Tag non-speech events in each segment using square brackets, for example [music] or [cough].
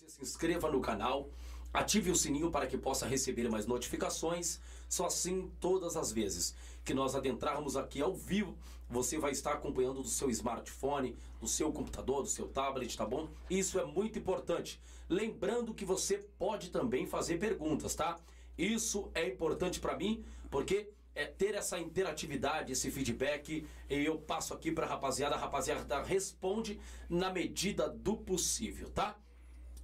você se inscreva no canal, ative o sininho para que possa receber mais notificações. Só assim, todas as vezes que nós adentrarmos aqui ao vivo, você vai estar acompanhando do seu smartphone, do seu computador, do seu tablet, tá bom? Isso é muito importante. Lembrando que você pode também fazer perguntas, tá? Isso é importante para mim, porque é ter essa interatividade, esse feedback, e eu passo aqui para a rapaziada, a rapaziada responde na medida do possível, tá?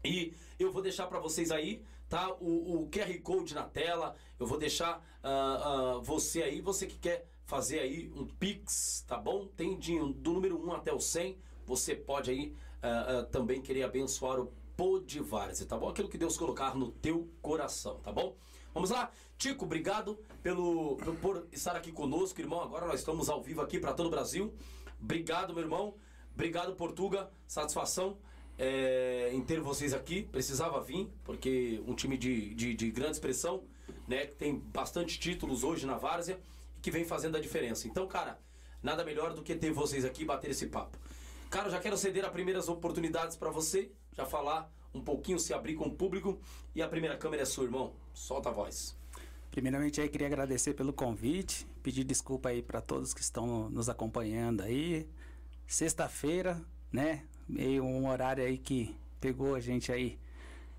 E eu vou deixar para vocês aí, tá? O, o, QR Code na tela. Eu vou deixar uh, uh, você aí, você que quer fazer aí um Pix, tá bom? Tem de, do número 1 até o 100. Você pode aí uh, também querer abençoar o Podivarze, tá bom? Aquilo que Deus colocar no teu coração, tá bom? Vamos lá? Tico, obrigado pelo, pelo por estar aqui conosco, irmão. Agora nós estamos ao vivo aqui para todo o Brasil. Obrigado, meu irmão. Obrigado, Portuga. Satisfação é, em ter vocês aqui. Precisava vir, porque um time de, de, de, grande expressão, né? Que tem bastante títulos hoje na Várzea e que vem fazendo a diferença. Então, cara, nada melhor do que ter vocês aqui e bater esse papo. Cara, já quero ceder as primeiras oportunidades para você, já falar um pouquinho, se abrir com o público. E a primeira câmera é sua, irmão. Solta a voz. Primeiramente aí queria agradecer pelo convite, pedir desculpa aí para todos que estão nos acompanhando aí. Sexta-feira, né? Meio um horário aí que pegou a gente aí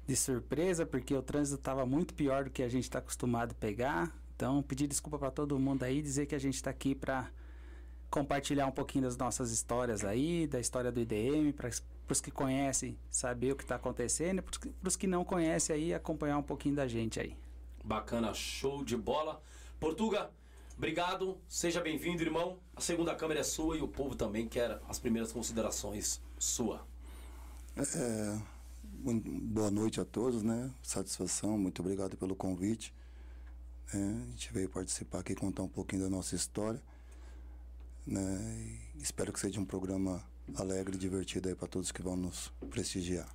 de surpresa, porque o trânsito estava muito pior do que a gente está acostumado a pegar. Então, pedir desculpa para todo mundo aí, dizer que a gente está aqui para compartilhar um pouquinho das nossas histórias aí, da história do IDM, para os que conhecem saber o que está acontecendo, para os que não conhecem aí acompanhar um pouquinho da gente aí. Bacana, show de bola. Portuga, Obrigado, seja bem-vindo, irmão. A segunda câmera é sua e o povo também quer as primeiras considerações sua. É, boa noite a todos, né? Satisfação, muito obrigado pelo convite. É, a gente veio participar aqui contar um pouquinho da nossa história. Né? espero que seja um programa alegre e divertido aí para todos que vão nos prestigiar.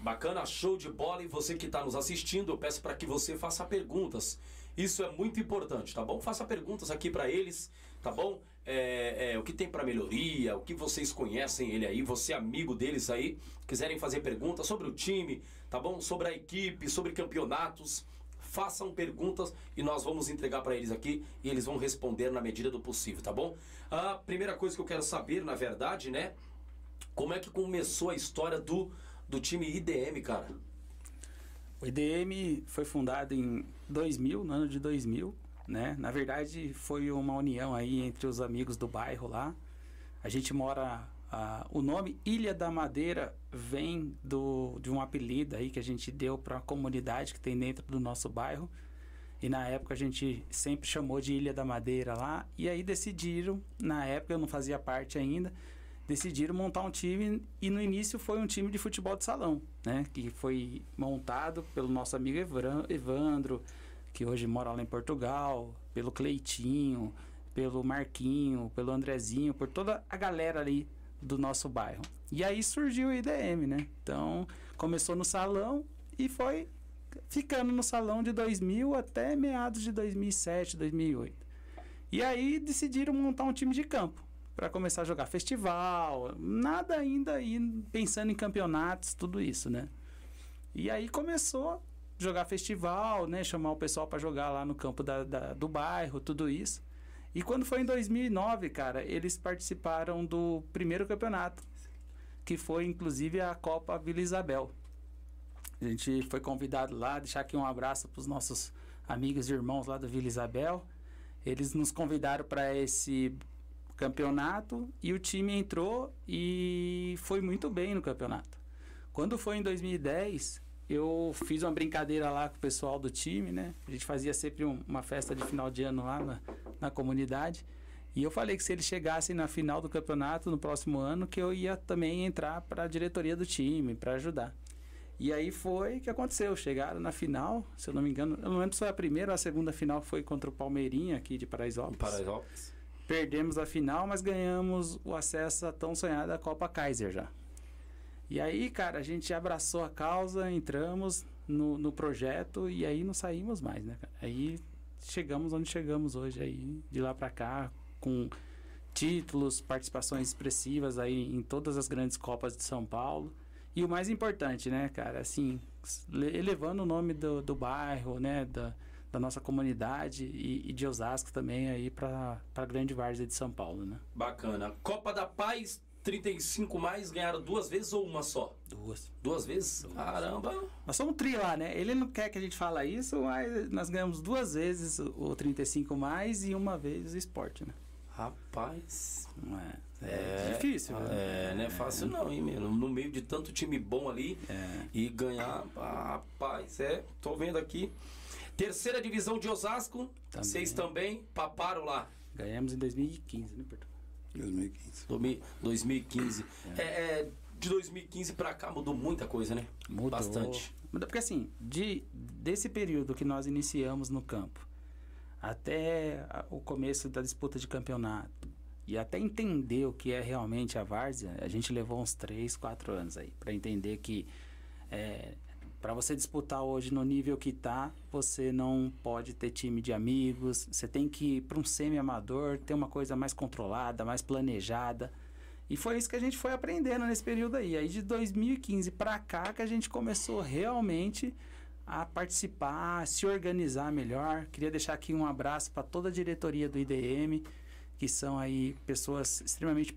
Bacana, show de bola. E você que está nos assistindo, eu peço para que você faça perguntas. Isso é muito importante, tá bom? Faça perguntas aqui para eles, tá bom? É, é, o que tem para melhoria, o que vocês conhecem ele aí, você amigo deles aí, quiserem fazer perguntas sobre o time, tá bom? Sobre a equipe, sobre campeonatos. Façam perguntas e nós vamos entregar para eles aqui e eles vão responder na medida do possível, tá bom? A primeira coisa que eu quero saber, na verdade, né? Como é que começou a história do, do time IDM, cara? O IDM foi fundado em 2000, no ano de 2000, né? Na verdade, foi uma união aí entre os amigos do bairro lá. A gente mora ah, o nome Ilha da Madeira vem do, de um apelido aí que a gente deu para a comunidade que tem dentro do nosso bairro. E na época a gente sempre chamou de Ilha da Madeira lá. E aí decidiram, na época eu não fazia parte ainda, decidiram montar um time. E no início foi um time de futebol de salão, né? Que foi montado pelo nosso amigo Evandro, que hoje mora lá em Portugal, pelo Cleitinho, pelo Marquinho, pelo Andrezinho, por toda a galera ali do nosso bairro. E aí surgiu o IDM, né? Então começou no salão e foi ficando no salão de 2000 até meados de 2007, 2008. E aí decidiram montar um time de campo para começar a jogar festival, nada ainda aí pensando em campeonatos, tudo isso, né? E aí começou jogar festival, né? Chamar o pessoal para jogar lá no campo da, da, do bairro, tudo isso. E quando foi em 2009, cara, eles participaram do primeiro campeonato, que foi inclusive a Copa Vila Isabel. A gente foi convidado lá, deixar aqui um abraço para os nossos amigos e irmãos lá do Vila Isabel. Eles nos convidaram para esse campeonato e o time entrou e foi muito bem no campeonato. Quando foi em 2010, eu fiz uma brincadeira lá com o pessoal do time, né? A gente fazia sempre um, uma festa de final de ano lá na, na comunidade. E eu falei que se eles chegassem na final do campeonato no próximo ano, que eu ia também entrar para a diretoria do time, para ajudar. E aí foi que aconteceu. Chegaram na final, se eu não me engano, eu não lembro se foi a primeira ou a segunda final foi contra o Palmeirinha aqui de Paraisópolis. Paraisópolis. Perdemos a final, mas ganhamos o acesso à tão sonhada Copa Kaiser já. E aí, cara, a gente abraçou a causa, entramos no, no projeto e aí não saímos mais, né? Aí chegamos onde chegamos hoje aí, de lá para cá, com títulos, participações expressivas aí em todas as grandes copas de São Paulo. E o mais importante, né, cara, assim, elevando o nome do, do bairro, né, da, da nossa comunidade e, e, de Osasco também aí para a grande várzea de São Paulo, né? Bacana. Copa da Paz 35 mais ganharam duas vezes ou uma só? Duas. Duas vezes? Duas. Caramba! Nós somos um tri lá, né? Ele não quer que a gente fale isso, mas nós ganhamos duas vezes o 35 mais e uma vez o esporte, né? Rapaz. É, é, é difícil, É, não é fácil não, hein, meu? No meio de tanto time bom ali é. e ganhar. Rapaz, é. Tô vendo aqui. Terceira divisão de Osasco. Também. Vocês também paparam lá. Ganhamos em 2015, né, Porto? 2015. 2015. É. É, de 2015 para cá mudou muita coisa, né? Mudou. Bastante. Mudou porque assim, de, desse período que nós iniciamos no campo até o começo da disputa de campeonato e até entender o que é realmente a várzea, a gente levou uns 3, 4 anos aí para entender que é, para você disputar hoje no nível que tá, você não pode ter time de amigos, você tem que ir para um semi-amador, ter uma coisa mais controlada, mais planejada. E foi isso que a gente foi aprendendo nesse período aí. Aí de 2015 para cá que a gente começou realmente a participar, a se organizar melhor. Queria deixar aqui um abraço para toda a diretoria do IDM, que são aí pessoas extremamente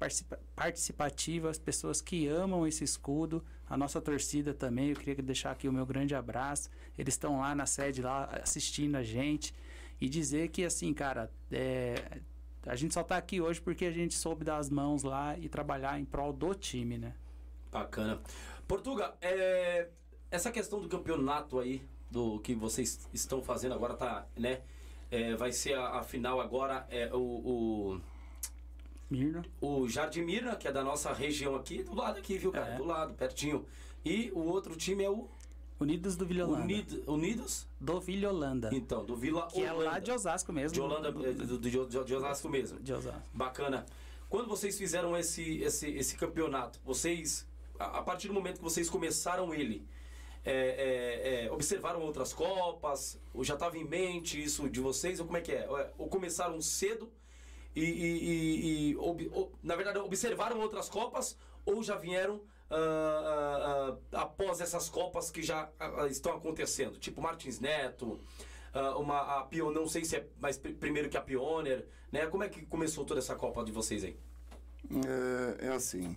participativas, pessoas que amam esse escudo, a nossa torcida também. Eu queria deixar aqui o meu grande abraço. Eles estão lá na sede, lá assistindo a gente. E dizer que, assim, cara, é, a gente só está aqui hoje porque a gente soube dar as mãos lá e trabalhar em prol do time, né? Bacana. Portuga, é, essa questão do campeonato aí, do que vocês estão fazendo agora, tá, né? É, vai ser a, a, final agora, é o, o Mirna. O Jardim Mirna, que é da nossa região aqui, do lado aqui, viu, cara? É. Do lado, pertinho. E o outro time é o. Unidos do Vila Holanda. Unid, Unidos? Do Vila Holanda. Então, do Vila que Holanda. Que é lá de Osasco mesmo. De Holanda, do, do, de, de, de Osasco mesmo. De Osasco. Bacana. Quando vocês fizeram esse, esse, esse campeonato, vocês, a, a partir do momento que vocês começaram ele, é, é, é, observaram outras Copas? Ou já estava em mente isso de vocês? Ou como é que é? Ou começaram cedo e, e, e, ob, ob, na verdade, observaram outras Copas ou já vieram uh, uh, uh, após essas Copas que já estão acontecendo? Tipo Martins Neto, uma, a não sei se é mais primeiro que a Pioneer, né? Como é que começou toda essa Copa de vocês aí? É, é assim,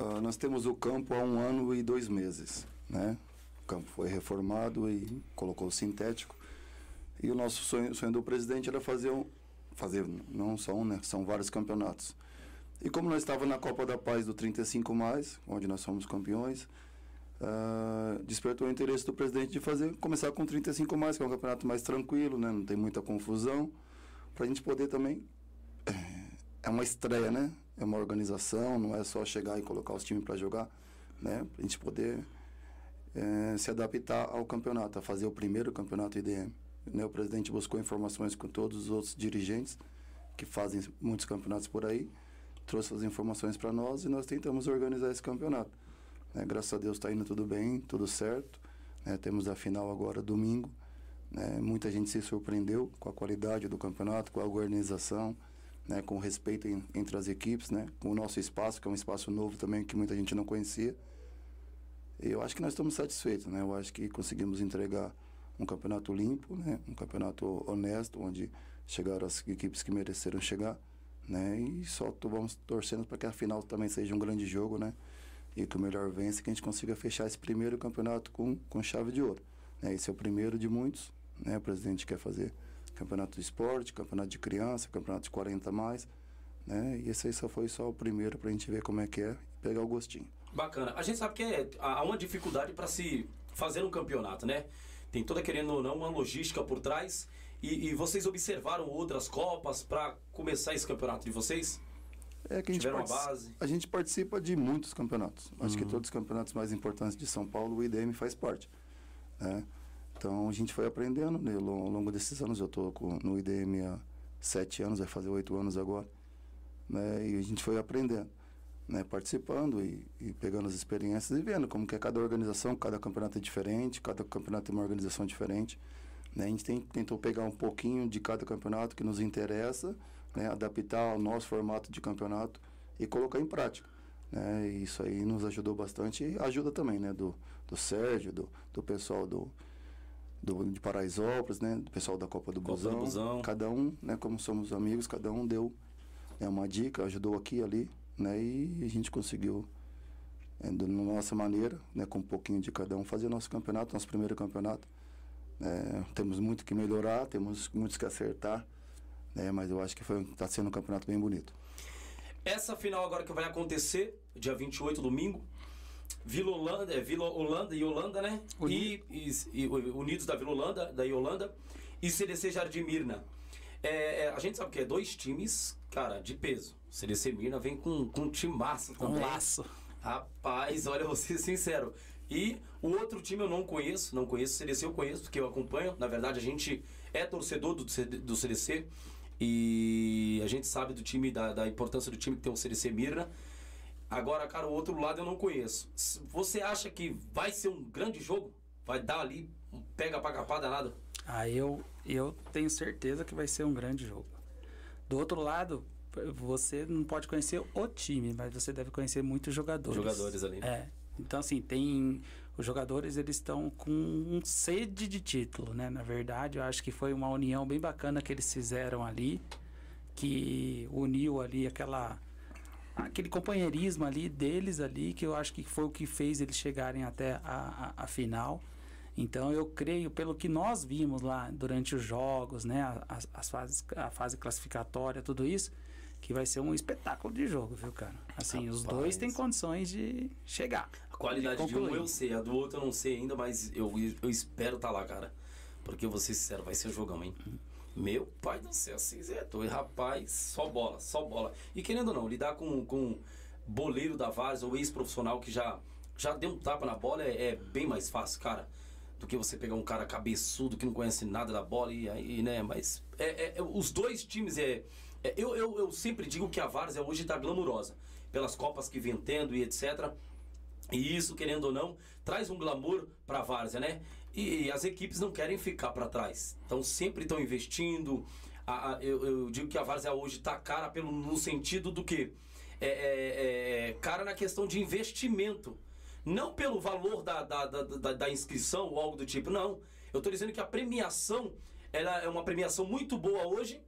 Uh, nós temos o campo há um ano e dois meses, né? O campo foi reformado e colocou sintético. E o nosso sonho, sonho do presidente era fazer um, fazer não só um, né? São vários campeonatos. E como nós estávamos na Copa da Paz do 35 mais, onde nós somos campeões, uh, despertou o interesse do presidente de fazer começar com 35 mais, que é um campeonato mais tranquilo, né? Não tem muita confusão, para a gente poder também é, é uma estreia, né? É uma organização, não é só chegar e colocar os times para jogar, né? Para a gente poder é, se adaptar ao campeonato, a fazer o primeiro campeonato IDM. Né? O presidente buscou informações com todos os outros dirigentes que fazem muitos campeonatos por aí, trouxe as informações para nós e nós tentamos organizar esse campeonato. Né? Graças a Deus está indo tudo bem, tudo certo. Né? Temos a final agora domingo. Né? Muita gente se surpreendeu com a qualidade do campeonato, com a organização, né? com o respeito em, entre as equipes, né? com o nosso espaço, que é um espaço novo também que muita gente não conhecia. E eu acho que nós estamos satisfeitos. Eu acho que conseguimos entregar um campeonato limpo, né? um campeonato honesto, onde chegaram as equipes que mereceram chegar. Né? E só vamos torcendo para que a final também seja um grande jogo, né? E que o melhor vença, que a gente consiga fechar esse primeiro campeonato com, com chave de ouro. Né? Esse é o primeiro de muitos, né? O presidente quer fazer campeonato de esporte, campeonato de criança, campeonato de 40 mais, né? E esse aí só foi só o primeiro para a gente ver como é que é e pegar o gostinho. Bacana. A gente sabe que é, há uma dificuldade para se fazer um campeonato, né? Tem toda, querendo ou não, uma logística por trás. E, e vocês observaram outras Copas para começar esse campeonato de vocês? É que a gente, uma base. a gente participa de muitos campeonatos. Acho que uhum. todos os campeonatos mais importantes de São Paulo, o IDM faz parte. Né? Então a gente foi aprendendo né? ao longo desses anos. Eu estou no IDM há sete anos, vai fazer oito anos agora. Né? E a gente foi aprendendo né, participando e, e, pegando as experiências e vendo como que é cada organização, cada campeonato é diferente, cada campeonato tem uma organização diferente. Né? A gente tem, tentou pegar um pouquinho de cada campeonato que nos interessa, né, adaptar ao nosso formato de campeonato e colocar em prática. Né? E isso aí nos ajudou bastante e ajuda também né, do, do Sérgio, do, do pessoal do, do, de Paraisópolis, né, do pessoal da Copa do, Copa Busão. do Busão. Cada um, né, como somos amigos, cada um deu né, uma dica, ajudou aqui e ali né? E a gente conseguiu, é, da nossa maneira, né, com um pouquinho de cada um, fazer nosso campeonato, nosso primeiro campeonato. É, temos muito que melhorar, temos muito que acertar, né, mas eu acho que está sendo um campeonato bem bonito. Essa final agora que vai acontecer, dia 28, domingo, Vila Holanda, é Vila Holanda e Holanda, né? E, e, e, Unidos da Vila Holanda, da Holanda, e CDC Jardim Mirna. É, é, a gente sabe que é dois times, cara, de peso. O CDC Mirna vem com, com um timaço também. Um laço. Rapaz, olha, vou ser sincero. E o outro time eu não conheço, não conheço. O CDC eu conheço, porque eu acompanho. Na verdade, a gente é torcedor do, do CDC. E a gente sabe do time, da, da importância do time que tem o CDC Mirna. Agora, cara, o outro lado eu não conheço. Você acha que vai ser um grande jogo? Vai dar ali pega pra capar danado? Ah, eu, eu tenho certeza que vai ser um grande jogo. Do outro lado, você não pode conhecer o time, mas você deve conhecer muitos jogadores. Jogadores ali. É. Então, assim, tem. Os jogadores eles estão com sede de título, né? Na verdade, eu acho que foi uma união bem bacana que eles fizeram ali, que uniu ali aquela aquele companheirismo ali deles ali, que eu acho que foi o que fez eles chegarem até a, a, a final. Então eu creio, pelo que nós vimos lá durante os jogos, né, as, as fases, a fase classificatória, tudo isso, que vai ser um espetáculo de jogo, viu, cara? Assim, Rapaz. os dois têm condições de chegar. A qualidade de, de, um eu sei, a do outro eu não sei ainda, mas eu, eu espero estar tá lá, cara. Porque eu vou ser sincero, vai ser jogão, hein? Meu pai do céu, assim, é doido, rapaz, só bola, só bola. E querendo ou não, lidar com, com boleiro da Vars ou ex-profissional que já, já deu um tapa na bola é, é, bem mais fácil, cara. Do que você pegar um cara cabeçudo que não conhece nada da bola e aí, né? Mas é, é os dois times é é, eu, eu, eu sempre digo que a Várzea hoje está glamurosa, pelas copas que vem tendo e etc. E isso, querendo ou não, traz um glamour para a Várzea, né? E, as equipes não querem ficar para trás. Então sempre estão investindo. A, a, eu, eu, digo que a Várzea hoje está cara pelo, no sentido do que? É, é, é, cara na questão de investimento. Não pelo valor da, da, da, da inscrição ou algo do tipo, não. Eu estou dizendo que a premiação ela é uma premiação muito boa hoje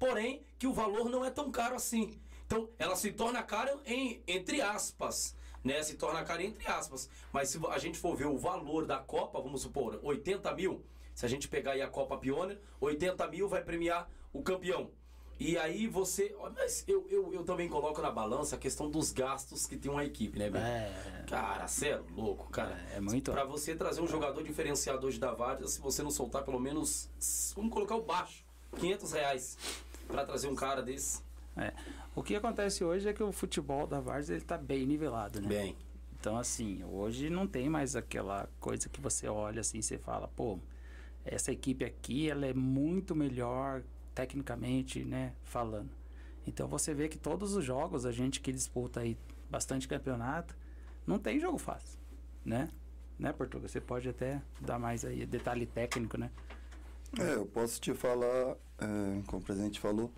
porém que o valor não é tão caro assim. Então, ela se torna cara em entre aspas, né? Se torna cara entre aspas. Mas se a gente for ver o valor da Copa, vamos supor, 80 mil, se a gente pegar aí a Copa Pioneer, 80 mil vai premiar o campeão. E aí você. Mas eu, eu, eu também coloco na balança a questão dos gastos que tem uma equipe, né, velho? É. Cara, você é louco, cara. É, é muito. Pra você trazer um jogador diferenciado hoje da Várzea, se você não soltar pelo menos. Vamos colocar o baixo. 500 reais pra trazer um cara desse. É. O que acontece hoje é que o futebol da Várzea ele tá bem nivelado, né? Bem. Então, assim, hoje não tem mais aquela coisa que você olha assim e você fala, pô, essa equipe aqui, ela é muito melhor tecnicamente, né, falando. Então você vê que todos os jogos, a gente que disputa aí bastante campeonato, não tem jogo fácil, né? Né, Portugal? Você pode até dar mais aí detalhe técnico, né? É, eu posso te falar, é, como o presidente falou,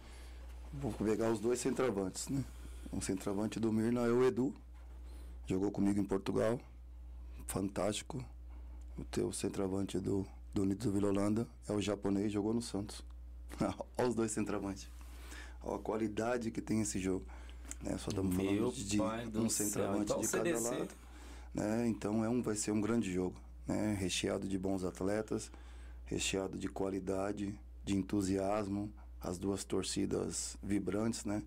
vou pegar os dois centroavantes, né? O centroavante do Mirna é o Edu, jogou comigo em Portugal, fantástico. O teu centroavante do, do Unidos do Vila Holanda é o japonês, jogou no Santos. [laughs] Olha os dois centroavantes. Olha a qualidade que tem esse jogo. Né? Só estamos Meu falando de do um céu. centroavante Então, de cada CDC. lado. Né? Então é um, vai ser um grande jogo. Né? Recheado de bons atletas, recheado de qualidade, de entusiasmo, as duas torcidas vibrantes, né?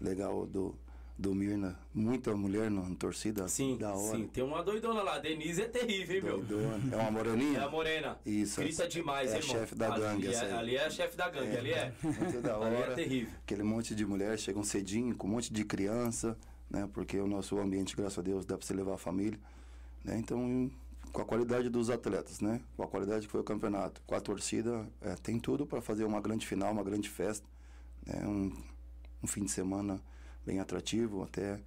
Legal do, do Mirna, muita mulher na torcida, Sim, da hora. sim. Tem uma doidona lá. Denise é terrível, hein, meu? Doidona. É uma moreninha? [laughs] É a morena. Isso, Grita demais, é a hein, irmão? chefe da ali gangue, É, essa aí. ali é a chefe da gangue, ali é. [laughs] Muito da Ali hora. é terrível. Aquele monte de mulher chegam cedinho, com um monte de criança, né? Porque o nosso ambiente, graças a Deus, dá para você levar a família. Né? Então, com a qualidade dos atletas, né? Com a qualidade que foi o campeonato, com a torcida, é, tem tudo para fazer uma grande final, uma grande festa. Né? Um, um fim de semana bem atrativo, até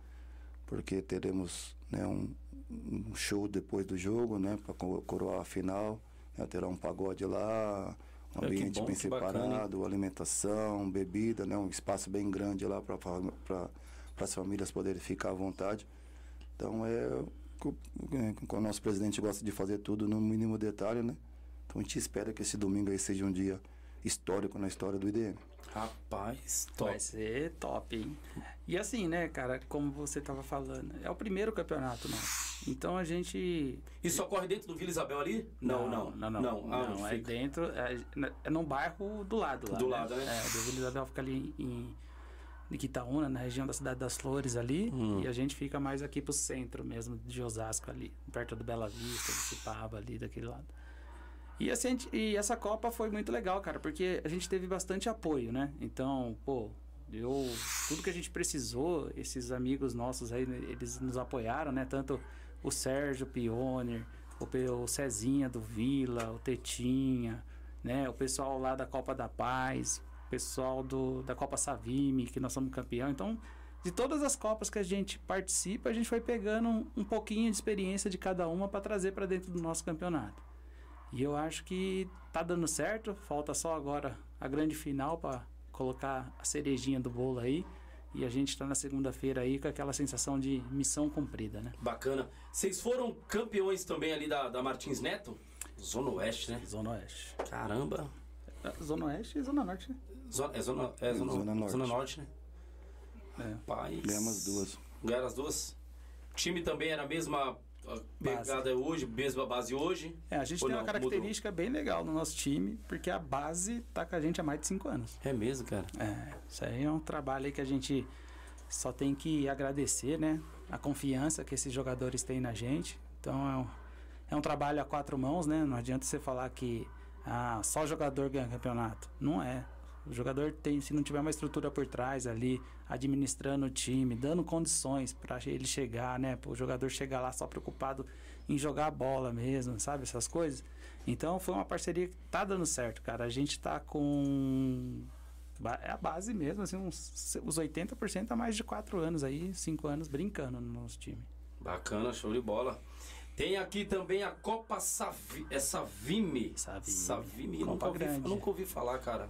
porque teremos né, um, um show depois do jogo, né? Para coroar a final. Né? Terá um pagode lá, um É, ambiente bom, bem que bacana, separado, alimentação, bebida, né? Um espaço bem grande lá para as famílias poderem ficar à vontade. Então é co- é, com o nosso presidente gosta de fazer tudo no mínimo detalhe, né? Então a gente espera que esse domingo aí seja um dia histórico na história do IDM. Rapaz, top. Vai ser top, hein? E assim, né, cara, como você tava falando, é o primeiro campeonato nosso. Então a gente. Isso ocorre dentro do Vila Isabel ali? Não, não. Não, não. Não, Ah, não, é fica? dentro. É, é num bairro do lado lá. Do lado, né? É, do Vila Isabel fica ali em. Em Quitaúna, na região da Cidade das Flores ali, Hum. e a gente fica mais aqui pro centro mesmo de Osasco ali, perto do Bela Vista, do Cipaba ali, daquele lado. E, assim, e essa Copa foi muito legal, cara, porque a gente teve bastante apoio, né? Então, pô, eu, tudo que a gente precisou, esses amigos nossos aí, né, eles nos apoiaram, né? Tanto o Sérgio Pioner, o, o Cezinha do Vila, o Tetinha, né? O pessoal lá da Copa da Paz, pessoal do, da Copa Savime, que nós somos campeão. Então, de todas as Copas que a gente participa, a gente foi pegando um, um pouquinho de experiência de cada uma para trazer para dentro do nosso campeonato. E eu acho que tá dando certo. Falta só agora a grande final para colocar a cerejinha do bolo aí. E a gente tá na segunda-feira aí com aquela sensação de missão cumprida, né? Bacana. Vocês foram campeões também ali da, da Martins Neto? Zona Oeste, né? Zona Oeste. Caramba. É, Zona Oeste e Zona Norte, né? Zona, é zona, é zona, Zona Norte. Zona Norte, né? É. Paz. Ganhamos as duas. Ganharam as duas? O time também era a mesma pegada hoje, mesma base hoje? É, a gente Ou tem não, uma característica bem legal no nosso time, porque a base tá com a gente há mais de cinco anos. É mesmo, cara. É, isso aí é um trabalho aí que a gente só tem que agradecer, né? A confiança que esses jogadores têm na gente. Então é um, é um trabalho a quatro mãos, né? Não adianta você falar que ah, só jogador ganha campeonato. Não é. O jogador tem, se não tiver uma estrutura por trás ali, administrando o time, dando condições para ele chegar, né? O jogador chegar lá só preocupado em jogar a bola mesmo, sabe? Essas coisas. Então foi uma parceria que tá dando certo, cara. A gente tá com É a base mesmo, assim, uns, os 80% há mais de 4 anos aí, 5 anos brincando no nosso time. Bacana, show de bola. Tem aqui também a Copa Savi, é Savime. Savime. Savime. Copa Nunca ouvi, grande. nunca ouvi falar, cara.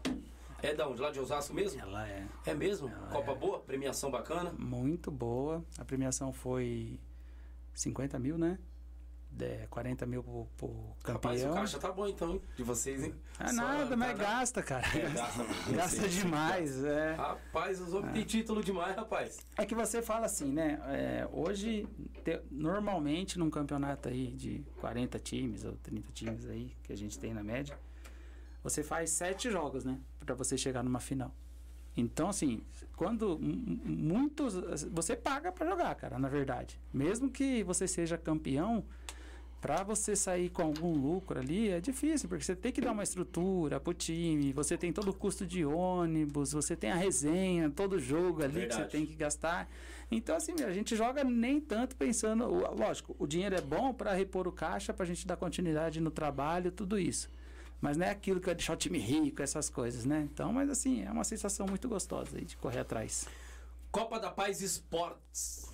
É da onde? Lá de Osasco mesmo? Ela é É mesmo? Ela Copa é. boa? Premiação bacana? muito boa. A premiação foi 50 mil, né? É, 40 mil pro, pro Rapaz, o campeão. caixa tá bom então, hein? De vocês, hein? Ah, Só nada, mas tá gasta, cara. É, gasta. [laughs] Gasta demais, é. Rapaz, os homens têm título demais, rapaz. É que você fala assim, né? é, hoje te- normalmente num campeonato aí de 40 times ou 30 times aí que a gente tem na média, você faz sete jogos, né? Pra você chegar numa final. Então, assim, quando muitos. Você paga pra jogar, cara, na verdade. Mesmo que você seja campeão, pra você sair com algum lucro ali é difícil, porque você tem que dar uma estrutura pro time, você tem todo o custo de ônibus, você tem a resenha, todo jogo ali que Verdade. você tem que gastar. Então, assim, a gente joga nem tanto pensando. Lógico, o dinheiro é bom pra repor o caixa, pra gente dar continuidade no trabalho, tudo isso. Mas não é aquilo que vai deixar o time rico, essas coisas, né? Então, mas assim, é uma sensação muito gostosa aí de correr atrás. Copa da Paz Esportes.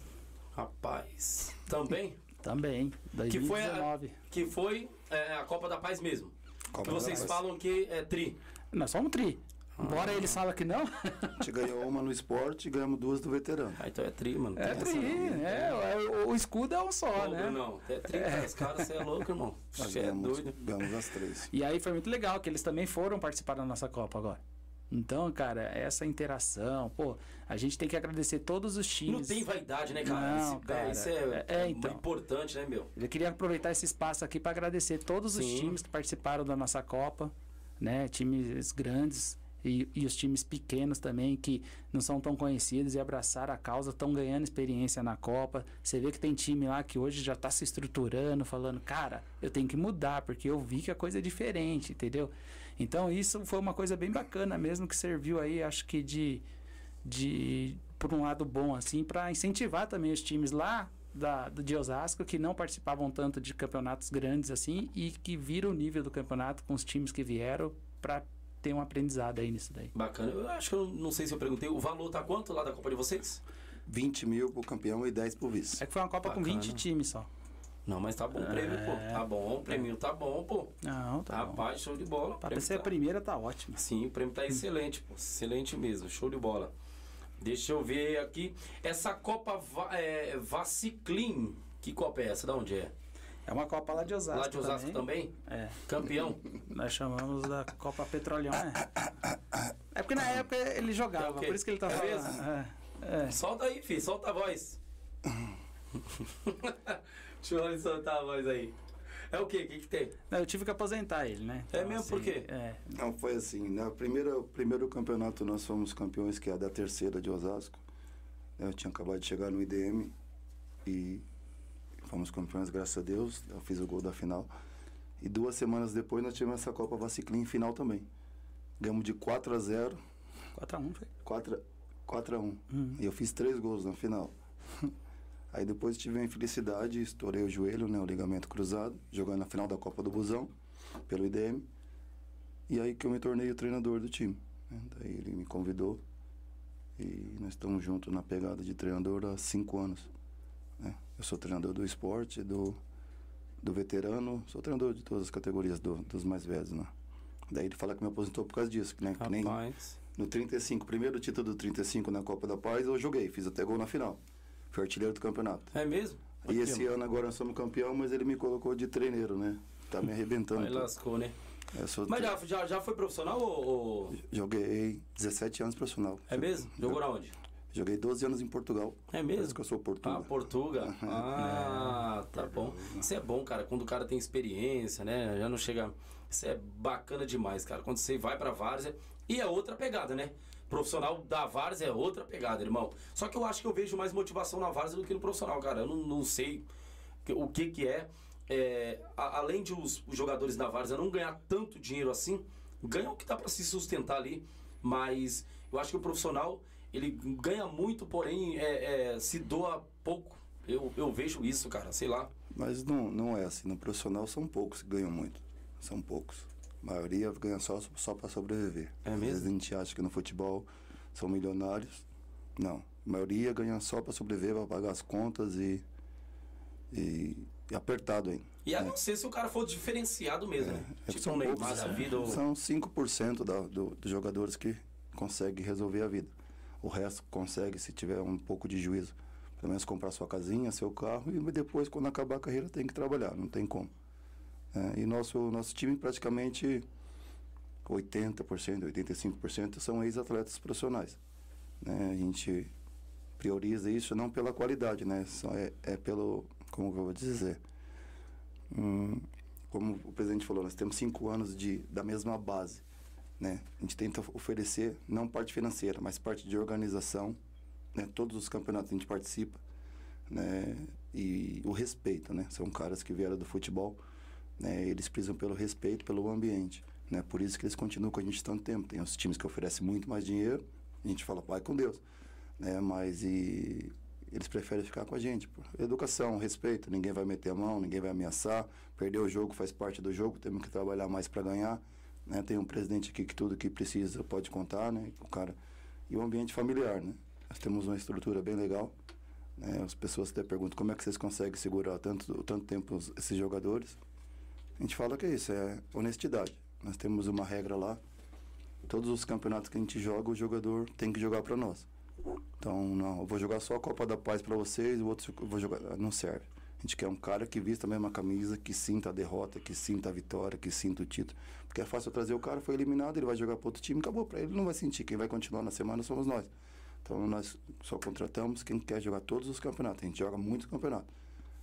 Rapaz. Também? [laughs] Também, Que foi a, 2019. que foi é, a Copa da Paz mesmo. Copa que da vocês Paz. falam que é tri. Nós somos tri. Embora eles falem que não, A gente ganhou uma no esporte e ganhamos duas do veterano. Ah, então é tri, mano. é tri. não. É, o, o escudo é um só, né? Não, é tri, cara. Os caras, você é louco, irmão. Você é ganhamos, doido. ganhamos as três. E aí foi muito legal que eles também foram participar da nossa Copa agora. Então, cara, essa interação, pô, a gente tem que agradecer todos os times. Não tem vaidade, né, cara? Não, Esse- cara, Isso é, é- é, é então. importante, né, meu? Eu queria aproveitar esse espaço aqui para agradecer todos os Sim. times que participaram da nossa Copa, né? Times grandes e, e os times pequenos também que não são tão conhecidos e abraçaram a causa, estão ganhando experiência na Copa. Você vê que tem time lá que hoje já está se estruturando, falando, cara, eu tenho que mudar porque eu vi que a coisa é diferente, entendeu? Então isso foi uma coisa bem bacana mesmo que serviu aí, acho que de de por um lado bom assim para incentivar também os times lá da, de Osasco que não participavam tanto de campeonatos grandes assim e que viram o nível do campeonato com os times que vieram para ter um aprendizado aí nisso daí. Bacana. Eu acho que eu não sei se eu perguntei. O valor tá quanto lá da Copa de vocês? 20 mil pro campeão e 10 pro vice. É que foi uma Copa com Bacana. 20 times só. Não, mas tá bom o prêmio, pô. Tá bom, o prêmio tá bom, pô. Não, tá bom. Rapaz, show de bola. prêmio ser a tá- primeira tá ótimo. Sim, o prêmio tá excelente, pô. Excelente mesmo. Show de bola. Deixa eu ver aqui. Essa Copa Va é, Vaciclin. Que Copa é essa? Da onde é? É uma Copa lá de Osasco. Lá de Osasco também? É. Campeão? Nós chamamos da Copa Petroleão, né? É porque na época ele jogava, É por isso que ele tá É falando. mesmo? É, é. Solta aí, filho. Solta a voz. [laughs] Deixa eu soltar a voz aí. É o quê? O que, que tem? Não, eu tive que aposentar ele, né? É mesmo? Por quê? É. Não, foi assim. No primeiro, primeiro campeonato nós fomos campeões, que é a da terceira de Osasco. Eu tinha acabado de chegar no IDM e fomos campeões, graças a Deus. Eu fiz o gol da final. E duas semanas depois nós tivemos essa Copa Vaciclin final também. Ganhamos de 4 a 0 4x1 foi. 4, 4 a 1 E eu fiz três gols na final. [laughs] Aí depois tive a infelicidade, estourei o joelho, né, o ligamento cruzado, jogando na final da Copa do Busão, pelo IDM. E aí que eu me tornei o treinador do time. né. Daí ele me convidou e nós estamos juntos na pegada de treinador há cinco anos. né. Eu sou treinador do esporte, do, do veterano, sou treinador de todas as categorias do- dos mais velhos, né. Daí ele fala que me aposentou por causa disso, né? que nem Rapaz. no 35, primeiro título do 35 na Copa da Paz, eu joguei, fiz até gol na final. Fui artilheiro do campeonato. É mesmo? E esse ano agora nós somos campeão, mas ele me colocou de treineiro, né? Tá me arrebentando. Aí lascou, né? Sou Mas já, já, já foi profissional ou. ou- Joguei 17 anos profissional. É mesmo? Jogou na onde? Joguei 12 anos em Portugal. É mesmo? que eu sou Ah, português. Portuga. Ah, tá bom. Isso é bom, cara. Quando o cara tem experiência, né? Já não chega. Isso é bacana demais, cara. Quando você vai pra Várzea. E é outra pegada, né? Profissional da Várzea é outra pegada, irmão. Só que eu acho que eu vejo mais motivação na Várzea do que no profissional, cara. Eu não, não sei o que que é. É, a- além de os, os jogadores da Várzea não ganhar tanto dinheiro assim, ganham o que dá pra se sustentar ali. Mas eu acho que o profissional, ele ganha muito, porém é, é, se doa pouco. Eu, eu vejo isso, cara, sei lá. Mas não, não é assim. No profissional são poucos que ganham muito. São poucos. A maioria ganha só, só para sobreviver. É Às mesmo? vezes a gente acha que no futebol são milionários. Não. A maioria ganha só para sobreviver, para pagar as contas e, e, e apertado ainda. E a não ser se o cara for diferenciado mesmo, né? É Tipo um Neymar da né? vida. Ou... São 5% da, do, dos jogadores que conseguem resolver a vida. O resto consegue se tiver um pouco de juízo. Pelo menos comprar sua casinha, seu carro e depois, quando acabar a carreira, tem que trabalhar, não tem como. É, e nosso, nosso time praticamente 80%, 85% são ex-atletas profissionais. né? A gente prioriza isso não pela qualidade, né? Só é, é pelo, como eu vou dizer? Hum, como o presidente falou, nós temos cinco anos de, da mesma base, né? A gente tenta oferecer não parte financeira, mas parte de organização, né? Todos os campeonatos a gente participa, né? E o respeito, né? São caras que vieram do futebol, né? Eles precisam pelo respeito, pelo ambiente, né? Por isso que eles continuam com a gente tanto tempo. Tem os times que oferecem muito mais dinheiro, a gente fala, vai com Deus né? Mas e eles preferem ficar com a gente. Educação, respeito, ninguém vai meter a mão, ninguém vai ameaçar. Perder o jogo faz parte do jogo, temos que trabalhar mais para ganhar. Né? Tem um presidente aqui que tudo que precisa pode contar, né? O cara e o ambiente familiar, né? Nós temos uma estrutura bem legal. Né? As pessoas até perguntam como é que vocês conseguem segurar tanto tanto tempo esses jogadores. A gente fala que é isso, é honestidade. Nós temos uma regra lá. Todos os campeonatos que a gente joga, o jogador tem que jogar para nós. Então, não, eu vou jogar só a Copa da Paz para vocês, o outro eu vou jogar. Não serve. A gente quer um cara que vista a mesma camisa, que sinta a derrota, que sinta a vitória, que sinta o título. Porque é fácil trazer o cara, foi eliminado, ele vai jogar para outro time, acabou para ele, não vai sentir. Quem vai continuar na semana somos nós. Então nós só contratamos quem quer jogar todos os campeonatos. A gente joga muitos campeonatos.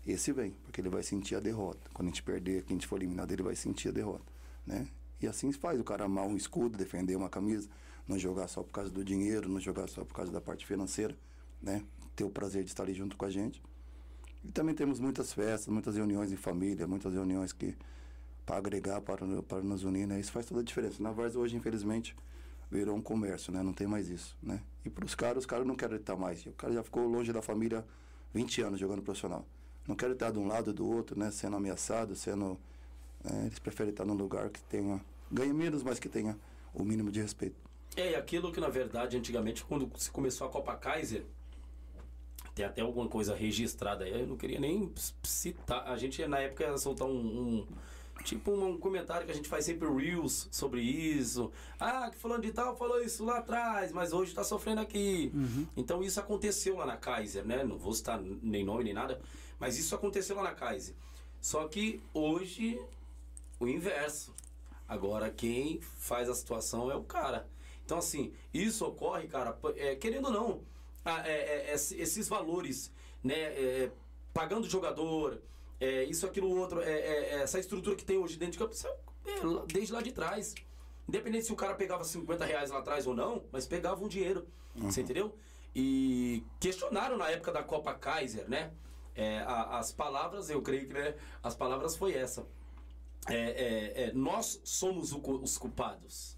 Esse vem, porque ele vai sentir a derrota. Quando a gente perder, quem a gente for eliminado, ele vai sentir a derrota. Né? E assim se faz o cara amar um escudo, defender uma camisa não jogar só por causa do dinheiro, não jogar só por causa da parte financeira, né? Ter o prazer de estar ali junto com a gente. E também temos muitas festas, muitas reuniões em família, muitas reuniões que para agregar, para, para nos unir, né? Isso faz toda a diferença. Na Vars hoje, infelizmente, virou um comércio, né? Não tem mais isso, né? E para os caras, os caras não querem estar mais. O cara já ficou longe da família 20 anos jogando profissional. Não querem estar de um lado do outro, né? Sendo ameaçado, sendo... Né? Eles preferem estar num lugar que tenha... Ganhe menos, mas que tenha o mínimo de respeito. É, aquilo que na verdade antigamente, quando se começou a Copa Kaiser, tem até alguma coisa registrada aí, eu não queria nem citar. A gente na época ia soltar um, um tipo um comentário que a gente faz sempre reels sobre isso. Ah, que falando de tal falou isso lá atrás, mas hoje está sofrendo aqui. Uhum. Então isso aconteceu lá na Kaiser, né? Não vou citar nem nome nem nada, mas isso aconteceu lá na Kaiser. Só que hoje o inverso. Agora quem faz a situação é o cara. Então, assim, isso ocorre, cara, é, querendo ou não, é, é, é esses valores, né? É, pagando jogador, isso, aquilo, outro, essa estrutura que tem hoje dentro de campo, desde lá de trás. Independente se o cara pegava 50 reais lá atrás ou não, mas pegava um dinheiro. Uhum. Você entendeu? E questionaram na época da Copa Kaiser, né? É, a, as palavras, eu creio que né, as palavras foi essa. É, é, é, nós somos o, os culpados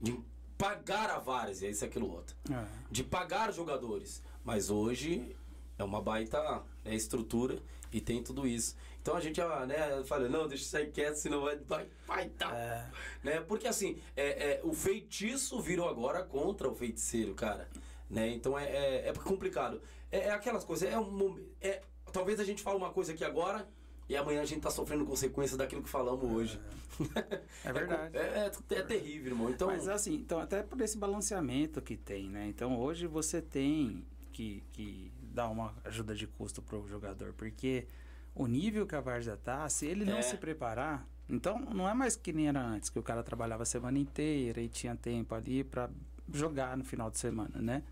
de pagar a várzea, isso e aquilo outro. É. De pagar jogadores. Mas hoje é uma baita né, estrutura e tem tudo isso. Então a gente né, fala, não, deixa isso aí quieto, senão vai, vai, vai dar. É. Né? Porque assim, é, é, o feitiço virou agora contra o feiticeiro, cara. Né? Então é, é, é complicado. É, é, aquelas coisas, é um é, talvez a gente fale uma coisa aqui agora e amanhã a gente tá sofrendo consequências daquilo que falamos hoje. É verdade. É, é, é, é, terrível, irmão. Então... Mas assim, então, até por esse balanceamento que tem, né? Então hoje você tem que, que dar uma ajuda de custo pro jogador, porque o nível que a Várzea tá, se ele não é. se preparar, então não é mais que nem era antes, que o cara trabalhava a semana inteira e tinha tempo ali para jogar no final de semana, né?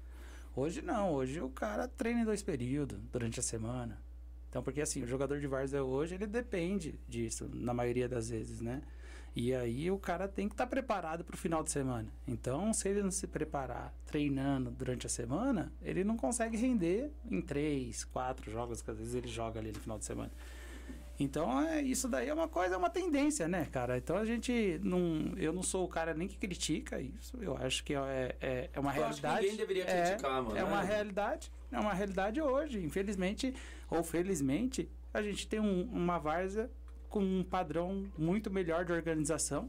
Hoje não, hoje o cara treina em dois períodos durante a semana. Então, porque assim, o jogador de várzea hoje, ele depende disso, na maioria das vezes, né? E aí o cara tem que estar tá preparado para o final de semana. Então, se ele não se preparar treinando durante a semana, ele não consegue render em três, quatro jogos que às vezes ele joga ali no final de semana. Então, é, isso daí é uma coisa, é uma tendência, né, cara? Então a gente não. Eu não sou o cara nem que critica isso. Eu acho que é, é, é uma eu realidade. Acho que ninguém deveria criticar, é, mano. É uma realidade. É uma realidade hoje. Infelizmente, ou felizmente, a gente tem um, uma várzea com um padrão muito melhor de organização,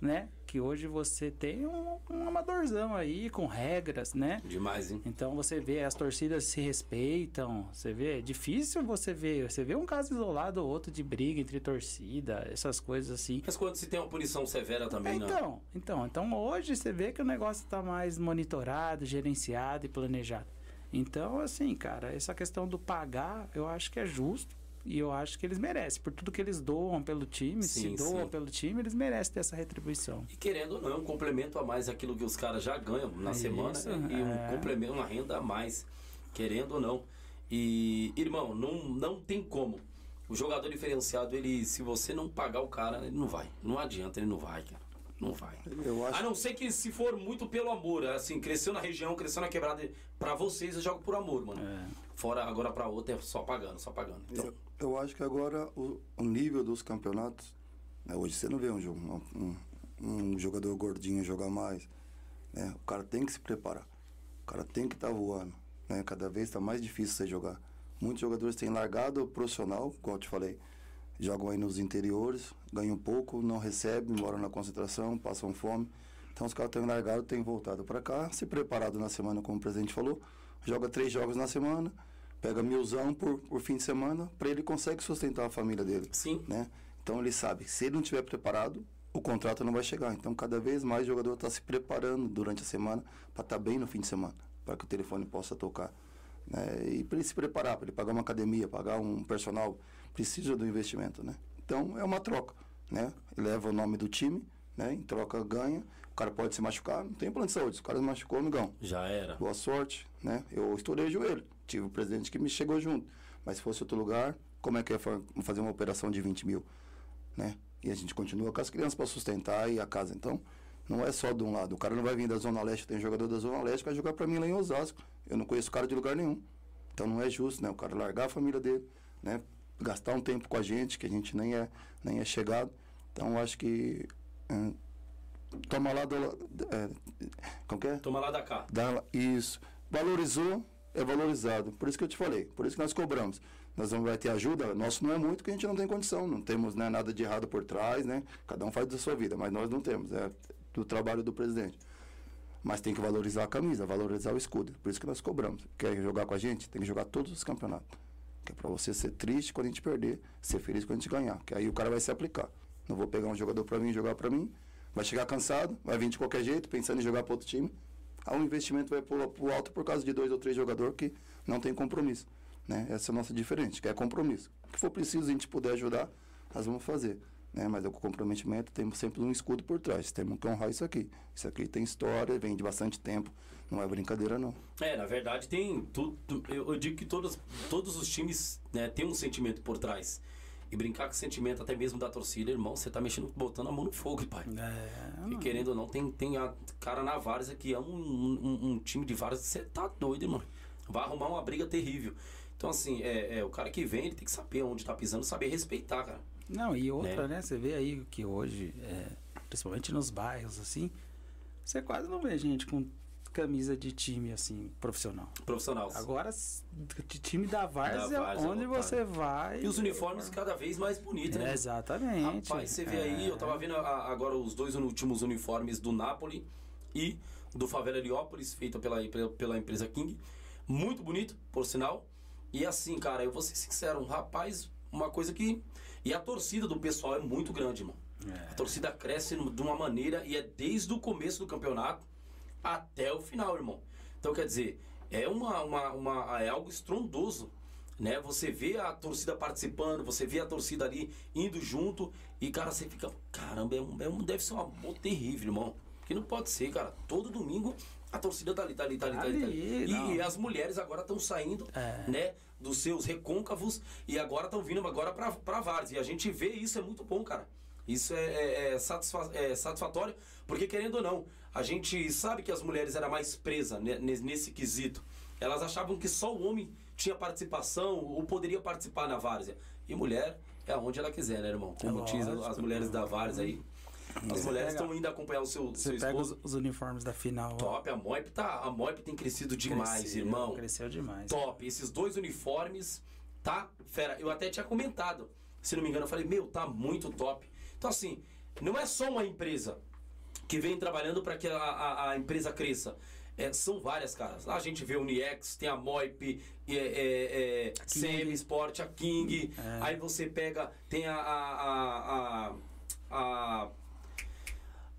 né? Que hoje você tem um, um amadorzão aí com regras, né? Demais, hein? Então você vê as torcidas se respeitam, você vê, é difícil você ver, você vê um caso isolado ou outro de briga entre torcida, essas coisas assim. Mas quando se tem uma punição severa também, é, então, Então, então hoje você vê que o negócio está mais monitorado, gerenciado e planejado. Então, assim, cara, essa questão do pagar, eu acho que é justo. E eu acho que eles merecem. Por tudo que eles doam pelo time, Sim, se doam sim. pelo time, eles merecem ter essa retribuição. E querendo ou não, é um complemento a mais aquilo que os caras já ganham na Isso, semana e um é. complemento, uma renda a mais, querendo ou não. E, irmão, não, não tem como. O jogador diferenciado, ele, se você não pagar o cara, ele não vai. Não adianta, ele não vai, cara. Não vai. Eu acho A não ser que se for muito pelo amor, assim, cresceu na região, cresceu na quebrada, pra vocês eu jogo por amor, mano. É. Fora agora pra outra é só pagando, só pagando. Então, Eu, eu acho que agora o, o nível dos campeonatos. né, hoje você não vê um, um, um jogador gordinho jogar mais. né, o cara tem que se preparar. O cara tem que estar voando. Né, cada vez está mais difícil você jogar. Muitos jogadores têm largado o profissional, como eu te falei. Jogam aí nos interiores, ganham pouco, não recebem, moram na concentração, passam fome. Então os caras têm largado, têm voltado para cá, se preparado na semana, como o presidente falou. Joga três jogos na semana, pega milzão por, por fim de semana, para ele consegue sustentar a família dele. Sim. Né? Então ele sabe, se ele não estiver preparado, o contrato não vai chegar. Então cada vez mais o jogador está se preparando durante a semana para estar bem no fim de semana, para que o telefone possa tocar. Né? E para ele se preparar, para ele pagar uma academia, pagar um personal, precisa do investimento. Né? Então é uma troca. Né? Leva o nome do time, né? em troca ganha. O cara pode se machucar, não tem plano de saúde. Se o cara se machucou, amigão, já era. boa sorte, né? Eu estourei o joelho, tive o presidente que me chegou junto. Mas se fosse outro lugar, como é que ia fa- fazer uma operação de 20 mil, né? E a gente continua com as crianças para sustentar e a casa. Então, não é só de um lado. O cara não vai vir da Zona Leste, tem jogador da Zona Leste que vai jogar para mim lá em Osasco. Eu não conheço o cara de lugar nenhum. Então não é justo, né? O cara largar a família dele, né? Gastar um tempo com a gente, que a gente nem é, nem é chegado. Então, acho que... eh, toma lá do... É, como que é? Toma lá da cá. Dá, isso. Valorizou, é valorizado. Por isso que eu te falei, por isso que nós cobramos. Nós vamos vai ter ajuda, nosso não é muito, porque a gente não tem condição, não temos né, nada de errado por trás, né? Cada um faz da sua vida, mas nós não temos, é do trabalho do presidente. Mas tem que valorizar a camisa, valorizar o escudo. Por isso que nós cobramos. Quer jogar com a gente? Tem que jogar todos os campeonatos. Que é pra você ser triste quando a gente perder, ser feliz quando a gente ganhar. Que aí o cara vai se aplicar. Não vou pegar um jogador pra mim e jogar pra mim. Vai chegar cansado, vai vir de qualquer jeito, pensando em jogar para outro time. Aí o investimento vai pro, pro alto por causa de dois ou três jogadores que não tem compromisso. Né? Essa é a nossa diferente, que é compromisso. O que for preciso a gente puder ajudar, nós vamos fazer. Né? Mas o comprometimento temos sempre um escudo por trás. Temos que honrar isso aqui. Isso aqui tem história, vem de bastante tempo. Não é brincadeira, não. É, na verdade tem tudo. Eu, eu digo que todos, todos os times né, têm um sentimento por trás. E brincar com o sentimento até mesmo da torcida, irmão, você tá mexendo, botando a mão no fogo, pai. É, E querendo ou não, tem, tem a cara na Várzea aqui, é um, um, um time de Várzea, você tá doido, irmão. Vai arrumar uma briga terrível. Então, assim, é, é, o cara que vem, ele tem que saber onde tá pisando, saber respeitar, cara. Não, e outra, né? Você vê aí que hoje, é, principalmente nos bairros, assim, você quase não vê gente com camisa de time, assim, profissional. Profissional. Agora, de time da Várzea, onde lotado. você vai... E os uniformes cada vez mais bonitos, É, né? exatamente. Rapaz, você vê aí, eu tava vendo a- agora os dois últimos uniformes do Napoli e do Favela Heliópolis, feito pela, pela, pela empresa King. Muito bonito, por sinal. E assim, cara, eu vou ser sincero, um rapaz, uma coisa que. E a torcida do pessoal é muito grande, irmão. É. A torcida cresce de uma maneira e é desde o começo do campeonato até o final, irmão. Então, quer dizer, é, uma, uma, uma- é algo estrondoso. Né? Você vê a torcida participando, você vê a torcida ali indo junto e, cara, você fica, caramba, é um, é um- deve ser um amor terrível, irmão. Que não pode ser, cara. Todo domingo a torcida tá ali, tá ali, tá ali, tá ali. Tá ali. E, e as mulheres agora estão saindo, É. né, dos seus recôncavos e agora estão vindo agora pra Várzea. E a gente vê isso, é muito bom, cara. Isso é, é- é satisfa- é satisfatório, porque querendo ou não, a gente sabe que as mulheres eram mais presas ne- ne- nesse quesito. Elas achavam que só o homem tinha participação ou poderia participar na várzea. E mulher é onde ela quiser, né, irmão? Como É diz as mulheres da várzea aí. As Você mulheres pega- estão indo acompanhar o seu, Você seu pega os, os uniformes da final. Top, a Moip tá, a Moip tem crescido demais, cresceu, irmão. Cresceu demais. Top. Esses dois uniformes, tá? Fera, eu até tinha comentado. Se não me engano, eu falei, meu, tá muito top. Então, assim, não é só uma empresa que vem trabalhando para que a, a, a empresa cresça. É, são várias, caras. Lá a gente vê a Uniex, tem a Moip, é, é, é, CM Sport, a King. Aí você pega, tem a, a, a, a,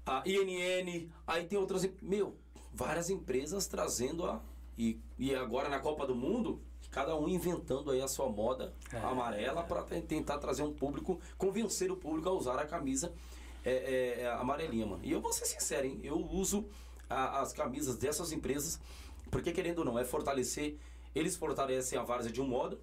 a, INN, aí tem outras. Meu, várias empresas trazendo a. E, e agora na Copa do Mundo, cada um inventando aí a sua moda É. amarela para tentar trazer um público, convencer o público a usar a camisa é, é, é, amarelinha, mano. E eu vou ser sincero, hein? Eu uso a- as camisas dessas empresas, porque querendo ou não, é fortalecer. Eles fortalecem a várzea de um modo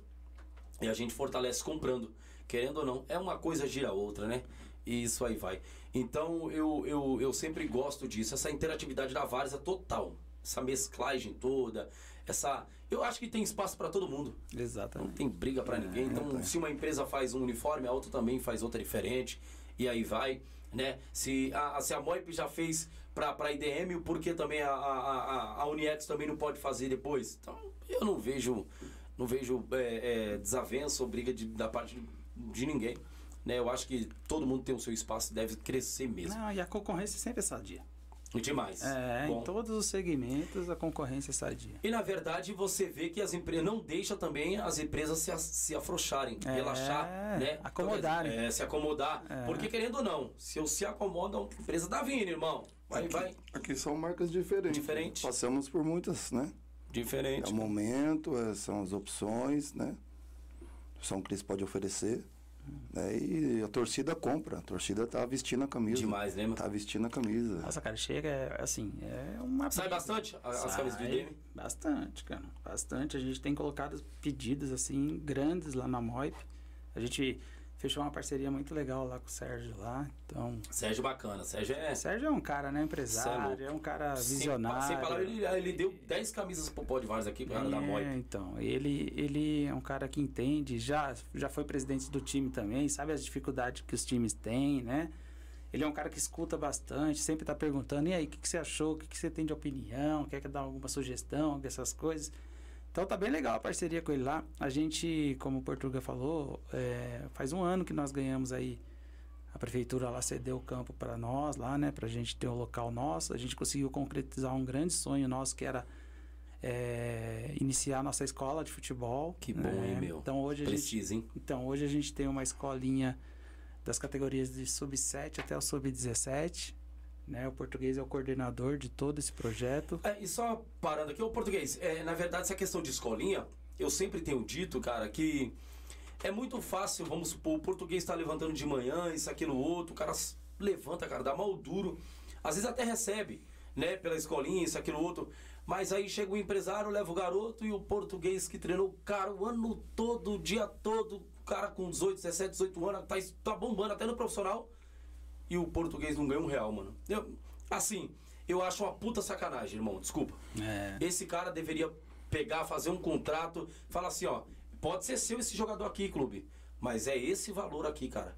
e a gente fortalece comprando. Querendo ou não, é uma coisa gira a outra, né? E isso aí vai. Então eu, eu, eu sempre gosto disso, essa interatividade da várzea total. Essa mesclagem toda, essa. Eu acho que tem espaço para todo mundo. Não Exatamente. tem briga pra ninguém. Então, se uma empresa faz um uniforme, a outra também faz outra diferente. E aí vai, né? Se a, se a Moip já fez pra, pra IDM, por que também a, a, a, a Uniex também não pode fazer depois? Então, eu não vejo, não vejo é, é, desavença ou briga de- da parte de, de ninguém. Né? Eu acho que todo mundo tem o seu espaço, deve crescer mesmo. Não, e a concorrência sempre é sadia. Demais. É, Bom. em todos os segmentos a concorrência é sadia. E na verdade você vê que as empresas não deixa também as empresas se, se afrouxarem, É, relaxar, né? acomodarem. É, se acomodar. Porque querendo ou não, se eu se acomodo, a empresa dá vindo, irmão. Vai, aqui, vai. aqui são marcas diferentes. Diferente. Passamos por muitas, né? É Diferente. o momento, é, são as opções, né? São o que eles podem oferecer. Né? E a torcida compra. A torcida tá vestindo a camisa. Demais, né, mano? Tá vestindo a camisa. Nossa, cara, chega, é, assim, é uma... Sai briga. bastante a- as Sai camisas do IDM? Bastante, cara. Bastante. A gente tem colocado pedidos, assim, grandes lá na Moip. A gente fechou uma parceria muito legal lá com o Sérgio lá. Então, Sérgio bacana. Sérgio é. o Sérgio é um cara, né, é empresário, louco. é um cara Sem, visionário. sem palavra, ele, ele deu 10 camisas pro pó de Vários aqui, cara da É, Moip. então, ele, ele é um cara que entende, já, já foi presidente do time também, sabe as dificuldades que os times têm, né? Ele é um cara que escuta bastante, sempre tá perguntando, e aí, o que, que você achou, o que, que você tem de opinião, quer que dar alguma sugestão, dessas coisas. Então tá bem legal a parceria com ele lá. A gente, como o Portuga falou, é, faz um ano que nós ganhamos aí, a prefeitura lá cedeu o campo para nós lá, né? Pra gente ter o local nosso. A gente conseguiu concretizar um grande sonho nosso que era é, iniciar a nossa escola de futebol. Que bom, né? hein, meu? Então hoje, a gente, hein? então hoje a gente tem uma escolinha das categorias de sub-7 até o sub-17. Né? O português é o coordenador de todo esse projeto. É, e só parando aqui, o português, é, na verdade, essa questão de escolinha, eu sempre tenho dito, cara, que é muito fácil, vamos supor, o português está levantando de manhã, isso, aquilo, outro, o cara levanta, cara, dá mal duro, às vezes até recebe, né, pela escolinha, isso, aquilo, outro, mas aí chega o empresário, leva o garoto e o português que treinou cara o ano todo, o dia todo, o cara com 18, 17, 18 anos, tá, tá bombando até no profissional, e o português não ganha um real, mano. Eu, assim, eu acho uma puta sacanagem, irmão, desculpa. É. Esse cara deveria pegar, fazer um contrato, falar assim, ó, pode ser seu esse jogador aqui, clube, mas é esse valor aqui, cara.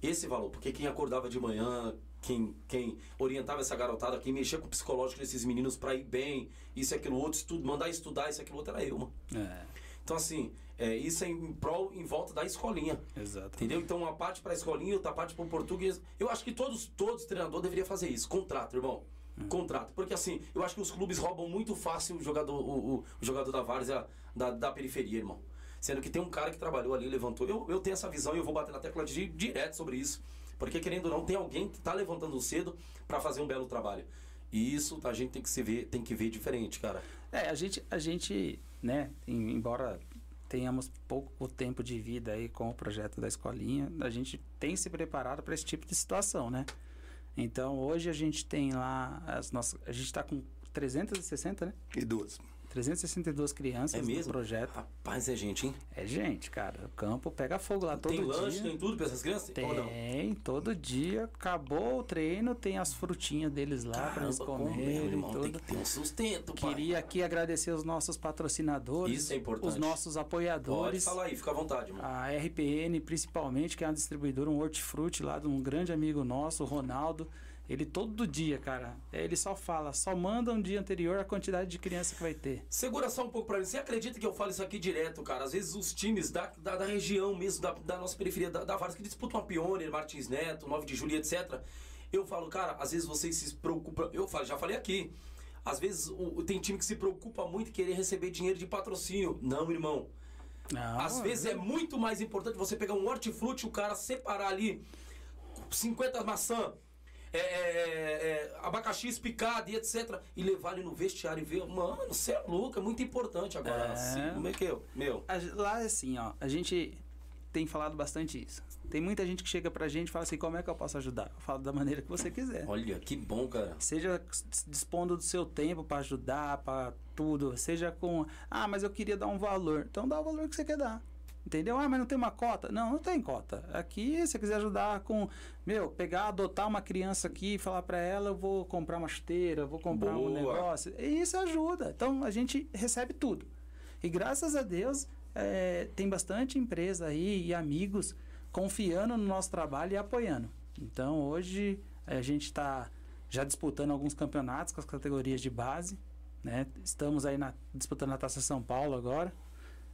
Esse valor, porque quem acordava de manhã, quem, quem orientava essa garotada, quem mexia com o psicológico desses meninos pra ir bem, isso e aquilo outro, estudo, mandar estudar isso e aquilo outro era eu, mano. É, Então assim, é, isso é em prol, em volta da escolinha. exato. Entendeu? Então uma parte para escolinha, outra parte para o português. Eu acho que todos, todos treinador deveria fazer isso. Contrato, irmão. Contrato. Porque assim, eu acho que os clubes roubam muito fácil o jogador, o, o- o jogador da várzea da, da periferia, irmão. Sendo que tem um cara que trabalhou ali, levantou. Eu, eu tenho essa visão e eu vou bater na tecla di- direto sobre isso. Porque querendo ou não, tem alguém que tá levantando cedo para fazer um belo trabalho. E isso a gente tem que se ver, tem que ver diferente, cara. É, a gente, a gente, né, em- embora tenhamos pouco tempo de vida aí com o projeto da escolinha, a gente tem se preparado para esse tipo de situação, né? Então, hoje a gente tem lá as nossas, a gente está com 360, né? E duas. 362 crianças É no mesmo? projeto. Rapaz, é gente, hein? É gente, cara, o campo pega fogo lá todo tem dia. lanche, tem tudo pra essas crianças? Tem, todo dia. Acabou o treino, tem as frutinhas deles lá para eles como, comerem e irmão, tem tudo. que ter um sustento, pai. Queria aqui agradecer os nossos patrocinadores, Isso é importante. os nossos Pode apoiadores, falar aí, fica à vontade, mano. a RPN principalmente, que é uma distribuidora, um hortifruti lá de um grande amigo nosso, o Ronaldo. Ele todo dia, cara, ele só fala, só manda um dia anterior a quantidade de criança que vai ter. Segura só um pouco pra mim. Você acredita que eu falo isso aqui direto, cara? Às vezes os times da, da, da região mesmo, da, da nossa periferia, da, da Várzea, que disputam a Pioneer, Martins Neto, 9 de julho, etc. Eu falo, cara, às vezes vocês se preocupam. Eu falo, já falei aqui. Às vezes o- tem time que se preocupa muito em querer receber dinheiro de patrocínio. Não, irmão. Não, Às vezes é muito mais importante você pegar um hortifruti, o cara separar ali 50 maçã, é, é, é, é, abacaxi picado e etc. E levar ele no vestiário e ver, mano, você é louco, é muito importante agora. É. Assim, como é que eu? Meu. A- Lá, assim, ó, a gente tem falado bastante isso. Tem muita gente que chega pra gente e fala assim, como é que eu posso ajudar? Eu falo da maneira que você quiser. Olha, que bom, cara. Seja dispondo do seu tempo pra ajudar, pra tudo. Seja com, ah, mas eu queria dar um valor. Então dá o valor que você quer dar. Entendeu? Ah, mas não tem uma cota? Não, não tem cota. Aqui, se você quiser ajudar com, meu, pegar, adotar uma criança aqui e falar pra ela, eu vou comprar uma chuteira, eu vou comprar um Boa. negócio. E isso ajuda. Então a gente recebe tudo. E graças a Deus, é, tem bastante empresa aí e amigos confiando no nosso trabalho e apoiando. Então hoje a gente está já disputando alguns campeonatos com as categorias de base. Né? Estamos aí na, disputando a Taça São Paulo agora,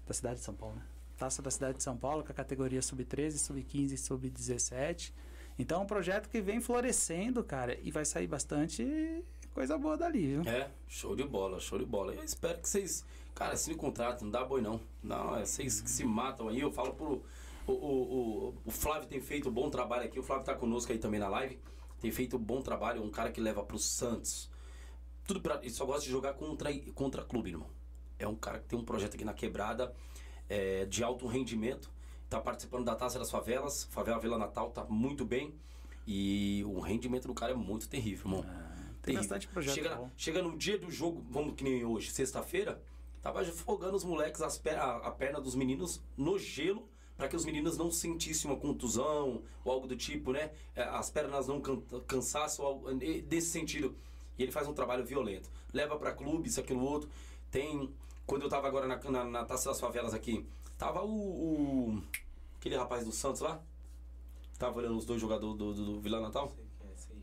da cidade de São Paulo, né? Taça da cidade de São Paulo, com a categoria sub-13, sub-15 e sub-17. Então é um projeto que vem florescendo, cara, e vai sair bastante coisa boa dali, viu? É, show de bola, show de bola. Eu espero que vocês. Cara, se me contratam, não dá boi não. Não, é vocês que se matam aí. Eu falo pro. O, o, o, o Flávio tem feito um bom trabalho aqui. O Flávio tá conosco aí também na live. Tem feito um bom trabalho. Um cara que leva pro Santos. Tudo pra. Ele só gosta de jogar contra, contra clube, irmão. É um cara que tem um projeto aqui na quebrada é, de alto rendimento. Tá participando da Taça das Favelas. Favela Vila Natal tá muito bem. E o rendimento do cara é muito terrível, irmão. Tem Terrível. bastante projeto Chega, bom. chega no dia do jogo, vamos que nem hoje, sexta-feira, tava afogando os moleques as per a, a perna dos meninos no gelo para que os meninos não sentissem uma contusão ou algo do tipo, né? É, As pernas não can cansassem desse sentido. E ele faz um trabalho violento. Leva para clube, isso, aquilo, outro. Tem. Quando eu tava agora na, na, na Taça das Favelas aqui, tava o, o- Aquele rapaz do Santos lá? Tava olhando os dois jogadores do, do, do Vila Natal?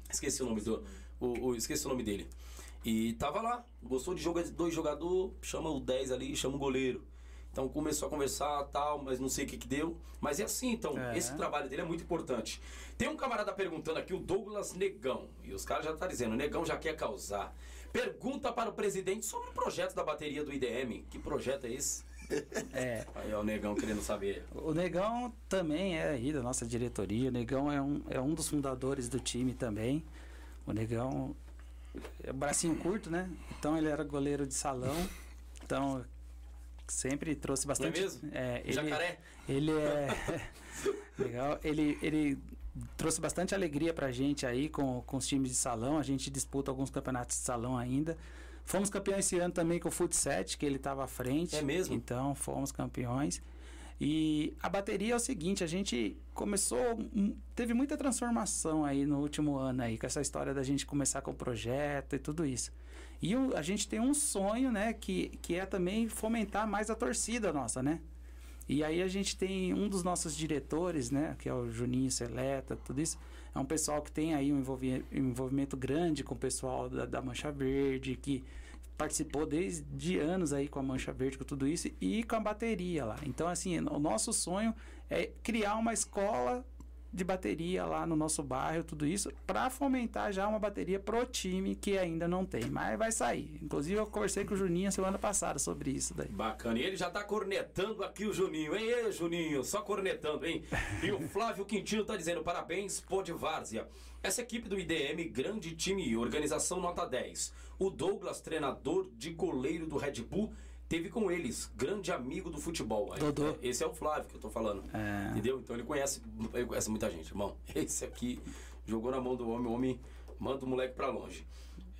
Esqueci o nome do. O, o- esqueci o nome dele. E tava lá, gostou de jogar dois jogadores, chama o 10 ali, chama o goleiro. Então começou a conversar tal, mas não sei o que que deu. Mas é assim, então, É. esse trabalho dele é muito importante. Tem um camarada perguntando aqui, o Douglas Negão. E os caras já tá dizendo, o Negão já quer causar. Pergunta para o presidente sobre o projeto da bateria do IDM. Que projeto é esse? [laughs] É. Aí ó, o Negão querendo saber. O Negão também é aí da nossa diretoria. O Negão é um, é um dos fundadores do time também. O Negão é bracinho curto, né? Então ele era goleiro de salão. Então sempre trouxe bastante. mesmo? É, ele, Jacaré? ele é [laughs] [laughs] legal. Ele, ele trouxe bastante alegria pra gente aí com, com os times de salão. A gente disputa alguns campeonatos de salão ainda. Fomos campeões esse ano também com o Fut 7, que ele estava à frente. É mesmo? Então fomos campeões. E a bateria é o seguinte, a gente começou, hum, teve muita transformação aí no último ano aí, com essa história da gente começar com o projeto e tudo isso. E a gente tem um sonho, né, que, que é também fomentar mais a torcida nossa, né? E aí a gente tem um dos nossos diretores, né, que é o Juninho Seleta, tudo isso. É um pessoal que tem aí um envolvi- envolvimento grande com o pessoal da, da Mancha Verde, que participou desde anos aí com a Mancha Verde, com tudo isso, e com a bateria lá. Então, assim, o nosso sonho é criar uma escola de bateria lá no nosso bairro, tudo isso, para fomentar já uma bateria pro time que ainda não tem, mas vai sair. Inclusive, eu conversei com o Juninho semana passada sobre isso daí. Bacana. E ele já tá cornetando aqui o Juninho, hein? Ei, Juninho, só cornetando, hein? E o Flávio Quintino tá dizendo: parabéns, pô de várzea. Essa equipe do IDM, grande time organização nota 10. O Douglas, treinador de goleiro do Red Bull, teve com eles, grande amigo do futebol. Dodô. Esse é o Flávio que eu tô falando. É. Entendeu? Então ele conhece, ele conhece muita gente, irmão. [laughs] Esse aqui jogou na mão do homem, o homem manda o moleque pra longe.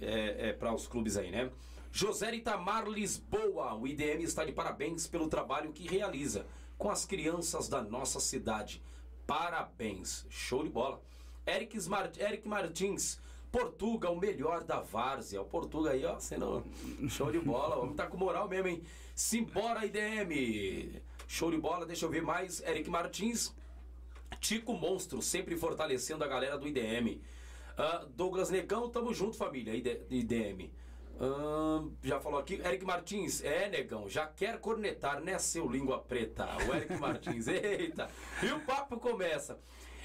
É, é para os clubes aí, né? José Itamar Lisboa, o IDM está de parabéns pelo trabalho que realiza com as crianças da nossa cidade. Parabéns, show de bola. Eric, Smart, Eric Martins, Portuga, o melhor da várzea. O Portuga aí, ó, sendo show de bola. Vamos tá com moral mesmo, hein? Simbora, IDM! Show de bola, deixa eu ver mais. Eric Martins, Tico Monstro, sempre fortalecendo a galera do IDM. Ah, Douglas Negão, tamo junto, família, ID- IDM. Ah, já falou aqui, Eric Martins, é, negão, já quer cornetar, né, seu língua preta? O Eric Martins, [laughs] eita! E o papo começa.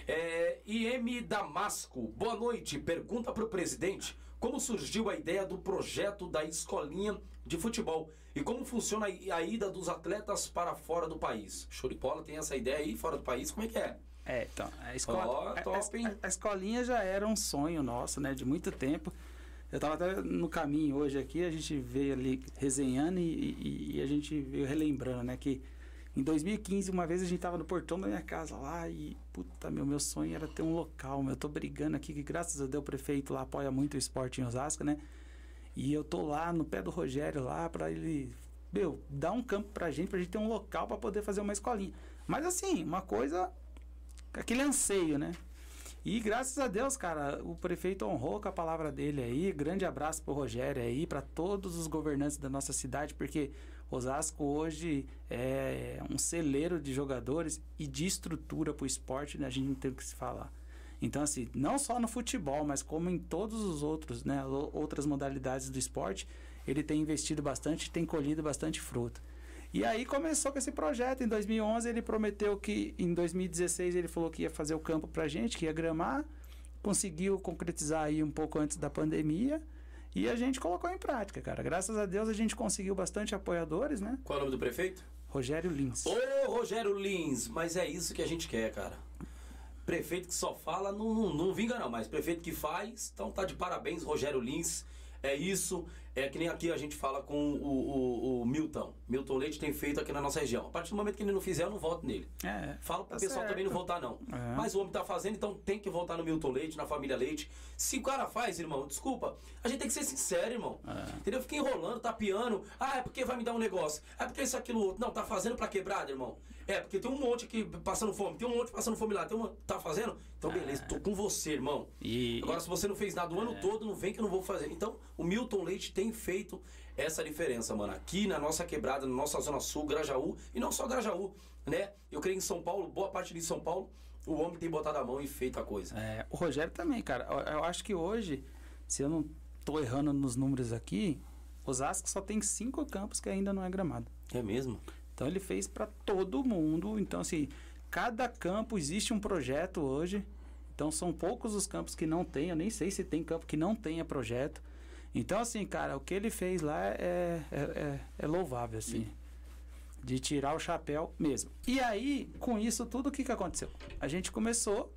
É, IM Damasco, boa noite. Pergunta pro presidente como surgiu a ideia do projeto da escolinha de futebol e como funciona a ida dos atletas para fora do país. Bola, tem essa ideia aí fora do país, como é que é? É, então, a, escola, Ó, a- a, a escolinha já era um sonho nosso, né, de muito tempo. Eu tava até no caminho hoje aqui, a gente veio ali resenhando e, e- e a gente veio relembrando, né, que em 2015, uma vez a gente tava no portão da minha casa lá e, puta, meu, meu sonho era ter um local, meu, eu tô brigando aqui, que graças a Deus o prefeito lá apoia muito o esporte em Osasco, né, e eu tô lá no pé do Rogério lá pra ele, meu, dar um campo pra gente, pra gente ter um local pra poder fazer uma escolinha. Mas assim, uma coisa aquele anseio, né? E graças a Deus, cara, o prefeito honrou com a palavra dele aí. Grande abraço pro Rogério aí, para todos os governantes da nossa cidade, porque Osasco hoje é um celeiro de jogadores e de estrutura pro esporte, né? A gente não tem o que se falar. Então, assim, não só no futebol, mas como em todos os outros, né? o- Outras modalidades do esporte, ele tem investido bastante tem colhido bastante fruta. E aí começou com esse projeto. Em 2011 ele prometeu que em 2016 ele falou que ia fazer o campo pra gente, que ia gramar. Conseguiu concretizar aí um pouco antes da pandemia. E a gente colocou em prática, cara. Graças a Deus a gente conseguiu bastante apoiadores, né? Qual é o nome do prefeito? Rogério Lins. Ô, Rogério Lins, mas é isso que a gente quer, cara. Prefeito que só fala não, não, não vinga não, mas prefeito que faz, então tá de parabéns, Rogério Lins. É isso, é que nem aqui a gente fala com o, o, o Milton. Milton Leite tem feito aqui na nossa região. A partir do momento que ele não fizer, eu não voto nele. É. Fala pro Tá pessoal certo. também não votar, não. É. Mas o homem tá fazendo, então tem que votar no Milton Leite, na família Leite. Se o cara faz, irmão, desculpa, a gente tem que ser sincero, irmão. É. Entendeu? Fica enrolando, tapeando. Ah, é porque vai me dar um negócio. É porque isso, aquilo, outro. Não, tá fazendo pra quebrada, irmão. É, porque tem um monte aqui passando fome. Tem um monte passando fome lá. Tem uma... Tá fazendo? Então, beleza, tô com você, irmão. E, Agora, se você não fez nada o ano todo, não vem que eu não vou fazer. Então, o Milton Leite tem feito essa diferença, mano. Aqui na nossa quebrada, na nossa Zona Sul, Grajaú, e não só Grajaú, né? Eu creio em São Paulo, boa parte de São Paulo, o homem tem botado a mão e feito a coisa. É, o Rogério também, cara. Eu, eu acho que hoje, se eu não tô errando nos números aqui, Osasco só tem cinco campos que ainda não é gramado. É mesmo? Então ele fez para todo mundo. Então assim, cada campo existe um projeto hoje. Então são poucos os campos que não tem. Eu nem sei se tem campo que não tenha projeto. Então assim, cara, o que ele fez lá é, é, é- é louvável assim. De tirar o chapéu mesmo. E aí, com isso tudo, o que, que aconteceu? A gente começou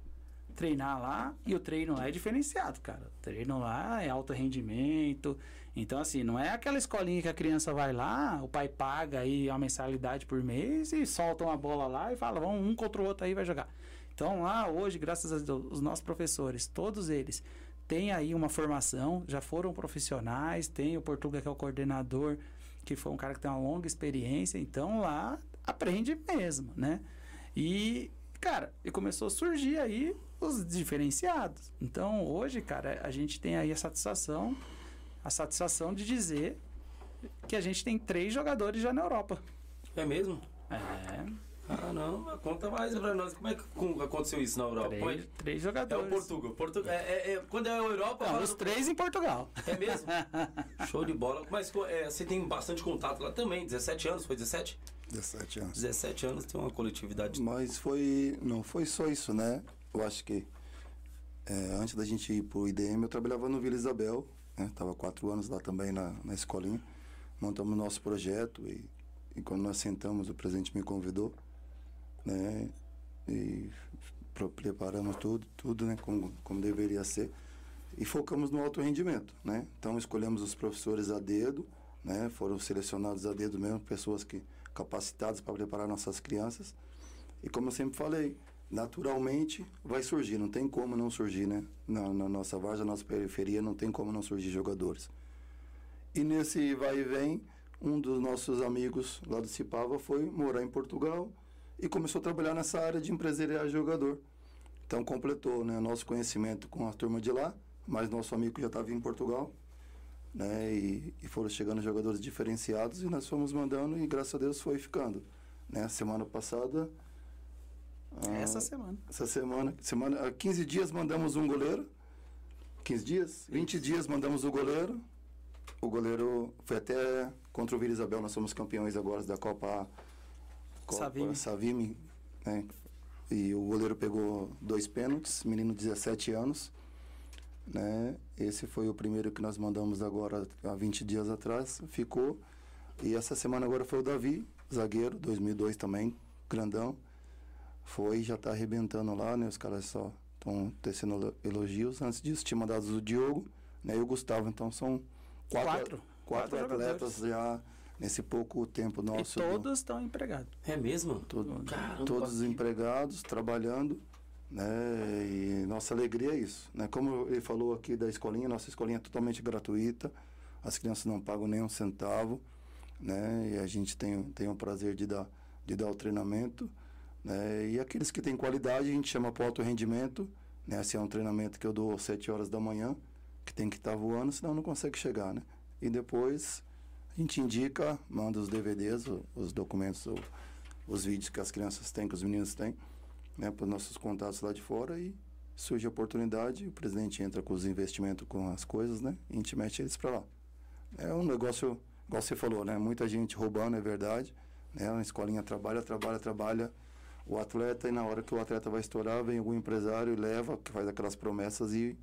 a treinar lá e o treino lá é diferenciado, cara. O treino lá é alto rendimento. Então, assim, não é aquela escolinha que a criança vai lá, o pai paga aí uma mensalidade por mês e solta uma bola lá e fala, vamos um contra o outro aí vai jogar. Então, lá hoje, graças a Deus, os nossos professores, todos eles, têm aí uma formação, já foram profissionais, tem o Portuga que é o coordenador, que foi um cara que tem uma longa experiência, então lá aprende mesmo, né? E, cara, e começou a surgir aí os diferenciados. Então, hoje, cara, a gente tem aí a satisfação, a satisfação de dizer que a gente tem três jogadores já na Europa. É mesmo? É, Ah, não. Conta mais pra nós. Como é que aconteceu isso na Europa? Como é três, três É jogadores. o Portugal. Portugal. É, é- é- quando é a Europa, Não, os três em Portugal. É mesmo? [laughs] Show de bola. Mas é, você tem bastante contato lá também. 17 anos, foi 17? 17 anos. 17 anos tem uma coletividade. Mas foi. Não foi só isso, né? Eu acho que é, antes da gente ir pro IDM, eu trabalhava no Vila Isabel, né? Tava quatro anos lá também na, na escolinha. Montamos nosso projeto e, e quando nós sentamos, o presidente me convidou, né? E preparamos tudo, tudo, né? Como, como deveria ser. E focamos no alto rendimento, né? Então escolhemos os professores a dedo, né? Foram selecionados a dedo mesmo, pessoas que capacitadas para preparar nossas crianças. E como eu sempre falei, naturalmente vai surgir, não tem como não surgir, né? Na, na nossa várzea, na nossa periferia, não tem como não surgir jogadores. E nesse vai e vem, um dos nossos amigos lá do Cipava foi morar em Portugal e começou a trabalhar nessa área de empresariar jogador. Então completou né, nosso conhecimento com a turma de lá, mas nosso amigo já estava em Portugal, né? E, e foram chegando jogadores diferenciados e nós fomos mandando e graças a Deus foi ficando. Né? Semana passada. ah, Essa semana. essa semana, semana, há 15 dias mandamos um goleiro. 15 dias? 20 dias mandamos o goleiro. O goleiro foi até contra o Vila Isabel, nós somos campeões agora da Copa, Copa Savime. Savime, né? E o goleiro pegou dois pênaltis, menino de 17 anos. né? Esse foi o primeiro que nós mandamos agora há 20 dias atrás, ficou. E essa semana agora foi o Davi, zagueiro, 2002 também, grandão. Foi, já está arrebentando lá, né? Os caras só estão tecendo elogios. Antes disso, tinha mandado o Diogo né? e o Gustavo. Então são quatro, Quatro. quatro, Quatro atletas já nesse pouco tempo nosso. e do- todos estão empregados. É mesmo? Todo- todos empregados, trabalhando, né? E nossa alegria é isso, né? Como ele falou aqui da escolinha, nossa escolinha é totalmente gratuita, as crianças não pagam nem um centavo, né? E a gente tem, tem o prazer de dar, de dar o treinamento, né? E aqueles que têm qualidade, a gente chama para alto rendimento, né? Esse é um treinamento que eu dou às 7 horas da manhã, que tem que estar voando, senão não consegue chegar, né? E depois a gente indica, manda os DVDs, os documentos, os vídeos que as crianças têm, que os meninos têm, né, para os nossos contatos lá de fora e surge a oportunidade, o presidente entra com os investimentos, com as coisas, né, e a gente mete eles para lá. É um negócio, igual você falou, né, muita gente roubando, é verdade, né, a escolinha trabalha, trabalha, trabalha, o atleta e na hora que o atleta vai estourar, vem algum empresário e leva, que faz aquelas promessas e,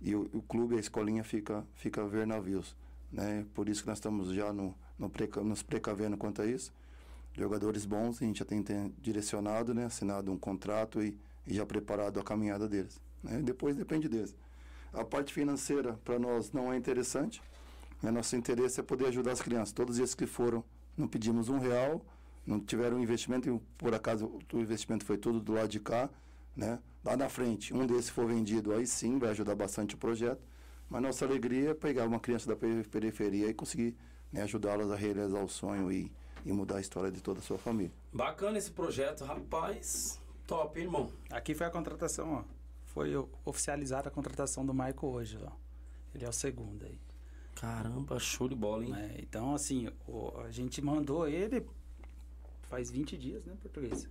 e o, o clube, a escolinha fica, fica a ver navios, né, por isso que nós estamos já no, no preca, nos precavendo quanto a isso, jogadores bons, a gente já tem, tem direcionado, né, assinado um contrato e, e já preparado a caminhada deles. Né? Depois depende deles. A parte financeira para nós não é interessante. Né? Nosso interesse é poder ajudar as crianças. Todos esses que foram, não pedimos um real, não tiveram investimento, e por acaso o investimento foi tudo do lado de cá, né? Lá na frente, um desses for vendido, aí sim vai ajudar bastante o projeto. Mas nossa alegria é pegar uma criança da peri- periferia e conseguir né, ajudá-las a realizar o sonho e, e mudar a história de toda a sua família. Bacana esse projeto, rapaz. Top, hein, irmão. Aqui foi a contratação, ó. Foi oficializada a contratação do Michael hoje, ó. Ele é o segundo aí. Caramba, show de bola, hein? né? Então, assim, o- a gente mandou ele faz 20 dias, né, português?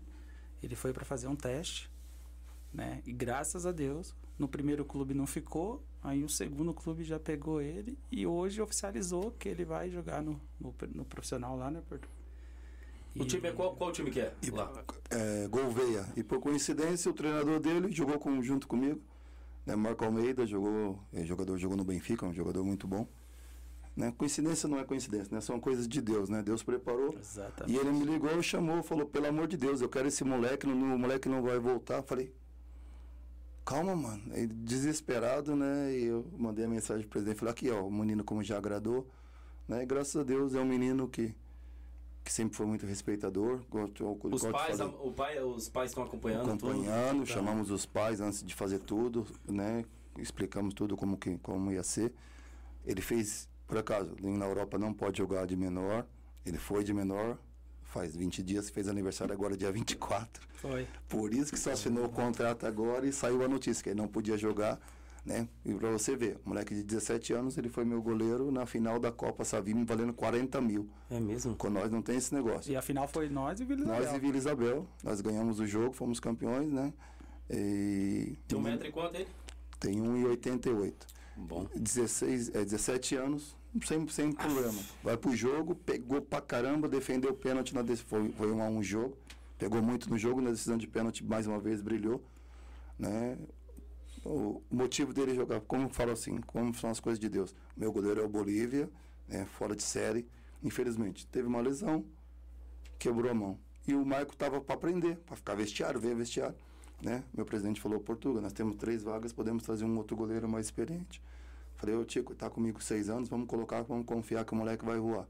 Ele foi para fazer um teste, né? E graças a Deus, no primeiro clube não ficou, aí o segundo clube já pegou ele e hoje oficializou que ele vai jogar no, no, no profissional lá, né, Porto? O time é qual, qual time que é? E, Lá. é, Gouveia. E por coincidência, o treinador dele jogou com, junto comigo. Né, Marco Almeida jogou, é jogador jogou no Benfica, um jogador muito bom. Né, coincidência não é coincidência, né, são coisas de Deus, né? Deus preparou. Exatamente. E ele me ligou, chamou, falou: pelo amor de Deus, eu quero esse moleque, não- o moleque não vai voltar. Falei: calma, mano. Ele desesperado, né? E eu mandei a mensagem pro presidente: falei: aqui, ó, o menino como já agradou. Né? E graças a Deus é um menino que, que sempre foi muito respeitador. Gosto, Os te pais, o pai, os pais estão acompanhando, tudo. acompanhando, chamamos os pais antes de fazer tudo, né? Explicamos tudo como que como ia ser. Ele fez, por acaso, na Europa não pode jogar de menor. Ele foi de menor, faz 20 dias, fez aniversário agora dia 24. Foi. Por isso que só assinou o contrato agora e saiu a notícia que ele não podia jogar, né? E pra você ver, o moleque de 17 anos, ele foi meu goleiro na final da Copa Savime, valendo 40 mil. É mesmo? Com nós não tem esse negócio. E a final foi nós e Vila Nós Isabel. e Vila Isabel, nós ganhamos o jogo, fomos campeões, né? E Tem um metro e quanto ele? tem 1,88. Bom. 16, é, 17 anos, sem, sem problema. Vai pro jogo, pegou pra caramba, defendeu o pênalti na foi, foi um a um jogo. Pegou muito no jogo, na decisão de pênalti, mais uma vez brilhou. Né? O motivo dele jogar, como eu falo assim, como são as coisas de Deus. Meu goleiro é o Bolívia, né, fora de série. Infelizmente, teve uma lesão, quebrou a mão. E o Marco tava para aprender, para ficar vestiário, ver vestiário. Né? Meu presidente falou, Portugal, nós temos três vagas, podemos trazer um outro goleiro mais experiente. Falei, ô Tico, tá comigo seis anos, vamos colocar, vamos confiar que o moleque vai voar.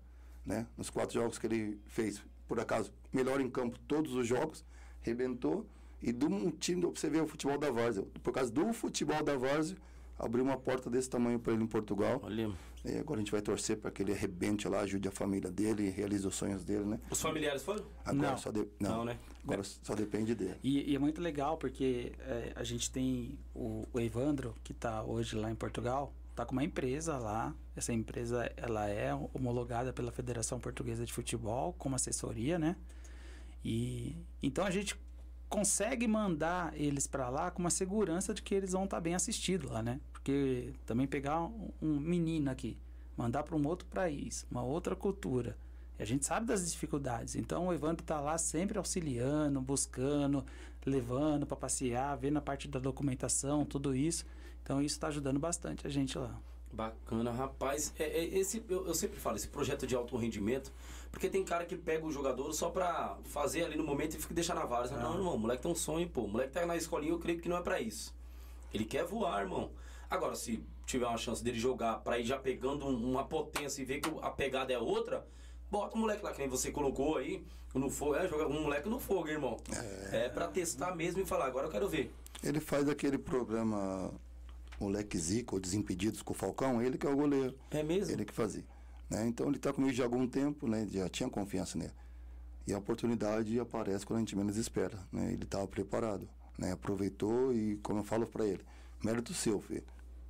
Né? Nos quatro jogos que ele fez, por acaso, melhor em campo todos os jogos, rebentou. E do um time, pra você ver o futebol da Várzea, por causa do futebol da Várzea, abriu uma porta desse tamanho para ele em Portugal. Olha. E agora a gente vai torcer para que ele arrebente lá, ajude a família dele e realize os sonhos dele, né? Os familiares foram? Agora Não. só de- não, Não, né? Agora só depende dele. E, e é muito legal porque é, a gente tem o, o Evandro, que está hoje lá em Portugal, está com uma empresa lá. Essa empresa ela é homologada pela Federação Portuguesa de Futebol como assessoria, né? E então a gente consegue mandar eles para lá com uma segurança de que eles vão estar bem assistidos lá, né? Porque também pegar um, um menino aqui, mandar para um outro país, uma outra cultura, E a gente sabe das dificuldades. Então o Evandro está lá sempre auxiliando, buscando, levando para passear, vendo a parte da documentação, tudo isso. Então isso está ajudando bastante a gente lá. Bacana, rapaz. É, é esse, eu, eu, sempre falo, esse projeto de alto rendimento, porque tem cara que pega o jogador só pra fazer ali no momento e fica deixar na vara. Não, irmão, o moleque tem um sonho, pô. O moleque tá na escolinha, eu creio que não é para isso. Ele quer voar, irmão. Agora, se tiver uma chance dele jogar para ir já pegando uma potência e ver que a pegada é outra, bota o moleque lá, que nem você colocou aí, no fogo, é, joga um moleque no fogo, irmão. É, é para testar mesmo e falar, agora eu quero ver. Ele faz aquele programa Moleque Zico, ou Desimpedidos com o Falcão, ele que é o goleiro. É mesmo? Ele que fazia. Né? Então ele está comigo já há algum tempo, né? já tinha confiança nele. E a oportunidade aparece quando a gente menos espera. Né? Ele estava preparado, né? aproveitou e, como eu falo para ele, mérito seu, filho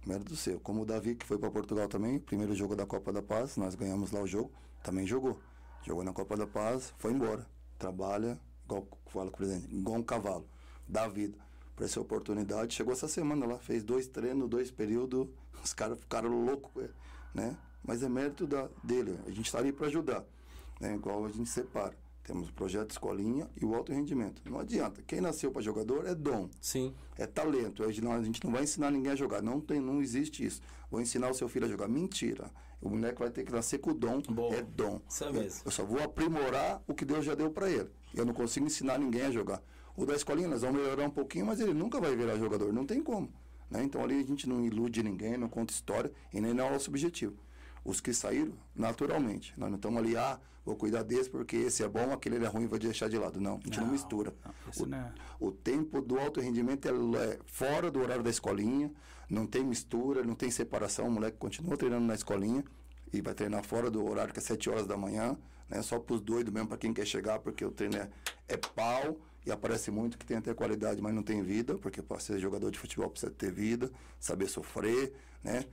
mérito seu. Como o Davi, que foi para Portugal também, primeiro jogo da Copa da Paz, nós ganhamos lá o jogo, também jogou. Jogou na Copa da Paz, foi embora. Trabalha, igual fala com o presidente, igual um cavalo, dá vida. Para essa oportunidade, chegou essa semana lá, fez dois treinos, dois períodos, os caras ficaram loucos, né? Mas é mérito da, dele, a gente está ali para ajudar, né? Igual a gente separa. Temos o projeto escolinha e o alto rendimento. Não adianta. Quem nasceu para jogador é dom. Sim. É talento. A gente não vai ensinar ninguém a jogar. Não tem, não existe isso. Vou ensinar o seu filho a jogar. Mentira. O moleque vai ter que nascer com o dom. Bom, é dom. Isso é mesmo. Eu só vou aprimorar o que Deus já deu para ele. Eu não consigo ensinar ninguém a jogar. O da escolinha nós vamos melhorar um pouquinho, mas ele nunca vai virar jogador. Não tem como. Né? Então ali a gente não ilude ninguém, não conta história e nem não é o nosso objetivo os que saíram naturalmente. Nós não estamos ali, ah, vou cuidar desse porque esse é bom, aquele é ruim, vou deixar de lado. Não, a gente não, não mistura. Não, o, não é... o, tempo do alto rendimento é, é, fora do horário da escolinha, não tem mistura, não tem separação. O moleque continua treinando na escolinha e vai treinar fora do horário que é 7 horas da manhã, né? Só para os doidos mesmo, para quem quer chegar, porque o treino é, é pau e aparece muito que tem até qualidade, mas não tem vida, porque para ser jogador de futebol precisa ter vida, saber sofrer, né?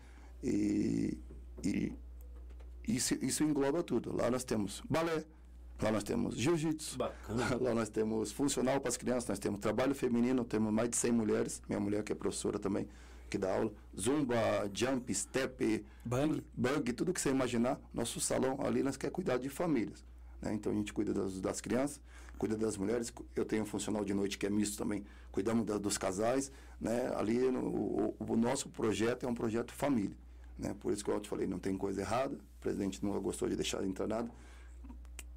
E, e isso, isso engloba tudo. Lá nós temos balé, lá nós temos jiu-jitsu, [laughs] lá nós temos funcional para as crianças, nós temos trabalho feminino, temos mais de 100 mulheres, minha mulher que é professora também, que dá aula, zumba, jump, step, bang, bang tudo que você imaginar. Nosso salão ali nós quer cuidar de famílias. Né? Então a gente cuida das, das, crianças, cuida das mulheres. Eu tenho um funcional de noite que é misto também, cuidamos da, dos casais. Né? Ali no, o, o nosso projeto é um projeto família. Né? Por isso que eu te falei, não tem coisa errada, o presidente nunca gostou de deixar entrar nada.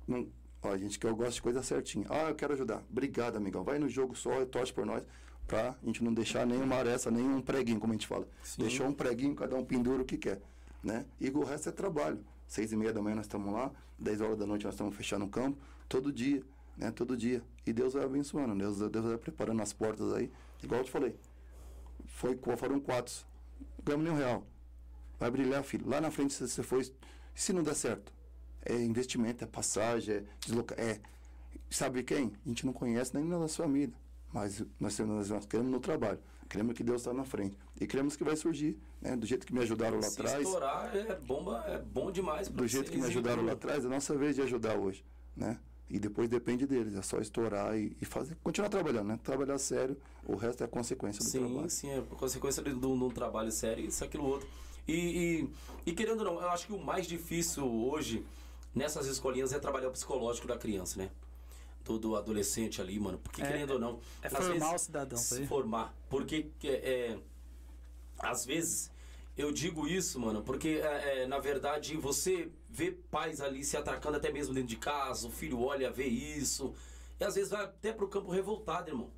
Não, ó, a gente que eu gosto de coisa certinha. Ah, eu quero ajudar. Obrigado, amigão. Vai no jogo só e torce por nós, pra a gente não deixar nenhuma aresta, nenhum preguinho, como a gente fala. Sim. Deixou um preguinho, cada um pendura o que quer. Né? E o resto é trabalho. Seis e meia da manhã nós estamos lá, dez horas da noite nós estamos fechando o campo, todo dia, né? Todo dia. E Deus vai abençoando, Deus, Deus vai preparando as portas aí. Igual eu te falei. Foi, foram quatro. Ganhamos nenhum real. Vai brilhar, filho. Lá na frente, se você for. Se não der certo, é investimento, é passagem, é deslocar. É. Sabe quem? A gente não conhece nem na nossa família. Mas nós, nós, nós queremos no trabalho. Queremos que Deus está na frente. E queremos que vai surgir. Né? Do jeito que me ajudaram lá Se atrás. estourar é bomba, é bom demais. Do jeito que me ajudaram lá atrás, é a nossa vez de ajudar hoje. Né? E depois depende deles, é só estourar e, e, fazer, continuar trabalhando, né? Trabalhar sério, o resto é consequência do sim, trabalho. Sim, sim, é consequência de, de, de um trabalho sério, isso, aquilo, outro. E, e, e, querendo ou não, eu acho que o mais difícil hoje nessas escolinhas é trabalhar o psicológico da criança, né? Do, do adolescente ali, mano. Porque é, querendo ou não. É formar vezes, o cidadão, se formar. Porque é, é, às vezes eu digo isso, mano, porque é, é, na verdade você vê pais ali se atracando até mesmo dentro de casa, o filho olha, vê isso. E às vezes vai até pro campo revoltado, irmão.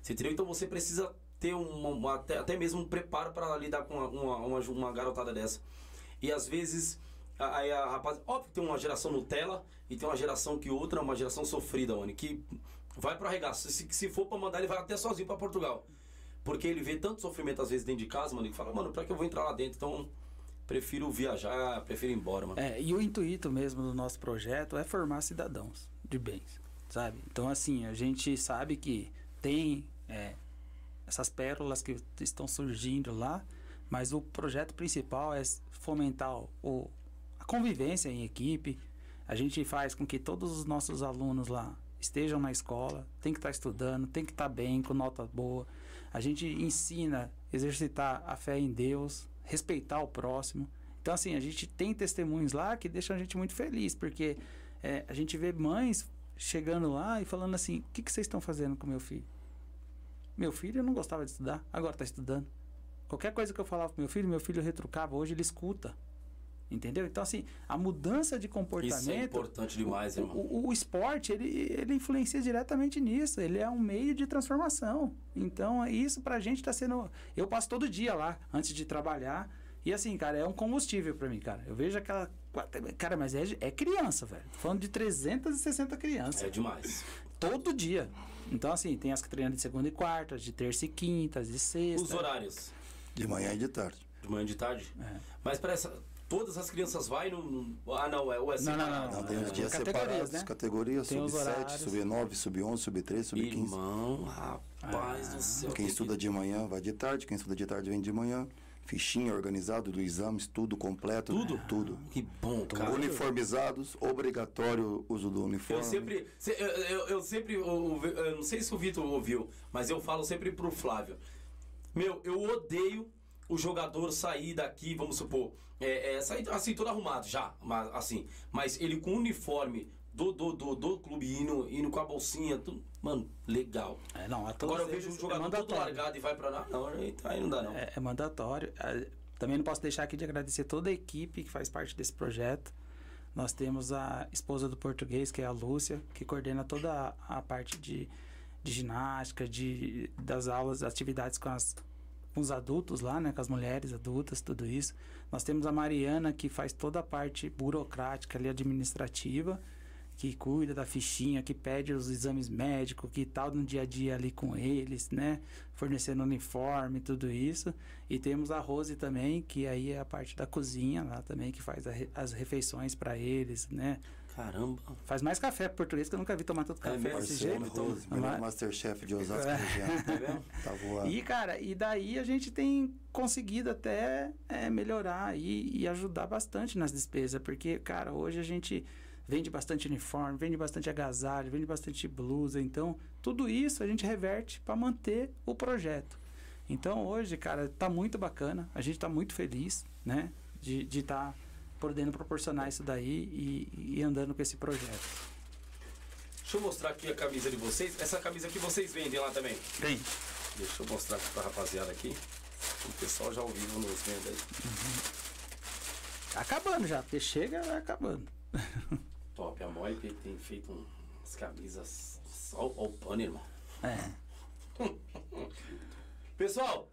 Você entendeu? Então você precisa ter uma até, até mesmo um preparo para lidar com uma, uma, uma, garotada dessa. E às vezes, aí a, a rapaz, óbvio que tem uma geração Nutella e tem uma geração que outra, uma geração sofrida, mano, que vai pro arregaço. Se, se for para mandar, ele vai até sozinho para Portugal. Porque ele vê tanto sofrimento às vezes dentro de casa, mano, que fala, mano, pra que eu vou entrar lá dentro? Então, prefiro viajar, prefiro ir embora, mano. É, e o intuito mesmo do nosso projeto é formar cidadãos de bens, sabe? Então, assim, a gente sabe que tem é, essas pérolas que estão surgindo lá, mas o projeto principal é fomentar o, a convivência em equipe. A gente faz com que todos os nossos alunos lá estejam na escola, tem que estar estudando, tem que estar bem, com nota boa. A gente ensina exercitar a fé em Deus, respeitar o próximo. Então, assim, a gente tem testemunhos lá que deixam a gente muito feliz, porque é, a gente vê mães chegando lá e falando assim: o que, que vocês estão fazendo com meu filho? Meu filho não gostava de estudar, agora está estudando. Qualquer coisa que eu falava pro meu filho, meu filho retrucava, hoje ele escuta. Entendeu? Então, assim, a mudança de comportamento. Isso é importante demais, o, irmão. O, o, esporte, ele, ele influencia diretamente nisso. Ele é um meio de transformação. Então, isso pra gente tá sendo. Eu passo todo dia lá, antes de trabalhar. E assim, cara, é um combustível para mim, cara. Eu vejo aquela. Cara, mas é, é criança, velho. Falando de 360 crianças. É demais. Todo dia. Então, assim, tem as que treinam de segunda e quarta, de terça e quinta, de sexta. Os horários? De manhã e de tarde. De manhã e de tarde? É. Mas para essa. Todas as crianças vai no. Ah, não, é o é não, não, não, não, tem os dias separados, né? categorias, sub-7, sub-9, sub-11, sub-13, sub-15. Irmão, rapaz ah. do céu. Quem estuda de manhã vai de tarde, quem estuda de tarde vem de manhã fichinha organizado do exames, tudo completo. Tudo? Tudo. Que bom, cara. Uniformizados, obrigatório uso do uniforme. Eu sempre, eu, eu, eu sempre, eu não sei se o Vitor ouviu, mas eu falo sempre pro Flávio. Meu, eu odeio o jogador sair daqui, vamos supor, é, é, sair assim, todo arrumado já, mas, assim, mas ele com uniforme do, do, do, do clube indo, indo com a bolsinha, tudo, mano, legal. É, não, Agora eu vejo um jogador é todo largado e vai pra lá, não, aí não dá não. É, é mandatório. É, também não posso deixar aqui de agradecer toda a equipe que faz parte desse projeto. Nós temos a esposa do português, que é a Lúcia, que coordena toda a, a parte de, de ginástica, de, das aulas, atividades com as com os adultos lá, né, com as mulheres adultas, tudo isso. Nós temos a Mariana que faz toda a parte burocrática ali administrativa, que cuida da fichinha, que pede os exames médicos, que tal no dia a dia ali com eles, né, fornecendo uniforme, tudo isso. E temos a Rose também, que aí é a parte da cozinha lá também, que faz as refeições para eles, né? Caramba. Faz mais café português que eu nunca vi tomar tanto café é desse jeito. Rose, melhor Masterchef de [laughs] Osasco é. região. tá voando. E, cara, e daí a gente tem conseguido até é, melhorar e, e ajudar bastante nas despesas. Porque, cara, hoje a gente vende bastante uniforme, vende bastante agasalho, vende bastante blusa. Então, tudo isso a gente reverte para manter o projeto. Então, hoje, cara, tá muito bacana. A gente tá muito feliz, né? De estar... Tá podendo proporcionar isso daí e, e andando com esse projeto. Deixa eu mostrar aqui a camisa de vocês. Essa camisa aqui vocês vendem lá também? Tem. Deixa eu mostrar aqui pra rapaziada aqui. O pessoal já ao vivo nos vendo aí. Uhum. Tá acabando já, porque chega, vai acabando. [laughs] Top, a Moip tem feito umas camisas só o pano, irmão. É. [laughs] Pessoal,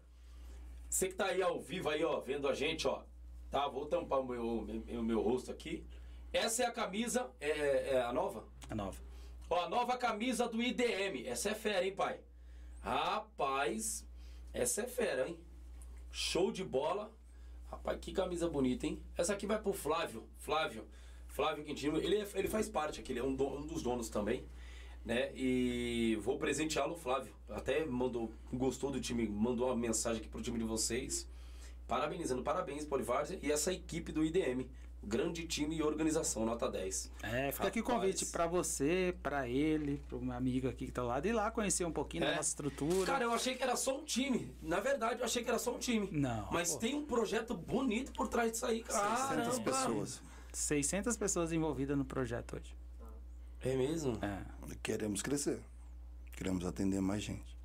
você que tá aí ao vivo aí, ó, vendo a gente, ó. Tá, vou tampar o meu, meu, meu rosto aqui. Essa é a camisa, é, é a nova? A nova. Ó, a nova camisa do IDM. Essa é fera, hein, pai? Rapaz, essa é fera, hein? Show de bola. Rapaz, que camisa bonita, hein? Essa aqui vai pro Flávio. Flávio. Flávio Quintino. Ele, é, ele faz parte aqui, ele é um, do, um dos donos também. Né? E vou presenteá-lo, Flávio. Até mandou, gostou do time, mandou uma mensagem aqui pro time de vocês. Parabenizando, parabéns, Polivárzea e essa equipe do IDM. Grande time e organização, nota 10. É, fica aqui o convite para você, para ele, para um amigo aqui que tá lá, de ir lá conhecer um pouquinho é. da nossa estrutura. Cara, eu achei que era só um time. Na verdade, eu achei que era só um time. Não. Mas pô. tem um projeto bonito por trás disso aí, cara. 600 pessoas. 600 pessoas envolvidas no projeto hoje. É mesmo? É. Queremos crescer. Queremos atender mais gente.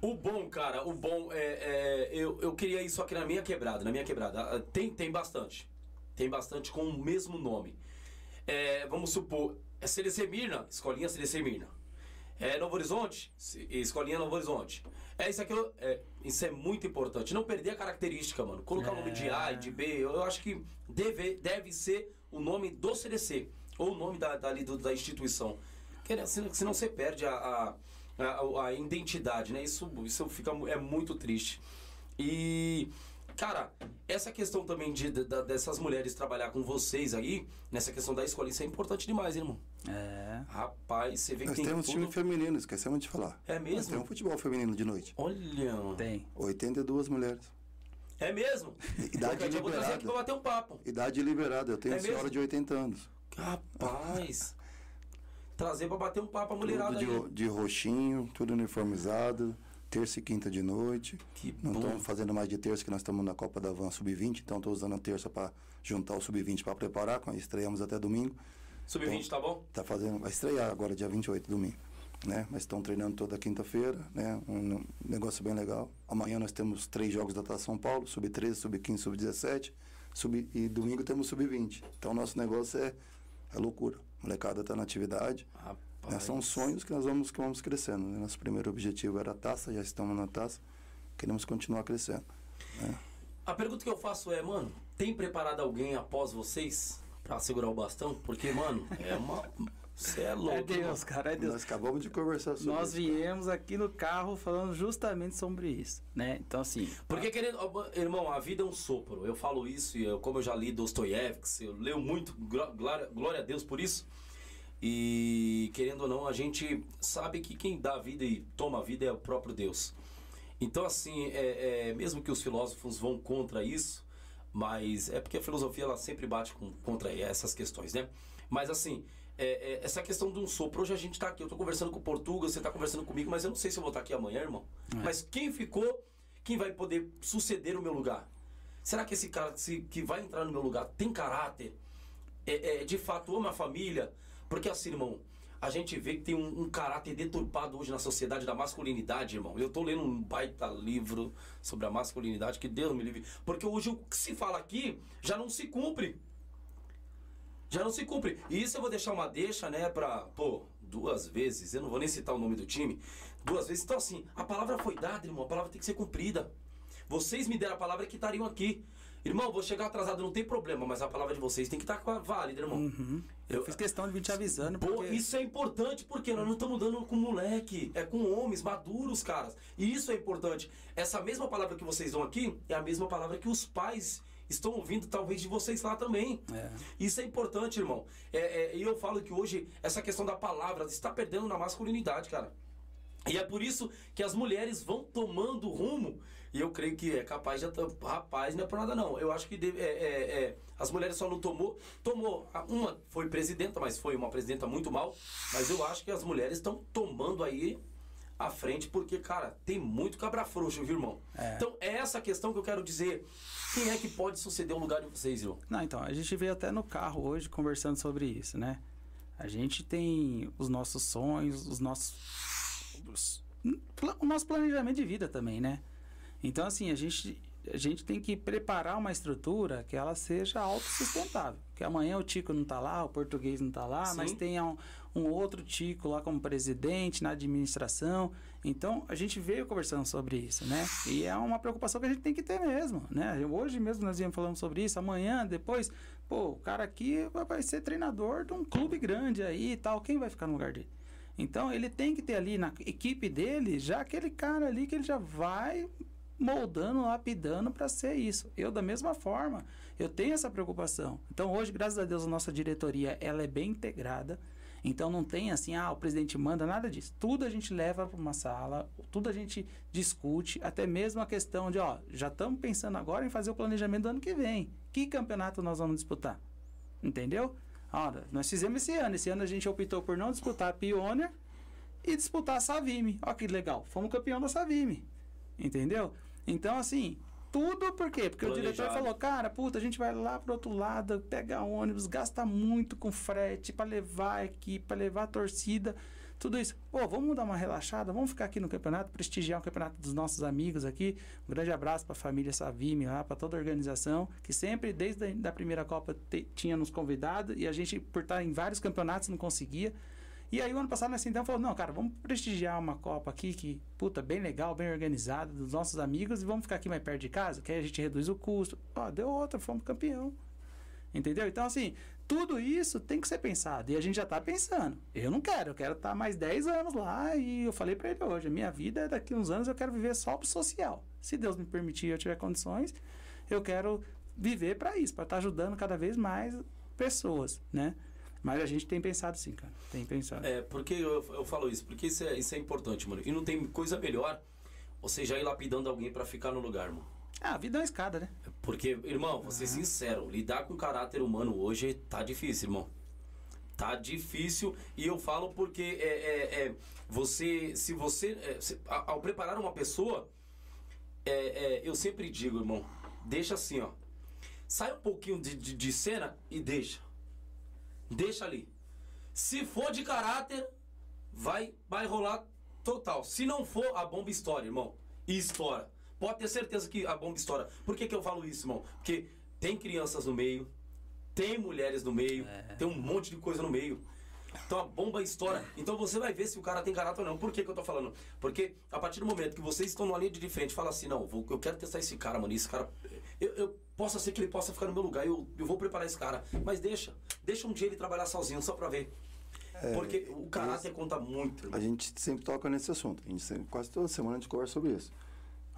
O bom, cara, o bom é, é, eu, eu queria isso aqui na minha quebrada, na minha quebrada. Ah, tem, tem bastante. Tem bastante com o mesmo nome. É, vamos supor, é CDC Mirna, escolinha CDC Mirna. É Novo Horizonte, escolinha Novo Horizonte. É isso aqui, é, isso é muito importante. Não perder a característica, mano. Colocar o nome de A e de B, eu acho que deve, deve ser o nome do CDC, ou o nome da, da, da instituição. Senão você perde a, a a, a identidade, né? Isso, isso fica, é muito triste. E, cara, essa questão também de, de, dessas mulheres trabalhar com vocês aí, nessa questão da escola, isso é importante demais, hein, irmão. É. Rapaz, você vê Nós que tem temos tudo... time feminino, esquecemos de falar. É mesmo? Nós temos um futebol feminino de noite. Olha. Tem. 82 mulheres. É mesmo? Idade liberada. Eu vou trazer aqui pra bater um papo. Idade liberada. Eu tenho é senhora mesmo? de 80 anos. Rapaz trazer para bater um papo a mulherada tudo de, de, roxinho, tudo uniformizado, terça e quinta de noite. Que não estamos fazendo mais de terça, que nós estamos na Copa da Van Sub-20, então estou usando a terça para juntar o Sub-20 para preparar, estreamos até domingo. Sub-20 tá bom? Tá fazendo, vai estrear agora dia 28, domingo. Né? Mas estão treinando toda quinta-feira, né? Um negócio bem legal. Amanhã nós temos três jogos da Taça São Paulo, sub-13, sub-15, sub-17, sub e domingo temos sub-20. Então nosso negócio é, é loucura. A molecada tá na atividade. Né? São sonhos que nós vamos, que vamos crescendo. Né? Nosso primeiro objetivo era a taça, já estamos na taça. Queremos continuar crescendo. Né? A pergunta que eu faço é, mano, tem preparado alguém após vocês para segurar o bastão? Porque, mano, é uma. Você é louco. É Deus, cara, é Deus. Nós acabamos de conversar sobre Nós isso. viemos aqui no carro falando justamente sobre isso, né? Então, assim. Porque, querendo, irmão, a vida é um sopro. Eu falo isso, e eu, como eu já li Dostoiévski, eu leio muito, glória, glória a Deus por isso. E, querendo ou não, a gente sabe que quem dá a vida e toma a vida é o próprio Deus. Então, assim, é, é, mesmo que os filósofos vão contra isso, mas é porque a filosofia ela sempre bate com, contra essas questões, né? Mas, assim, é, é, essa questão de um sopro. Hoje a gente está aqui, eu estou conversando com o Portugal, você está conversando comigo, mas eu não sei se eu vou estar tá aqui amanhã, irmão. É. Mas quem ficou, quem vai poder suceder o meu lugar? Será que esse cara se, que vai entrar no meu lugar tem caráter? É, é, de fato ama a família? Porque assim, irmão, a gente vê que tem um, um, caráter deturpado hoje na sociedade da masculinidade, irmão. Eu tô lendo um baita livro sobre a masculinidade, que Deus me livre. Porque hoje o que se fala aqui já não se cumpre já não se cumpre. E isso eu vou deixar uma deixa, né, pra, pô, duas vezes, eu não vou nem citar o nome do time, duas vezes. Então, assim, a palavra foi dada, irmão, a palavra tem que ser cumprida. Vocês me deram a palavra que estariam aqui. Irmão, vou chegar atrasado, não tem problema, mas a palavra de vocês tem que estar tá válida, irmão. Uhum. Eu, fiz questão de vir te avisando. Porque... Pô, isso é importante, porque nós não estamos dando com moleque, é com homens maduros, caras. E isso é importante. Essa mesma palavra que vocês dão aqui é a mesma palavra que os pais estão ouvindo talvez de vocês lá também. É. Isso é importante, irmão. É, é, e eu falo que hoje essa questão da palavra está perdendo na masculinidade, cara. E é por isso que as mulheres vão tomando rumo. E eu creio que é capaz de. Rapaz, não é por nada não. Eu acho que deve, é, é, é, as mulheres só não tomou. Tomou. Uma foi presidenta, mas foi uma presidenta muito mal. Mas eu acho que as mulheres estão tomando aí à frente, porque, cara, tem muito cabra frouxo, viu, irmão? É. Então, é essa questão que eu quero dizer. Quem é que pode suceder o lugar de vocês, irmão? Não, então, a gente veio até no carro hoje conversando sobre isso, né? A gente tem os nossos sonhos, os nossos. Os, o nosso planejamento de vida também, né? Então, assim, a gente, a gente tem que preparar uma estrutura que ela seja autossustentável. Que amanhã o Tico não está lá, o português não está lá, Sim. mas tenha um, um outro Tico lá como presidente na administração. Então, a gente veio conversando sobre isso, né? E é uma preocupação que a gente tem que ter mesmo, né? Hoje mesmo nós íamos falando sobre isso, amanhã, depois, pô, o cara aqui vai ser treinador de um clube grande aí e tal, quem vai ficar no lugar dele? Então, ele tem que ter ali na equipe dele já aquele cara ali que ele já vai moldando, lapidando para ser isso. Eu, da mesma forma, eu tenho essa preocupação. Então, hoje, graças a Deus, a nossa diretoria ela é bem integrada. Então não tem assim, ah, o presidente manda, nada disso. Tudo a gente leva para uma sala, tudo a gente discute, até mesmo a questão de, ó, já estamos pensando agora em fazer o planejamento do ano que vem. Que campeonato nós vamos disputar? Entendeu? Nós fizemos esse ano. Esse ano a gente optou por não disputar a Pioneer e disputar a Savime. Olha que legal, fomos campeão da Savime. Entendeu? Então, assim, tudo por quê? Porque Planejado. o diretor falou, cara, puta, a gente vai lá pro outro lado, pega ônibus, gasta muito com frete para levar a equipe, para levar a torcida, tudo isso. Pô, vamos dar uma relaxada, vamos ficar aqui no campeonato, prestigiar o campeonato dos nossos amigos aqui. Um grande abraço para a família Savime lá, para toda a organização, que sempre, desde a da primeira Copa, te, tinha nos convidado e a gente, por estar em vários campeonatos, não conseguia. E aí o ano passado nós então falou, não, cara, vamos prestigiar uma Copa aqui que, puta, bem legal, bem organizada, dos nossos amigos, e vamos ficar aqui mais perto de casa, que aí a gente reduz o custo. Ó, deu outra, fomos campeão. Entendeu? Então, assim, tudo isso tem que ser pensado. E a gente já está pensando. Eu não quero, eu quero estar tá mais 10 anos lá. E eu falei para ele hoje: a minha vida, daqui uns anos, eu quero viver só pro social. Se Deus me permitir eu tiver condições, eu quero viver para isso, para estar tá ajudando cada vez mais pessoas, né? Mas a gente tem pensado sim, cara. Tem pensado. É, porque eu, eu falo isso? Porque isso é, isso é importante, mano. E não tem coisa melhor você já ir lapidando alguém para ficar no lugar, mano. Ah, a vida é uma escada, né? Porque, irmão, vou ser sincero, lidar com caráter humano hoje tá difícil, irmão. Tá difícil e eu falo porque é, é, é você, se você, é, se, ao preparar uma pessoa, é, é, eu sempre digo, irmão, deixa assim, ó. Sai um pouquinho de, de, de cena e deixa. Deixa ali. Se for de caráter, vai, vai rolar total. Se não for, a bomba estoura, irmão. E estoura. Pode ter certeza que a bomba estoura. Por que, que eu falo isso, irmão? Porque tem crianças no meio, tem mulheres no meio, é. tem um monte de coisa no meio. Então a bomba estoura. Então você vai ver se o cara tem caráter ou não. Por que, que eu tô falando? Porque a partir do momento que vocês estão numa linha de frente fala assim, não, vou, eu quero testar esse cara, mano. Esse cara. Eu, eu possa ser que ele possa ficar no meu lugar. Eu, eu vou preparar esse cara. Mas deixa. Deixa um dia ele trabalhar sozinho, só pra ver. É, Porque o caráter conta muito. Irmão. A gente sempre toca nesse assunto. A gente sempre, quase toda semana a gente conversa sobre isso.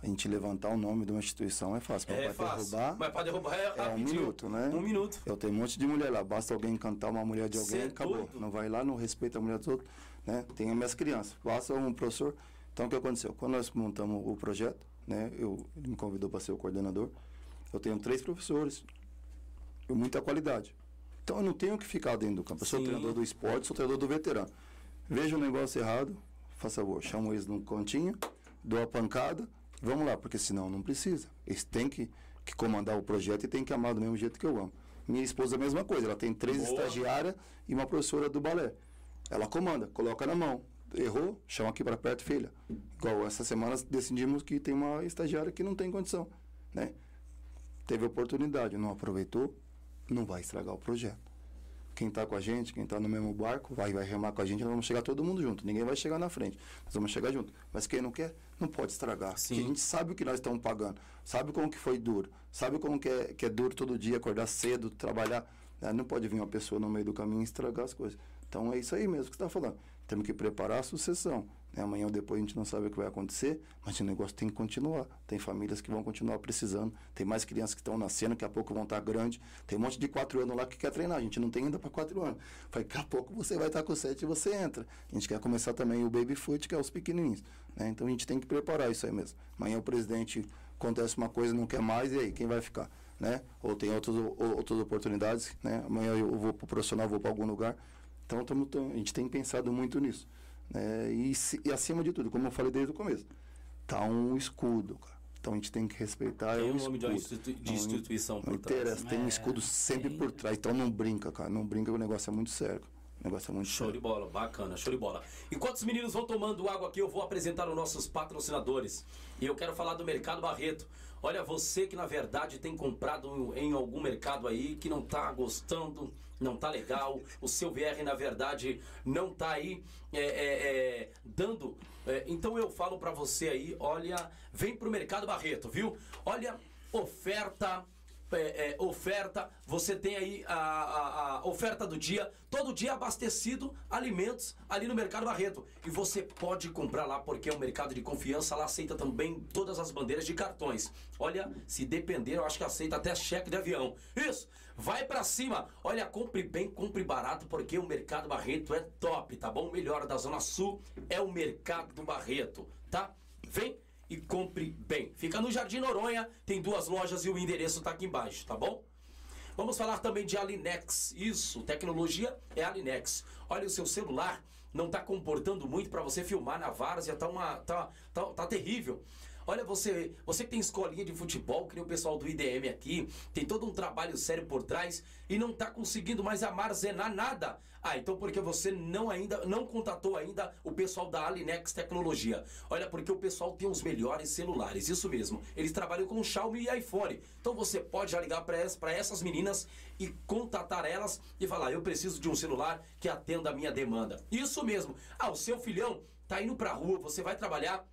A gente levantar o nome de uma instituição é fácil. Mas é para derrubar. Mas para derrubar é, é um minuto, né? Um minuto. Eu tenho um monte de mulher lá. Basta alguém cantar uma mulher de alguém, Cê é acabou. Não vai lá, não respeita a mulher dos outros. Né? Tem as minhas crianças. Basta um professor. Então o que aconteceu? Quando nós montamos o projeto, né? Eu, ele me convidou para ser o coordenador. Eu tenho três professores. E muita qualidade. Então eu não tenho que ficar dentro do campo. Eu sou Sim. treinador do esporte, sou treinador do veterano. Veja um negócio errado, faça favor, chamo eles num cantinho, dou a pancada Vamos lá, porque senão não precisa. Eles têm que, que comandar o projeto e têm que amar do mesmo jeito que eu amo. Minha esposa é a mesma coisa, ela tem três Boa. estagiárias e uma professora do balé. Ela comanda, coloca na mão. Errou, chama aqui para perto, filha. Igual essa semana decidimos que tem uma estagiária que não tem condição, né? Teve oportunidade, não aproveitou, não vai estragar o projeto quem está com a gente, quem está no mesmo barco, vai, vai remar com a gente, nós vamos chegar todo mundo junto. Ninguém vai chegar na frente, nós vamos chegar junto. Mas quem não quer, não pode estragar. Sim. Porque a gente sabe o que nós estamos pagando, sabe como que foi duro, sabe como que é, que é duro todo dia acordar cedo, trabalhar. Né? Não pode vir uma pessoa no meio do caminho e estragar as coisas. Então é isso aí mesmo que você está falando. Temos que preparar a sucessão. Né? Amanhã ou depois a gente não sabe o que vai acontecer, mas o negócio tem que continuar. Tem famílias que vão continuar precisando, tem mais crianças que estão nascendo, daqui a pouco vão estar grandes. Tem um monte de quatro anos lá que quer treinar. A gente não tem ainda para quatro anos. Daqui a pouco você vai estar com sete e você entra. A gente quer começar também o baby foot, que é os pequenininhos. Né? Então a gente tem que preparar isso aí mesmo. Amanhã o presidente acontece uma coisa não quer mais, e aí, quem vai ficar? Né? Ou tem outras, outras oportunidades, né? Amanhã eu vou para o profissional, vou para algum lugar. Então tamo, a gente tem pensado muito nisso. Né? E, e, acima de tudo, como eu falei desde o começo, tá um escudo, cara. Então a gente tem que respeitar. Tem é um nome de, institui de instituição não, por trás. Tem um é, escudo sempre por trás. Então não brinca, cara. Não brinca, o negócio é muito sério. O negócio é muito Show sério. de bola, bacana, show de bola. Enquanto os meninos vão tomando água aqui, eu vou apresentar os nossos patrocinadores. E eu quero falar do Mercado Barreto. Olha, você que na verdade tem comprado em algum mercado aí que não tá gostando, não tá legal, o seu VR na verdade não tá aí é, é, é, dando. É, então eu falo para você aí, olha, vem pro Mercado Barreto, viu? Olha, oferta é, é, oferta, você tem aí a, a, a, oferta do dia, todo dia abastecido alimentos ali no Mercado Barreto. E você pode comprar lá porque é um mercado de confiança, lá aceita também todas as bandeiras de cartões. Olha, se depender, eu acho que aceita até cheque de avião. Isso, vai para cima. Olha, compre bem, compre barato porque o Mercado Barreto é top, tá bom? O melhor da Zona Sul é o Mercado Barreto, tá? Vem e compre bem. Fica no Jardim Noronha, tem duas lojas e o endereço está aqui embaixo, tá bom? Vamos falar também de Alinex. Isso, tecnologia é Alinex. Olha, o seu celular não está comportando muito para você filmar na várzea, tá, uma, tá, tá, tá terrível. Olha, você, você que tem escolinha de futebol, que nem o pessoal do IDM aqui, tem todo um trabalho sério por trás e não está conseguindo mais armazenar nada. Ah, então porque você não ainda não contatou ainda o pessoal da Alinex Tecnologia. Olha, porque o pessoal tem os melhores celulares, isso mesmo. Eles trabalham com Xiaomi e iPhone. Então você pode já ligar para essas, meninas e contatar elas e falar: "Eu preciso de um celular que atenda a minha demanda". Isso mesmo. Ah, o seu filhão tá indo para a rua, você vai trabalhar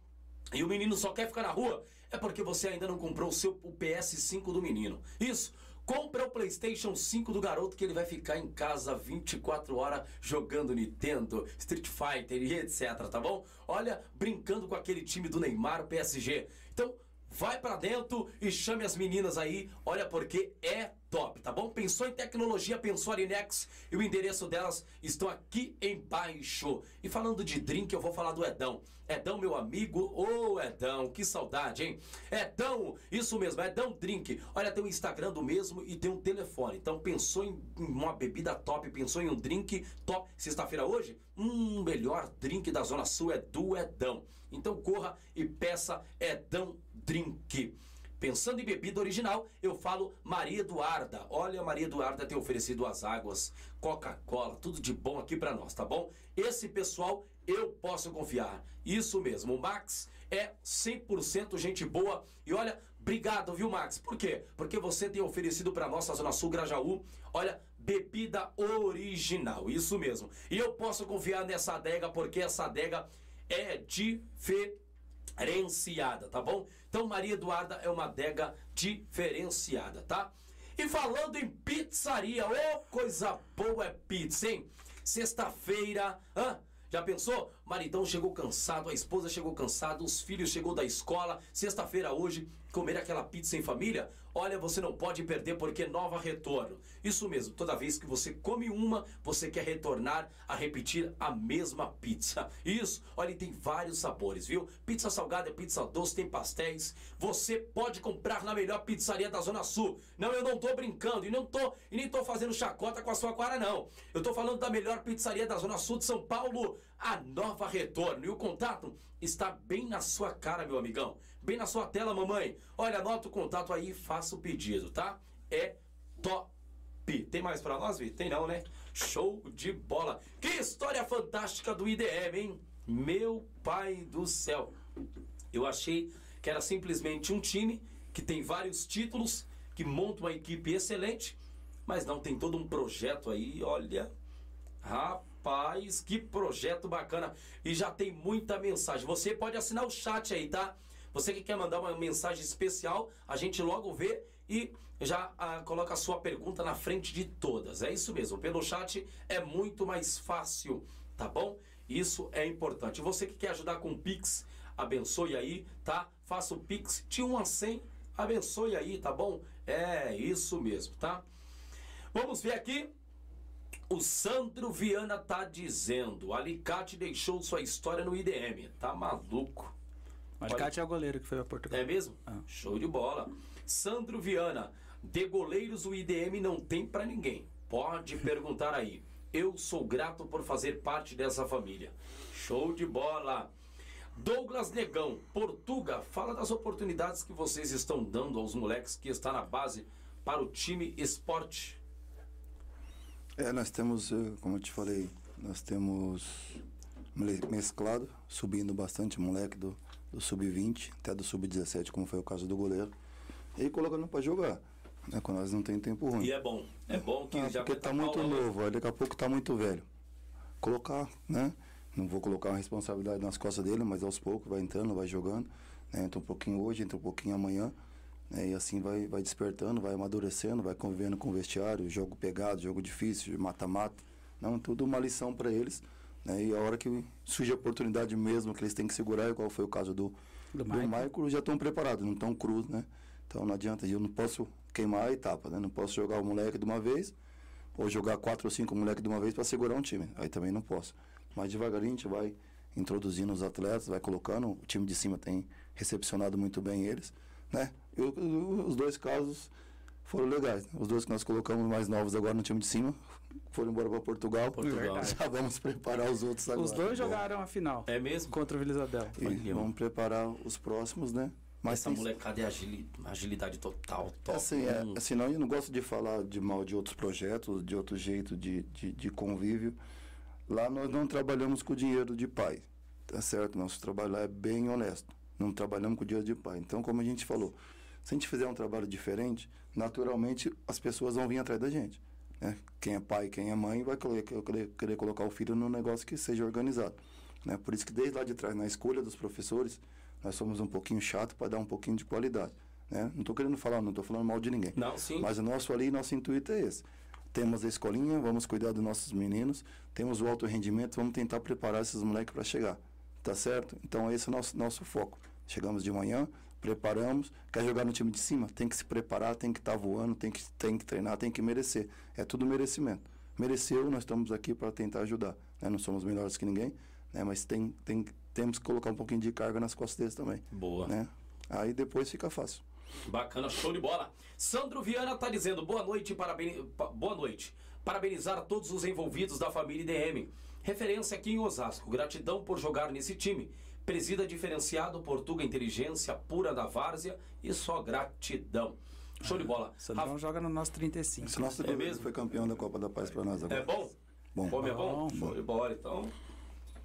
e o menino só quer ficar na rua, é porque você ainda não comprou o seu o PS5 do menino. Isso. Compra o PlayStation 5 do garoto que ele vai ficar em casa 24 horas jogando Nintendo, Street Fighter e etc, tá bom? Olha, brincando com aquele time do Neymar, PSG. Então, vai para dentro e chame as meninas aí, olha porque é top, tá bom? Pensou em tecnologia, pensou Arinex e o endereço delas estão aqui embaixo. E falando de drink, eu vou falar do Edão. Edão, meu amigo, ô oh, Edão, que saudade, hein? Edão, isso mesmo, Edão Drink. Olha, tem um Instagram do mesmo e tem um telefone. Então pensou em uma bebida top, pensou em um drink top. Sexta-feira hoje, um melhor drink da Zona Sul é do Edão. Então corra e peça Edão Drink. Pensando em bebida original, eu falo Maria Eduarda. Olha, Maria Eduarda tem oferecido as águas, Coca-Cola, tudo de bom aqui para nós, tá bom? Esse pessoal eu posso confiar. Isso mesmo, o Max é 100% gente boa. E olha, obrigado, viu, Max? Por quê? Porque você tem oferecido para nossa Zona Sul Grajaú, olha, bebida original. Isso mesmo. E eu posso confiar nessa adega porque essa adega é diferenciada, tá bom? Então, Maria Eduarda é uma adega diferenciada, tá? E falando em pizzaria, ô oh, coisa boa é pizza, hein? Sexta-feira, hã? Já pensou? Maridão chegou cansado, a esposa chegou cansada, os filhos chegou da escola, sexta-feira hoje, comer aquela pizza em família? Olha, você não pode perder porque nova retorno. Isso mesmo, toda vez que você come uma, você quer retornar a repetir a mesma pizza. Isso, olha, tem vários sabores, viu? Pizza salgada, pizza doce, tem pastéis. Você pode comprar na melhor pizzaria da Zona Sul. Não, eu não tô brincando e não tô e nem tô fazendo chacota com a sua cara não. Eu tô falando da melhor pizzaria da Zona Sul de São Paulo, a Nova Retorno. E o contato está bem na sua cara, meu amigão. Bem na sua tela, mamãe. Olha, anota o contato aí e faça o pedido, tá? É top. Tem mais para nós, Vi? Tem não, né? Show de bola. Que história fantástica do IDM, hein? Meu pai do céu. Eu achei que era simplesmente um time que tem vários títulos, que monta uma equipe excelente, mas não tem todo um projeto aí, olha. Rapaz, que projeto bacana. E já tem muita mensagem. Você pode assinar o chat aí, tá? Você que quer mandar uma mensagem especial, a gente logo vê e já ah, coloca a sua pergunta na frente de todas. É isso mesmo, pelo chat é muito mais fácil, tá bom? Isso é importante. Você que quer ajudar com o Pix, abençoe aí, tá? Faça o Pix de 1 a 100, abençoe aí, tá bom? É isso mesmo, tá? Vamos ver aqui. O Sandro Viana tá dizendo: Alicate deixou sua história no IDM. Tá maluco? Alicate é o goleiro que foi a Portugal. É mesmo? Ah. Show de bola. Sandro Viana, de goleiros o IDM não tem para ninguém. Pode [laughs] perguntar aí. Eu sou grato por fazer parte dessa família. Show de bola. Douglas Negão, Portuga, fala das oportunidades que vocês estão dando aos moleques que estão na base para o time esporte. É, nós temos, eh, como eu te falei, nós temos mesclado, subindo bastante moleque do, do sub-20, até do sub-17, como foi o caso do goleiro, e colocando para jogar. Né, quando nós não tem tempo ruim. E é bom. É bom que ah, já Porque tá muito novo, aí daqui a pouco tá muito velho. Colocar, né? Não vou colocar uma responsabilidade nas costas dele, mas aos poucos vai entrando, vai jogando. Né? Entra um pouquinho hoje, entra um pouquinho amanhã. Né? E assim vai, vai despertando, vai amadurecendo, vai convivendo com o vestiário, jogo pegado, jogo difícil, mata-mata. Não, tudo uma lição para eles né? E a hora que surge a oportunidade mesmo, que eles têm que segurar, igual foi o caso do, do, do Michael, já estão preparados, não estão cruz, né? Então não adianta, eu não posso queimar a etapa, né? Não posso jogar o moleque de uma vez, ou jogar quatro ou cinco moleques de uma vez para segurar um time. Aí também não posso. Mas devagarinho a gente vai introduzindo os atletas, vai colocando, o time de cima tem recepcionado muito bem eles, né? E os dois casos foram legais. Os dois que nós colocamos mais novos agora no time de cima foram embora para Portugal. Portugal. [laughs] Já vamos preparar os outros agora. Os dois jogaram a final. É mesmo? Contra o Vila Isabel. E vamos preparar os próximos, né? Mas Essa tem... molecada é agilidade, agilidade total. Top. Assim, é, assim, não, eu não gosto de falar de mal de outros projetos, de outro jeito de, de, de convívio. Lá nós não trabalhamos com o dinheiro de pai, tá certo? Nosso trabalho lá é bem honesto. Não trabalhamos com o dinheiro de pai. Então, como a gente falou, se a gente fizer um trabalho diferente, naturalmente as pessoas vão vir atrás da gente. Né? Quem é pai, quem é mãe, vai querer, querer colocar o filho num negócio que seja organizado. Né? Por isso que desde lá de trás, na escolha dos professores, nós somos um pouquinho chato para dar um pouquinho de qualidade. Né? Não estou querendo falar, não estou falando mal de ninguém. Não, sim. Mas o nosso ali, nosso intuito é esse. Temos a escolinha, vamos cuidar dos nossos meninos, temos o alto rendimento, vamos tentar preparar esses moleques para chegar. Tá certo? Então esse é o nosso, nosso foco. Chegamos de manhã, preparamos, quer jogar no time de cima, tem que se preparar, tem que estar tá voando, tem que, tem que treinar, tem que merecer. É tudo merecimento. Mereceu, nós estamos aqui para tentar ajudar. Né? Não somos melhores que ninguém, né? mas tem, tem, temos que colocar um pouquinho de carga nas costas deles também. Boa. Né? Aí depois fica fácil. Bacana, show de bola. Sandro Viana está dizendo boa noite, parabéns, boa noite. Parabenizar a todos os envolvidos da família IDM. Referência aqui em Osasco. Gratidão por jogar nesse time Presida diferenciado, Portuga inteligência pura da várzea e só gratidão. Show de bola. O Sandrão Rafa- joga no nosso 35. Esse nosso É mesmo? foi campeão da Copa da Paz para nós agora. É bom? Bom. Como é bom? Bom, Show de bola, então.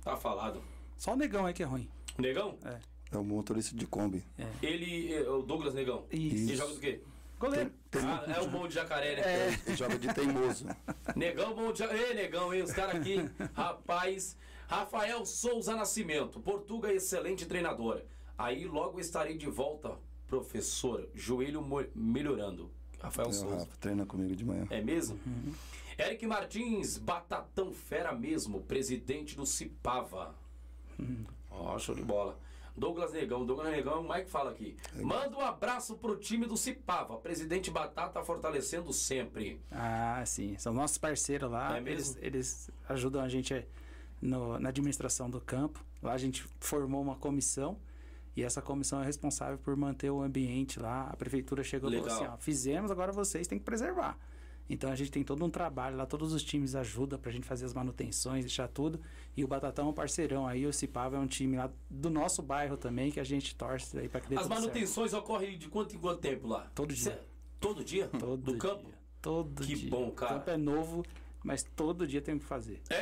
Tá falado. Só o negão aí que é ruim. Negão? É. É o motorista de Kombi. Ele, é o Douglas Negão. Isso. Ele joga do quê? Goleiro. Ah, é o bom de jacaré, né? É. Ele joga de teimoso. [laughs] Negão bom de jacaré. Ei, negão, hein? Os caras aqui. [laughs] Rapaz. Rafael Souza Nascimento. Portuga, excelente treinadora. Aí logo estarei de volta, professor. Joelho melhorando. Rafael É, o Souza. Rafa treina comigo de manhã. É mesmo? Eric Martins, Batatão Fera mesmo, presidente do Cipava. Ó, show de bola. Douglas Negão, Douglas Negão, o Mike fala aqui. Manda um abraço pro time do Cipava. Presidente Batata fortalecendo sempre. Ah, sim. São nossos parceiros lá. É mesmo? Eles, eles ajudam a gente no- na administração do campo. Lá a gente formou uma comissão. E essa comissão é responsável por manter o ambiente lá. A prefeitura chegou e falou Legal. assim: ó, fizemos, agora vocês têm que preservar. Então a gente tem todo um trabalho lá, todos os times ajudam pra gente fazer as manutenções, deixar tudo. E o Batatão é um parceirão aí, o Cipava é um time lá do nosso bairro também, que a gente torce aí pra que dê As tudo certo. manutenções ocorrem de quanto em quanto tempo lá? Todo dia. Cê- todo dia? Todo do campo? dia. Todo Que dia. bom, cara. O campo é novo, mas todo dia tem que fazer. É,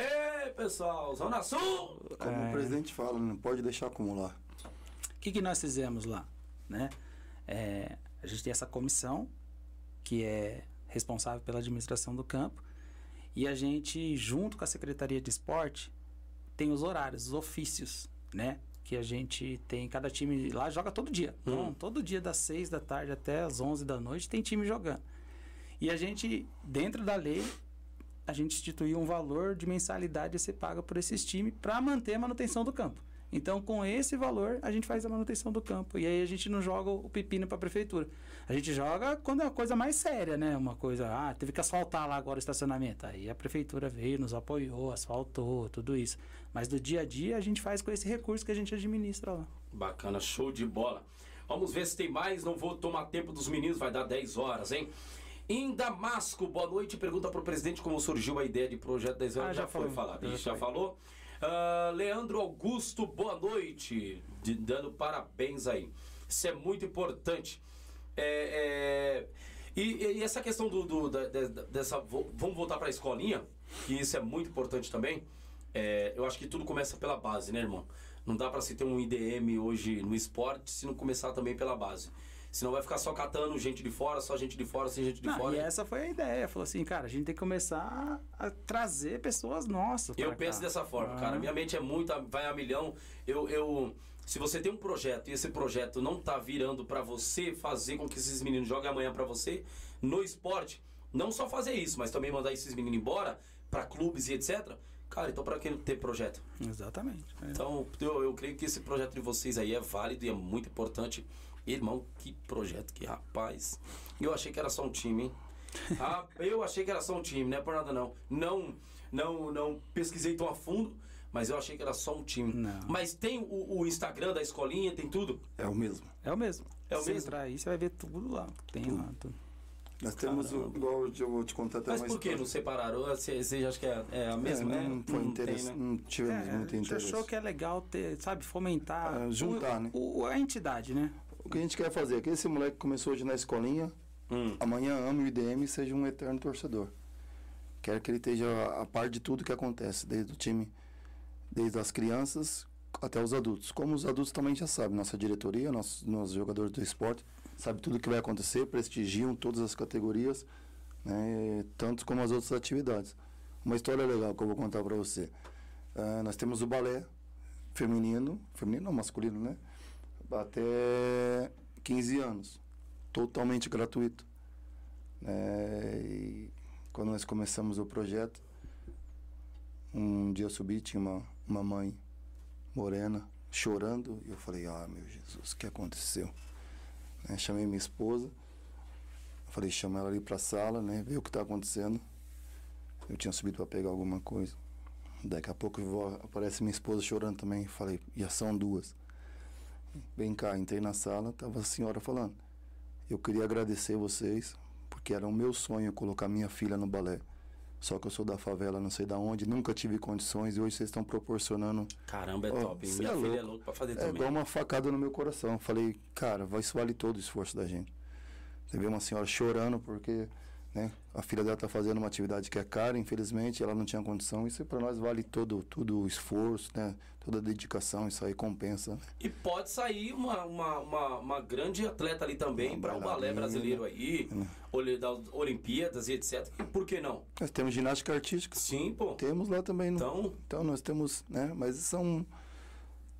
pessoal, Zona Sul! Como É. o presidente fala, não pode deixar acumular. O que, que nós fizemos lá? Né? É, a gente tem essa comissão que é responsável pela administração do campo e a gente, junto com a Secretaria de Esporte, tem os horários, os ofícios, né? Que a gente tem, cada time lá joga todo dia. Então, todo dia das 6 da tarde até as 11 da noite tem time jogando. E a gente, dentro da lei, a gente instituiu um valor de mensalidade a ser paga por esses times para manter a manutenção do campo. Então, com esse valor, a gente faz a manutenção do campo. E aí a gente não joga o pepino para a prefeitura. A gente joga quando é uma coisa mais séria, né? Uma coisa, ah, teve que asfaltar lá agora o estacionamento. Aí a prefeitura veio, nos apoiou, asfaltou, tudo isso. Mas do dia a dia a gente faz com esse recurso que a gente administra lá. Bacana, show de bola. Vamos ver se tem mais, não vou tomar tempo dos meninos, vai dar 10 horas, hein? Em Damasco, boa noite. Pergunta pro presidente como surgiu a ideia de projeto 10 horas. Ah, já, já foi falado. Já já foi. falou. Ah, Leandro Augusto, boa noite. De- dando parabéns aí. Isso é muito importante. É, é, e, e essa questão do, do- da- da- dessa. Vamos voltar para a escolinha, que isso é muito importante também. É, eu acho que tudo começa pela base, né, irmão? Não dá para se ter um IDM hoje no esporte se não começar também pela base. Senão vai ficar só catando gente de fora, só gente de fora, sem gente de Não, fora. e essa foi a ideia. Falou assim, cara, a gente tem que começar a trazer pessoas nossas. Eu pra penso cá. dessa forma, Ah. cara. Minha mente é muito, vai a milhão. Eu, eu, se você tem um projeto e esse projeto não tá virando pra você fazer com que esses meninos joguem amanhã pra você no esporte, não só fazer isso, mas também mandar esses meninos embora pra clubes e etc. Cara, então pra que ter projeto? Exatamente. É. Então, eu, eu creio que esse projeto de vocês aí é válido e é muito importante. Irmão, que projeto, que rapaz. Eu achei que era só um time, hein? Ah, [laughs] eu achei que era só um time, não é por nada não. Não, não, não pesquisei tão a fundo, mas eu achei que era só um time. Não. Mas tem o, o Instagram da escolinha, tem tudo? É o mesmo. É o mesmo. É o Se mesmo? entrar aí, você vai ver tudo lá. Tem lá. Tudo. Nós temos, o, igual eu vou te contar até Mas por que não história. separaram? Você, você acha que é, é a É, mesma? não, É, foi tem, interesse, né? não tivemos É, muito interesse. achou que é legal ter, sabe, fomentar. É, juntar, o- né? o- a entidade, né? O que a gente quer fazer é que esse moleque que começou hoje na escolinha, Hum. amanhã ame o IDM e seja um eterno torcedor. Quero que ele esteja a par de tudo que acontece, desde o time, desde as crianças até os adultos. Como os adultos também já sabem, nossa diretoria, nossos, nossos jogadores do esporte, sabe tudo que vai acontecer, prestigiam todas as categorias, né, tanto como as outras atividades. Uma história legal que eu vou contar para você. Ah, nós temos o balé feminino, feminino não, masculino, né? Até 15 anos, totalmente gratuito. né? e quando nós começamos o projeto, um dia eu subi, tinha uma, uma mãe morena chorando, e eu falei, ah, meu Jesus, o que aconteceu? Né, chamei minha esposa, falei, chama ela ali pra sala, né, ver o que tá acontecendo. Eu tinha subido para pegar alguma coisa. Daqui a pouco aparece minha esposa chorando também. Falei, já são duas. Vem cá, entrei na sala, tava a senhora falando. Eu queria agradecer vocês, porque era o meu sonho colocar minha filha no balé. Só que eu sou da favela, não sei da onde, nunca tive condições e hoje vocês estão proporcionando. Caramba, é Ó, top. Minha é filha louco. é louca pra fazer É também. igual uma facada no meu coração. Falei, cara, vai- isso vale todo o esforço da gente. Você vê uma senhora chorando porque né, a filha dela tá fazendo uma atividade que é cara, infelizmente, ela não tinha condição. Isso para nós vale todo, todo o esforço, né? Toda a dedicação, isso aí compensa. E pode sair uma, uma, uma, uma grande atleta ali também para o balé brasileiro aí, olhe- das Olimpíadas e etc. E por que não? Nós temos ginástica artística. Sim, pô. Temos lá também. no- Então, Então nós temos, né? Mas são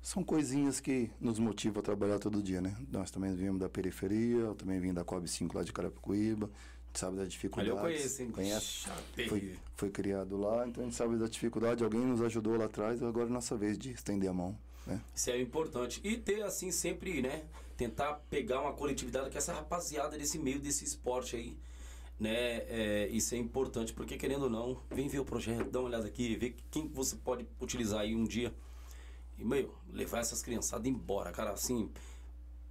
são coisinhas que nos motivam a trabalhar todo dia, né? Nós também viemos da periferia, eu também vim da Coab 5 lá de Carapicuíba, sabe da ali dificuldade. eu conheço, hein? Conhece? Foi, foi criado lá, então a gente sabe da dificuldade, alguém nos ajudou lá atrás, agora é nossa vez de estender a mão, né? Isso é importante. E ter, assim, sempre, né? Tentar pegar uma coletividade com essa rapaziada desse meio, desse esporte aí. Né? É, isso é importante, porque querendo ou não, vem ver o projeto, dá uma olhada aqui, ver quem que você pode utilizar aí um dia. E, meu, levar essas criançadas embora, cara, assim.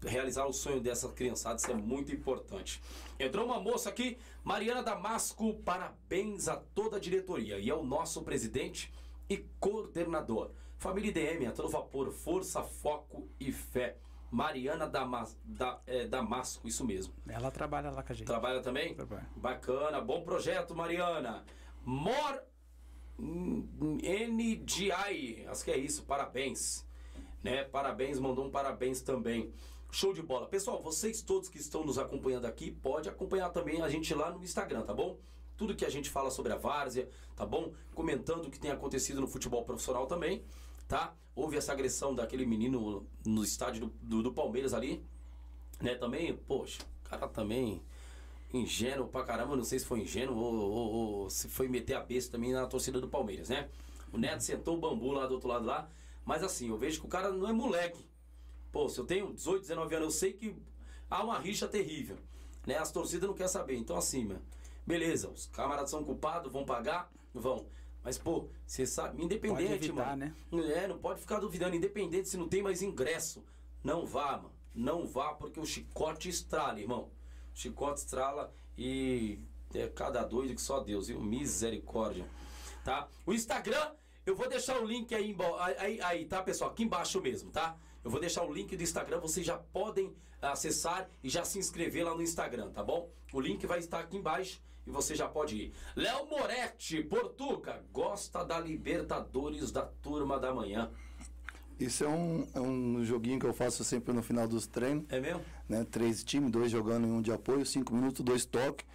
Realizar o sonho dessas criançadas, isso é muito importante. Entrou uma moça aqui, Mariana Damasco, parabéns a toda a diretoria. E é o nosso presidente e coordenador. Família IDM, a todo vapor, força, foco e fé. Mariana Damas, da, é, Damasco, isso mesmo. Ela trabalha lá com a gente. Trabalha também? Trabalha. Bacana, bom projeto, Mariana. Mor NDI, acho que é isso, parabéns. Né? Parabéns, mandou um parabéns também. Show de bola. Pessoal, vocês todos que estão nos acompanhando aqui, pode acompanhar também a gente lá no Instagram, tá bom? Tudo que a gente fala sobre a várzea, tá bom? Comentando o que tem acontecido no futebol profissional também, tá? Houve essa agressão daquele menino no estádio do, do, do Palmeiras ali, né? Também, poxa, o cara também ingênuo pra caramba, não sei se foi ingênuo ou, ou- ou se foi meter a besta também na torcida do Palmeiras, né? O Neto sentou o bambu lá do outro lado lá, mas assim, eu vejo que o cara não é moleque. Pô, se eu tenho 18, 19 anos, eu sei que há uma rixa terrível, né? As torcidas não querem saber, então assim, meu, beleza, os camaradas são culpados, vão pagar, vão. Mas, pô, você sabe, independente, Pode evitar, mano. né? É, não pode ficar duvidando, independente se não tem mais ingresso. Não vá, mano. Não vá, porque o chicote estrala, irmão. O chicote estrala e é cada doido que só Deus, viu? Misericórdia. Tá? O Instagram, eu vou deixar o link aí, aí, aí, tá, pessoal? Aqui embaixo mesmo, tá? Eu vou deixar o link do Instagram, vocês já podem acessar e já se inscrever lá no Instagram, tá bom? O link vai estar aqui embaixo e você já pode ir. Léo Moretti, Portuca, gosta da Libertadores da turma da manhã. Isso é um, é um joguinho que eu faço sempre no final dos treinos, É mesmo? né? Três times, dois jogando em um de apoio, cinco minutos, dois toques.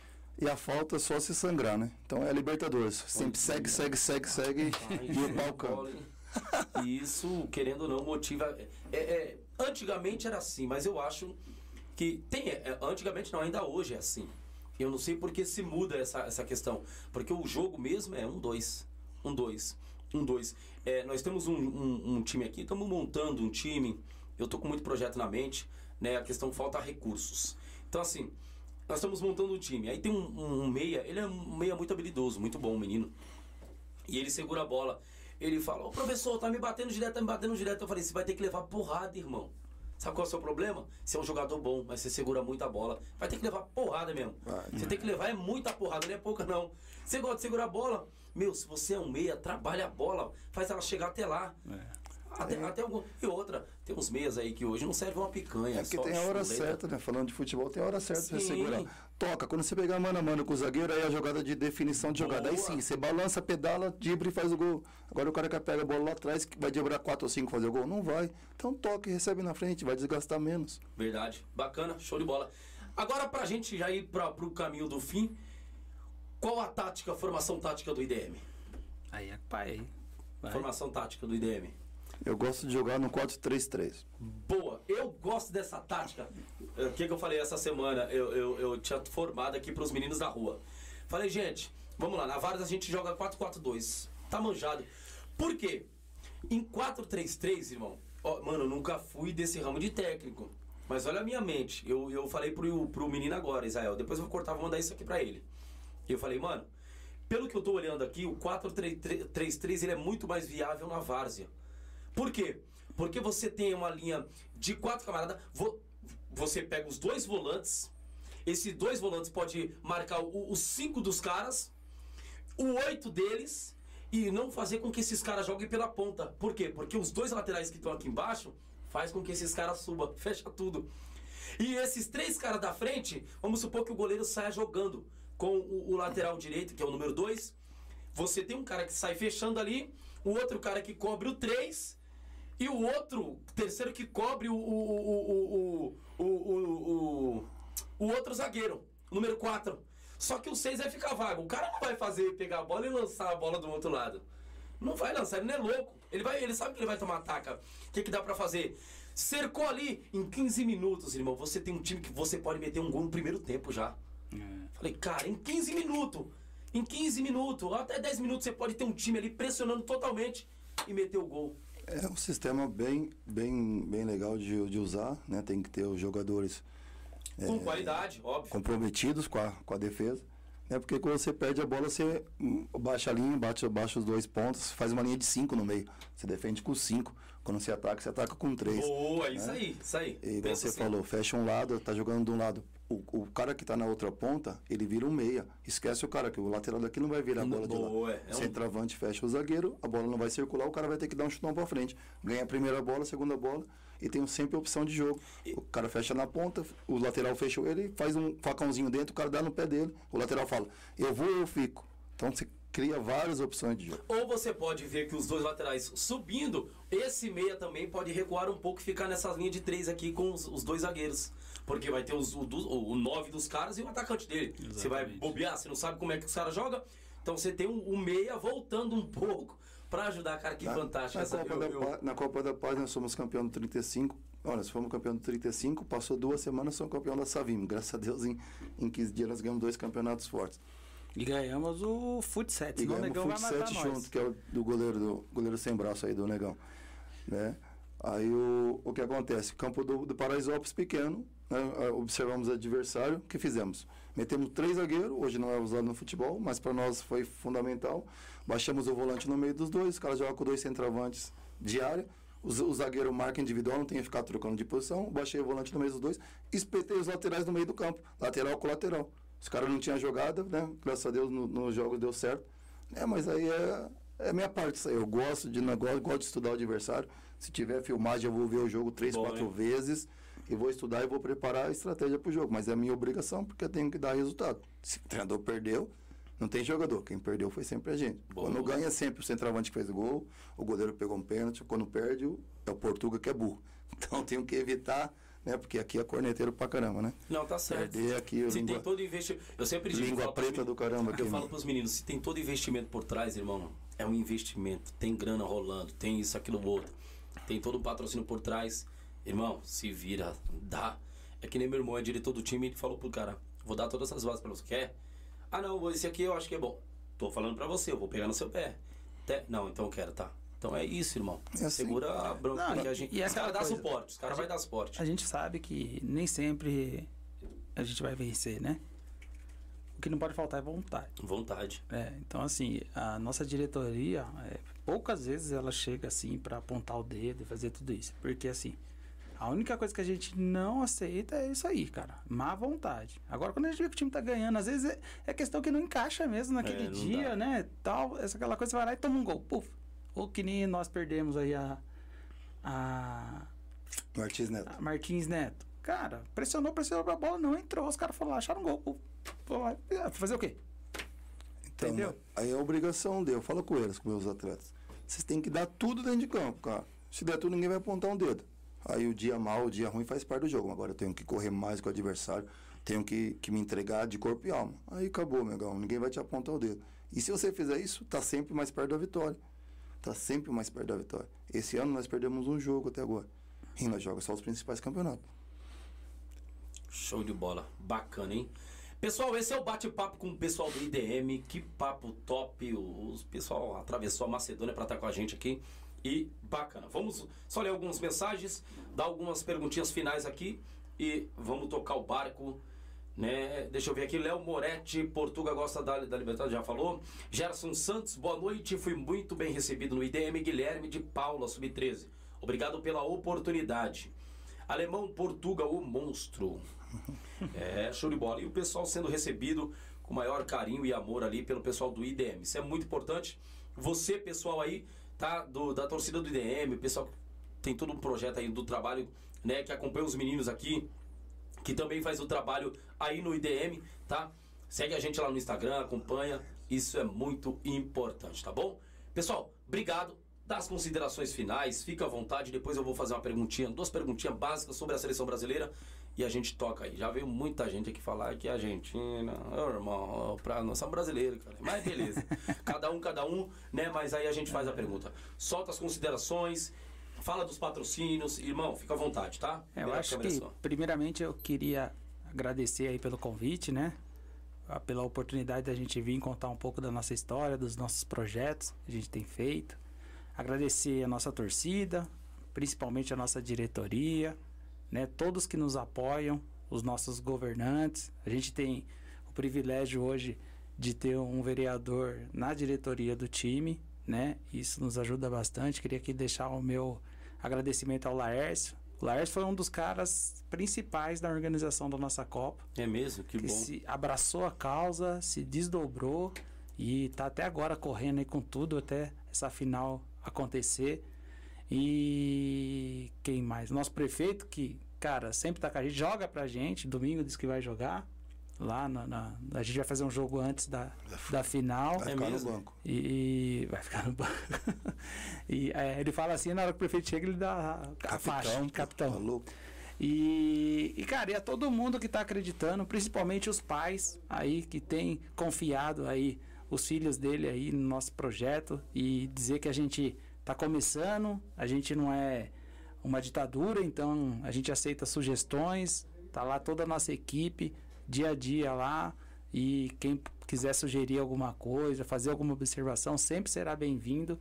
E a falta é só se sangrar, né? Então é Libertadores. Sempre segue, segue, segue, segue e o pau. [laughs] E isso, querendo ou não, motiva. É, é, antigamente era assim, mas eu acho que tem. é, antigamente não, ainda hoje é assim. Eu não sei por que se muda essa, essa questão. Porque o jogo mesmo é um, dois. Um, dois. Um, dois. É, nós temos um, um- um time aqui, estamos montando um time. Eu tô com muito projeto na mente, né? A questão falta recursos. Então, assim, nós estamos montando um time. Aí tem um, um- um meia, ele é um meia muito habilidoso, muito bom, um menino. E ele segura a bola. Ele fala, ô professor, tá me batendo direto, tá me batendo direto. Eu falei, você vai ter que levar porrada, irmão. Sabe qual é o seu problema? Você é um jogador bom, mas você segura muito a bola. Vai ter que levar porrada mesmo. Vai. Você tem que levar é muita porrada, não é pouca não. Você gosta de segurar a bola? Meu, se você é um meia, trabalha a bola, faz ela chegar até lá. Até, até algum... E outra, tem uns meias aí que hoje não servem uma picanha. É porque tem a hora chuleta. certa, né? Falando de futebol, tem a hora certa pra você Sim. segurar. Toca, quando você pegar mano a mano com o zagueiro, aí é a jogada de definição de jogada. Aí Boa. sim, você balança, pedala, dribla e faz o gol. Agora o cara que pega a bola lá atrás, que vai driblar 4 ou 5 fazer o gol? Não vai. Então toca e recebe na frente, vai desgastar menos. Verdade. Bacana, show de bola. Agora, pra gente já ir pra, pro caminho do fim, qual a tática, a formação tática do IDM? Aí é pai aí. Vai. Formação tática do IDM. Eu gosto de jogar no 4-3-3. Boa, eu gosto dessa tática. Eh, O que, que eu falei essa semana? Eu, eu, eu tinha formado aqui pros meninos da rua. Falei, gente, vamos lá, na Vargas a gente joga 4-4-2. Tá manjado. Por quê? Em 4-3-3, irmão, ó, mano, eu nunca fui desse ramo de técnico. Mas olha a minha mente. Eu, eu falei pro, pro menino agora, Israel. Depois eu vou cortar, vou mandar isso aqui pra ele. E eu falei, mano, pelo que eu tô olhando aqui, o 4-3-3 ele é muito mais viável na várzea. Por quê? Porque você tem uma linha de quatro camaradas, vo- você pega os dois volantes, esses dois volantes pode marcar os cinco dos caras, o 8 deles e não fazer com que esses caras joguem pela ponta. Por quê? Porque os dois laterais que estão aqui embaixo faz com que esses caras subam, [laughs] fecha tudo. E esses três caras da frente, vamos supor que o goleiro saia jogando com o, o lateral direito, que é o número 2. Você tem um cara que sai fechando ali, o outro cara que cobre o 3 e o outro, terceiro que cobre o, o, o, o, o, o, outro zagueiro, número 4. Só que o 6 vai ficar vago. O cara não vai fazer pegar a bola e lançar a bola do outro lado. Não vai lançar, ele não é louco. Ele, vai, ele sabe que ele vai tomar ataca. O que, que dá para fazer? Cercou ali em 15 minutos, irmão. Você tem um time que você pode meter um gol no primeiro tempo já. É. Falei, cara, em 15 minutos. Em 15 minutos, até 10 minutos você pode ter um time ali pressionando totalmente e meter o gol. É um sistema bem, bem, bem legal de, de usar, né? Tem que ter os jogadores com é, qualidade, óbvio. Comprometidos com a, com a defesa. Né? Porque quando você perde a bola, você baixa a linha, bate, baixa os dois pontos, faz uma linha de cinco no meio. Você defende com cinco. Quando você ataca, você ataca com três. Boa, né? isso aí, isso aí. E você assim. falou, fecha um lado, tá jogando de um lado o, o cara que está na outra ponta, ele vira um meia. Esquece o cara, que o lateral daqui não vai virar a bola Boa, de lá. É, é um... Centroavante fecha o zagueiro, a bola não vai circular, o cara vai ter que dar um chutão para frente. Ganha a primeira bola, a segunda bola, e tem sempre opção de jogo. E... O cara fecha na ponta, o lateral fecha ele, faz um facãozinho dentro, o cara dá no pé dele, o lateral fala, eu vou ou eu fico. Então você cria várias opções de jogo. Ou você pode ver que os dois laterais subindo, esse meia também pode recuar um pouco e ficar nessas linhas de três aqui com os, os dois zagueiros. Porque vai ter os, o, o, o nove dos caras e o atacante dele. Exatamente. Você vai bobear, você não sabe como é que os caras jogam. Então você tem um, um meia voltando um pouco para ajudar, cara. Que na, fantástico na essa Copa, eu, da, eu... na Copa da Paz nós somos campeão do 35. Olha, nós fomos campeão do 35, passou duas semanas, somos campeão da Savim. Graças a Deus, em, em 15 dias nós ganhamos dois campeonatos fortes. E ganhamos o Futset, senão o Negão vai matar nós. junto, que é o do goleiro, do goleiro sem braço aí, do Negão. Né? Aí o, o que acontece? Campo do, do Paraisópolis pequeno, né? Observamos o adversário, o que fizemos? Metemos três zagueiros, hoje não é usado no futebol, mas para nós foi fundamental. Baixamos o volante no meio dos dois, os caras jogam com dois centroavantes de área. O, o zagueiro marca individual, não tem que ficar trocando de posição. Baixei o volante no meio dos dois, espetei os laterais no meio do campo, lateral com lateral. Os caras não tinham jogada, né? Graças a Deus nos no jogos deu certo. É, mas aí é, é minha parte isso aí. Eu gosto de negócio, gosto de estudar o adversário. Se tiver filmagem, eu vou ver o jogo três, Bom, quatro hein? vezes e vou estudar e vou preparar a estratégia para o jogo. Mas é a minha obrigação porque eu tenho que dar resultado. Se o treinador perdeu, não tem jogador. Quem perdeu foi sempre a gente. Quando ganha, sempre o centroavante que fez o gol, o goleiro pegou um pênalti. Quando perde, é o Portuga que é burro. [laughs] Então tenho que evitar né? Porque aqui é corneteiro pra caramba, né? Não, tá certo. Perder aqui se língua, tem todo investimento. Eu sempre digo. Língua preta do caramba aqui. Eu falo pros meninos, se tem todo investimento por trás, irmão, é um investimento. Tem grana rolando, tem isso, aquilo, outro. Tem todo o patrocínio por trás. Irmão, se vira, dá. É que nem meu irmão é diretor do time, ele falou pro cara, vou dar todas essas vagas pra você. Quer? Ah, não, esse aqui eu acho que é bom. Tô falando pra você, eu vou pegar no seu pé. Até... Não, então eu quero, tá. Então é isso, irmão. É assim. Segura a bronca, não, porque a gente. E os caras dão suporte, os caras vão dar suporte. A gente sabe que nem sempre a gente vai vencer, né? O que não pode faltar é vontade. Vontade. É, então assim, a nossa diretoria, é, poucas vezes ela chega assim para apontar o dedo e fazer tudo isso. Porque assim, a única coisa que a gente não aceita é isso aí, cara. Má vontade. Agora, quando a gente vê que o time tá ganhando, às vezes é, é questão que não encaixa mesmo naquele é, dia, dá. né? Tal, essa aquela coisa, você vai lá e toma um gol. Puf, ou que nem nós perdemos aí a. a Martins Neto. A Martins Neto. Cara, pressionou, pressionou pra bola, não entrou. Os caras foram lá, acharam um gol. Fazer o quê? Então, Entendeu? Aí é obrigação de eu falo com eles, com meus atletas. Vocês têm que dar tudo dentro de campo, cara. Se der tudo, ninguém vai apontar um dedo. Aí o dia mal, o dia ruim faz parte do jogo. Agora eu tenho que correr mais com o adversário, tenho que, que me entregar de corpo e alma. Aí acabou, meu irmão. Ninguém vai te apontar o dedo. E se você fizer isso, tá sempre mais perto da vitória está sempre mais perto da vitória. Esse ano nós perdemos um jogo até agora. E nós jogamos só os principais campeonatos. Show de bola. Bacana, hein? Pessoal, esse é o bate-papo com o pessoal do IDM. Que papo top. O pessoal atravessou a Macedônia para estar com a gente aqui. E bacana. Vamos só ler algumas mensagens, dar algumas perguntinhas finais aqui e vamos tocar o barco né? Deixa eu ver aqui, Léo Moretti, Portugal gosta da, da Libertadores, já falou. Gerson Santos, boa noite, fui muito bem recebido no IDM Guilherme de Paula, sub-13. Obrigado pela oportunidade. Alemão Portugal, o monstro. É, show de bola. E o pessoal sendo recebido com maior carinho e amor ali pelo pessoal do IDM. Isso é muito importante. Você, pessoal aí, tá? Do, da torcida do IDM, pessoal tem todo um projeto aí do trabalho, né? Que acompanha os meninos aqui, que também faz o trabalho aí no IDM, tá? Segue a gente lá no Instagram, acompanha. Isso é muito importante, tá bom? Pessoal, obrigado. Das considerações finais, fica à vontade. Depois eu vou fazer uma perguntinha, duas perguntinhas básicas sobre a seleção brasileira e a gente toca aí. Já veio muita gente aqui falar que a Argentina, oh, irmão, pra nós somos brasileiros, cara. Mas beleza. [laughs] cada um, cada um, né? Mas aí a gente faz a pergunta. Solta as considerações, fala dos patrocínios. Irmão, fica à vontade, tá? É, eu acho que, só. primeiramente, eu queria agradecer aí pelo convite, né? Pela oportunidade da gente vir contar um pouco da nossa história, dos nossos projetos que a gente tem feito. Agradecer a nossa torcida, principalmente a nossa diretoria, né? Todos que nos apoiam, os nossos governantes. A gente tem o privilégio hoje de ter um vereador na diretoria do time, né? Isso nos ajuda bastante. Queria aqui deixar o meu agradecimento ao Laércio. O Laércio foi um dos caras principais da organização da nossa Copa. É mesmo? Que, que bom. se abraçou a causa, se desdobrou e está até agora correndo aí com tudo até essa final acontecer. E quem mais? Nosso prefeito, que, cara, sempre tá com a gente, joga pra gente, domingo diz que vai jogar. Lá na, na a gente vai fazer um jogo antes da, da final. Vai ficar é no banco. E, e, vai ficar no banco. [laughs] e é, ele fala assim, na hora que o prefeito chega, ele dá a, capitão, faixa capitão. Tá louco. E, e, cara, e é todo mundo que está acreditando, principalmente os pais aí que têm confiado aí os filhos dele aí no nosso projeto e dizer que a gente está começando, a gente não é uma ditadura, então a gente aceita sugestões, tá lá toda a nossa equipe, dia a dia lá, e quem quiser sugerir alguma coisa, fazer alguma observação, sempre será bem-vindo.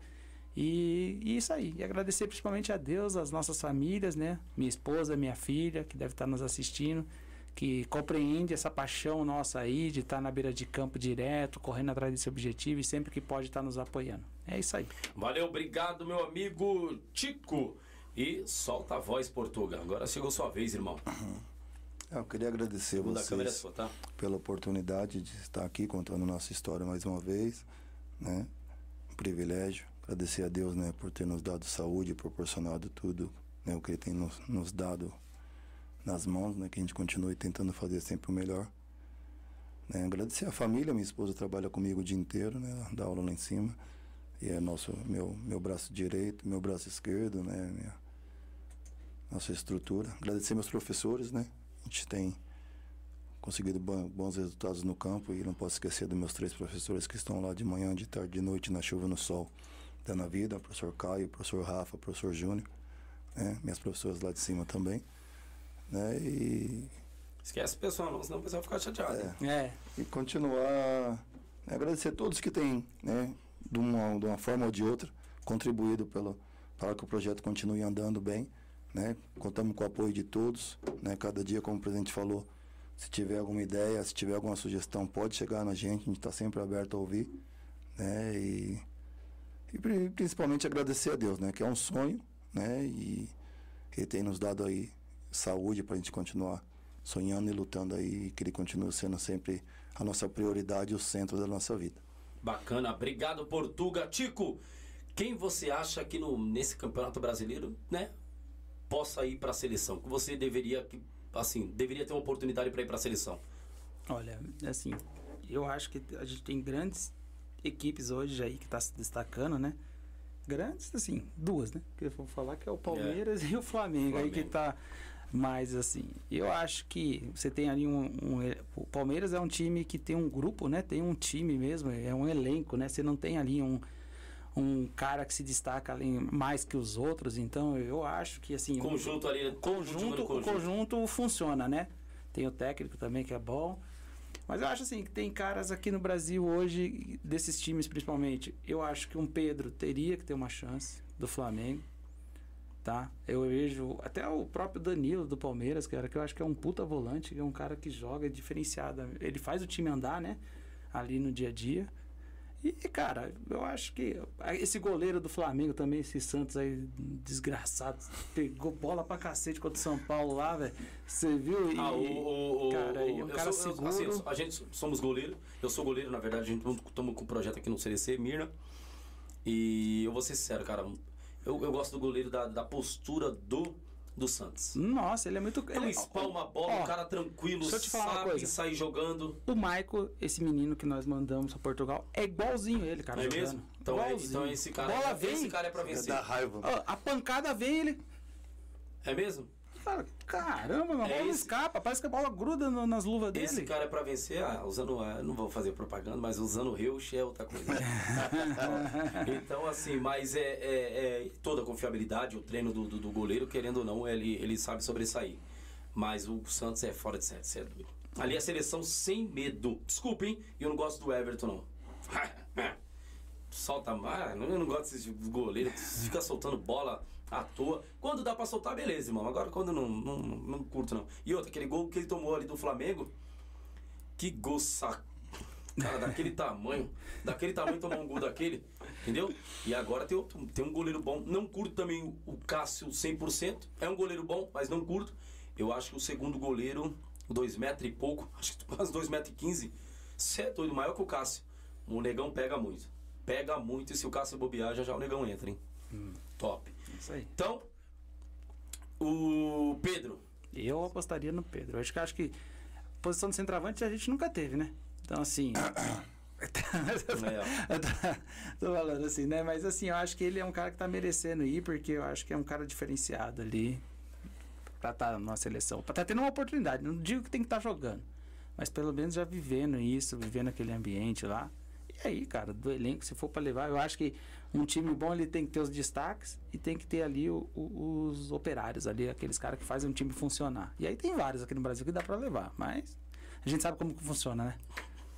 E, e, isso aí, e agradecer principalmente a Deus, as nossas famílias, né? Minha esposa, minha filha, que deve estar nos assistindo, que compreende essa paixão nossa aí de estar na beira de campo direto, correndo atrás desse objetivo e sempre que pode estar nos apoiando. É isso aí. Valeu, obrigado, meu amigo Tico. E solta a voz, Portugal. Agora chegou sua vez, irmão. [clears throat] Eu queria agradecer vocês é sua, tá? pela oportunidade de estar aqui contando nossa história mais uma vez, né? Um privilégio. Agradecer a Deus, né, por ter nos dado saúde, proporcionado tudo, né, o que Ele tem nos, nos dado nas mãos, né, que a gente continue tentando fazer sempre o melhor. Né, agradecer a família, minha esposa trabalha comigo o dia inteiro, né, dá aula lá em cima e é nosso meu meu braço direito, meu braço esquerdo, né, minha, nossa estrutura. Agradecer meus professores, né? A gente tem conseguido bons resultados no campo e não posso esquecer dos meus três professores que estão lá de manhã, de tarde, de noite, na chuva, no sol, dando a vida, o professor Caio, o professor Rafa, o professor Júnior, né? minhas professoras lá de cima também, né? E esquece o pessoal, não, senão o pessoal fica chateado. É. é. E continuar né? agradecer a todos que têm, né, de uma, de uma forma ou de outra, contribuído pelo, para que o projeto continue andando bem. Né? Contamos com o apoio de todos. Né? Cada dia, como o presidente falou, se tiver alguma ideia, se tiver alguma sugestão, pode chegar na gente, a gente está sempre aberto a ouvir. Né? E, e, principalmente agradecer a Deus, né? que é um sonho né? e Ele tem nos dado aí saúde para a gente continuar sonhando e lutando aí, e que Ele continue sendo sempre a nossa prioridade e o centro da nossa vida. Bacana, obrigado Portuga. Tico, quem você acha que no, nesse campeonato brasileiro, né, possa ir para a seleção? Que você deveria, assim, deveria ter uma oportunidade para ir para a seleção? Olha, assim, eu acho que a gente tem grandes equipes hoje aí que está se destacando, né? Grandes, assim, duas, né? Que eu vou falar que é o Palmeiras é. e o Flamengo, Flamengo, aí que está mais assim. Eu acho que você tem ali um, um, o Palmeiras é um time que tem um grupo, né? Tem um time mesmo, é um elenco, né? Você não tem ali um um cara que se destaca ali mais que os outros, então eu acho que assim, conjunto ali, conjunto, conjunto, o conjunto funciona, né? Tem o técnico também que é bom. Mas eu acho assim que tem caras aqui no Brasil hoje desses times principalmente. Eu acho que um Pedro teria que ter uma chance do Flamengo, tá? Eu vejo até o próprio Danilo do Palmeiras, cara, que eu acho que é um puta volante, é um cara que joga diferenciado. Ele faz o time andar, né? Ali no dia a dia. E, cara, eu acho que esse goleiro do Flamengo também, esse Santos aí, desgraçado, pegou bola pra cacete contra o São Paulo lá, velho. Você viu? E, ah, o, o, cara, o, um eu cara sou, eu- seguro. assim, eu a gente somos goleiro. Eu sou goleiro, na verdade, a gente estamos com um projeto aqui no CDC, Mirna. E eu vou ser sincero, cara. Eu, eu gosto do goleiro da, da postura do, do Santos. Nossa, ele é muito. Ele ele- espalma a bola, Ó, um cara tranquilo, deixa eu te falar uma sabe coisa. sair jogando. O Maico, esse menino que nós mandamos pra Portugal, é igualzinho ele, cara. Não é mesmo? Então, é, então esse cara, Bola vem. esse cara é pra É vencer. da raiva. ó, a pancada vem, ele. É mesmo? Fala, caramba, a É bola não esse- escapa, parece que a bola gruda no- nas luvas dele. Esse cara é pra vencer, ah, usando, ah, não vou fazer propaganda, mas usando o Reusch é outra coisa. então, assim, mas é, é- é toda a confiabilidade, o treino do, do, do goleiro, querendo ou não, ele, ele sabe sobressair. Mas o Santos é fora de série, você é doido. Ali é a seleção sem medo. Desculpa, hein? Eu não gosto do Everton, não. [laughs] Solta mais, eu não gosto desse de goleiro, fica soltando bola à toa. Quando dá pra soltar, beleza, irmão. Agora quando não, não, não curto, não. E outro, aquele gol que ele tomou ali do Flamengo, que gol saco. Cara, daquele tamanho, daquele tamanho tomar um gol daquele, entendeu? E agora tem, outro, tem um goleiro bom. Não curto também o, o Cássio 100%. É um goleiro bom, mas não curto. Eu acho que o segundo goleiro, 2 metros e pouco, [laughs] acho que quase 2 metros e 15, cê é doido, maior que o Cássio. O negão pega muito. Pega muito e se o Cássio bobear, já já o negão entra, hein? Top. Isso aí. Então, o Pedro. Eu apostaria no Pedro. Eu acho que acho que posição de centroavante a gente nunca teve, né? Então assim. [coughs] [laughs] Eu tô, falando assim, né? Mas assim, eu acho que ele é um cara que tá merecendo ir, porque eu acho que é um cara diferenciado ali pra estar numa seleção. Pra estar tendo uma oportunidade. Não digo que tem que estar jogando. Mas pelo menos já vivendo isso, vivendo aquele ambiente lá. E aí, cara, do elenco, se for pra levar, eu acho que um time bom ele tem que ter os destaques e tem que ter ali o- o- os operários ali, aqueles caras que fazem um time funcionar. E aí tem vários aqui no Brasil que dá pra levar, mas a gente sabe como que funciona, né?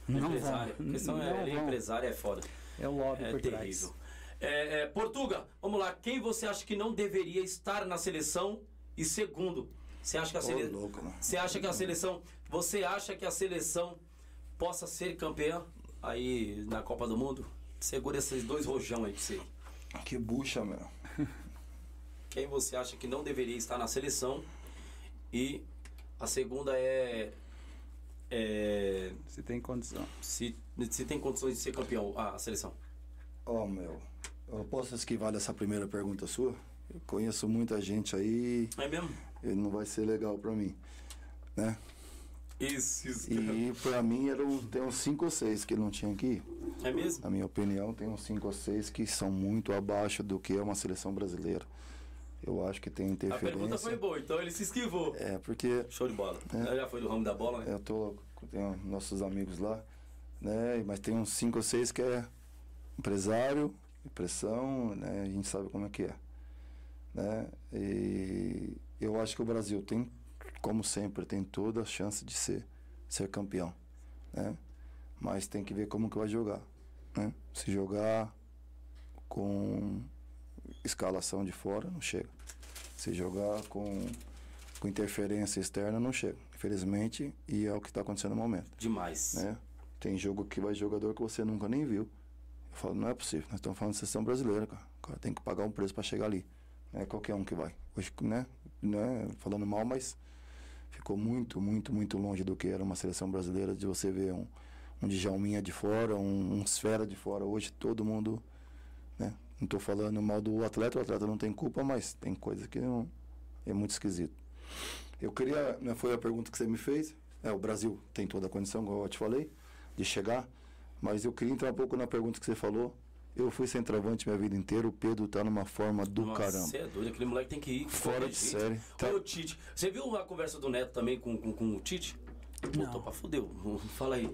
empresário. A questão é, não é vão. empresário é foda. É o lobby É por trás. terrível. É, é, Portuga, vamos lá. Quem você acha que não deveria estar na seleção? E segundo, você acha que a seleção. Você acha que a seleção. Você acha que a seleção possa ser campeã aí na Copa do Mundo? Segura esses dois rojão aí pra você. Que bucha, meu. [laughs] Quem você acha que não deveria estar na seleção? E a segunda é. é Se tem condição. se, se tem condições de ser campeão a seleção. Ó, meu. Eu posso esquivar dessa primeira pergunta sua? Eu conheço muita gente aí É mesmo? e não vai ser legal pra mim, né? Isso. E pra mim eram, tem uns cinco ou seis que não tinha aqui. É mesmo? Na minha opinião, tem uns cinco ou seis que são muito abaixo do que é uma seleção brasileira. Eu acho que tem A pergunta interferência. foi boa, então ele se esquivou. É, porque Show de bola. Já foi do ramo da bola, né? eu tô tenho nossos amigos lá, né? Mas tem uns cinco ou seis que é empresário, pressão, né? A gente sabe como é que é, né? E eu acho que o Brasil tem, como sempre, tem toda a chance de ser ser campeão, né? Mas tem que ver como que vai jogar, né? Se jogar com escalação de fora, não chega. Se jogar com, com interferência externa, não chega. Infelizmente, e é o que está acontecendo no momento. Demais. Né? Tem jogo que vai jogador que você nunca nem viu. Eu falo, não é possível, nós estamos falando de seleção brasileira, cara. O cara tem que pagar um preço para chegar ali. Não é qualquer um que vai. Hoje, né? né? Falando mal, mas ficou muito, muito, muito longe do que era uma seleção brasileira, de você ver um, um Djalminha de fora, um, um Sfera de fora. Hoje todo mundo, né? Não estou falando mal do atleta, o atleta não tem culpa, mas tem coisa que não, é muito esquisito. Eu queria, né, foi a pergunta que você me fez, é, o Brasil tem toda a condição, como eu te falei, de chegar, mas eu queria entrar um pouco na pergunta que você falou. Eu fui centroavante minha vida inteira, o Pedro tá numa forma do Nossa, caramba. Você é doido, aquele moleque tem que ir. Fora de jeito. série. Tá. Ô, Tite, você viu a conversa do Neto também com, com, com o Tite? Botou pra fudeu. [laughs] Fala aí.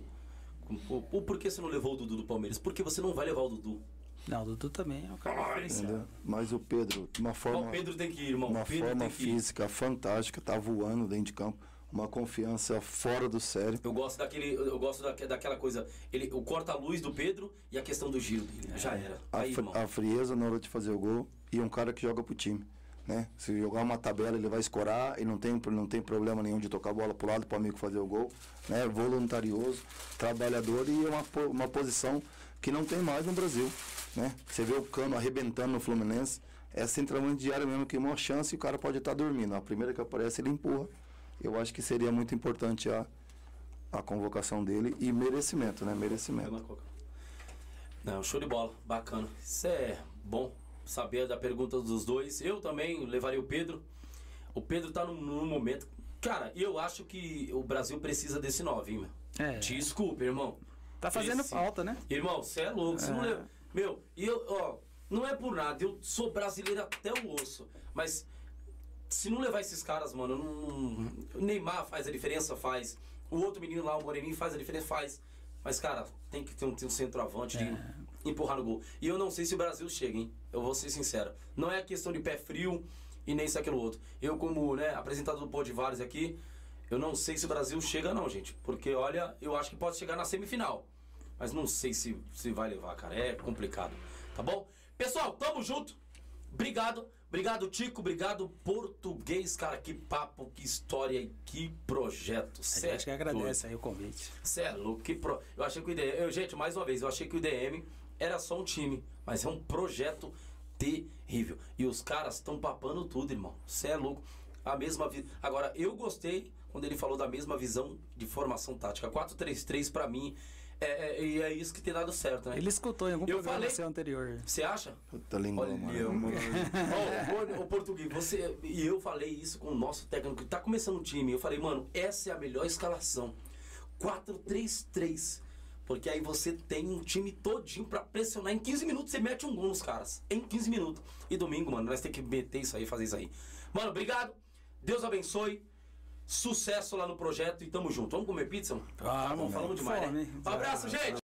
O, o, por que você não levou o Dudu do Palmeiras? Porque você não vai levar o Dudu. Não, o Dudu também é um cara diferenciado. Mas o Pedro, de uma forma, o Pedro tem que ir, irmão. uma o Pedro forma tem que ir. física fantástica, tá voando dentro de campo, uma confiança fora do sério. Eu gosto daquele. Eu gosto daque- daquela coisa. Ele, o corta-luz do Pedro e a questão do giro dele. Já era. a, Aí, fri- irmão. a frieza na hora de fazer o gol e é um cara que joga pro time. Né? Se jogar uma tabela, ele vai escorar e não tem, não tem problema nenhum de tocar a bola pro lado pro amigo fazer o gol. Né? Voluntarioso, trabalhador e é uma, uma posição que não tem mais no Brasil. Né? Você vê o cano arrebentando no Fluminense, é centralmente diário mesmo que uma chance e o cara pode estar dormindo. A primeira que aparece ele empurra. Eu acho que seria muito importante a, a convocação dele e merecimento, né? Merecimento. Não, show de bola, bacana. Isso é bom saber da pergunta dos dois. Eu também levaria o Pedro. O Pedro tá num, num momento. Cara, eu acho que o Brasil precisa desse 9, hein, meu? É. Desculpa, irmão. Tá fazendo Esse- falta, né? Irmão, você é louco. Você não É. leva. Meu, e eu, ó, não é por nada, eu sou brasileiro até o osso. Mas se não levar esses caras, mano, não. O Neymar faz a diferença, faz. O outro menino lá, o Moreninho, faz a diferença, faz. Mas, cara, tem que ter um, ter um centroavante de empurrar no gol. E eu não sei se o Brasil chega, hein? Eu vou ser sincero. Não é questão de pé frio e nem isso aquilo outro. Eu, como né, apresentador do Pô de Vários aqui, eu não sei se o Brasil chega, não, gente. Porque, olha, eu acho que pode chegar na semifinal. Mas não sei se, se vai levar, cara. É complicado. Tá bom? Pessoal, tamo junto. Obrigado. Obrigado, Tico. Obrigado, português, cara. Que papo, que história e que projeto. A Cê gente que é agradece aí o convite. Cê é louco, que pro... Eu achei que o IDM. Eu, gente, mais uma vez, eu achei que o IDM era só um time, mas é um projeto terrível. E os caras estão papando tudo, irmão. Você é louco. A mesma vi... Agora, eu gostei quando ele falou da mesma visão de formação tática. 4-3-3 pra mim. É, é, e é isso que tem dado certo, né? Ele escutou em algum Eu programa falei- seu anterior. Você acha? Puta língua, Olha, mano. ô, ô, português, você. E eu falei isso com o nosso técnico, que tá começando o time. Eu falei, mano, essa é a melhor escalação. 4-3-3. Porque aí você tem um time todinho pra pressionar. Em 15 minutos você mete um gol nos caras. Em 15 minutos. E domingo, mano, nós temos que meter isso aí, fazer isso aí. Mano, obrigado. Deus abençoe. Sucesso lá no projeto e tamo junto. Vamos comer pizza? Vamos, Falamos demais, fome. né? Um abraço, gente!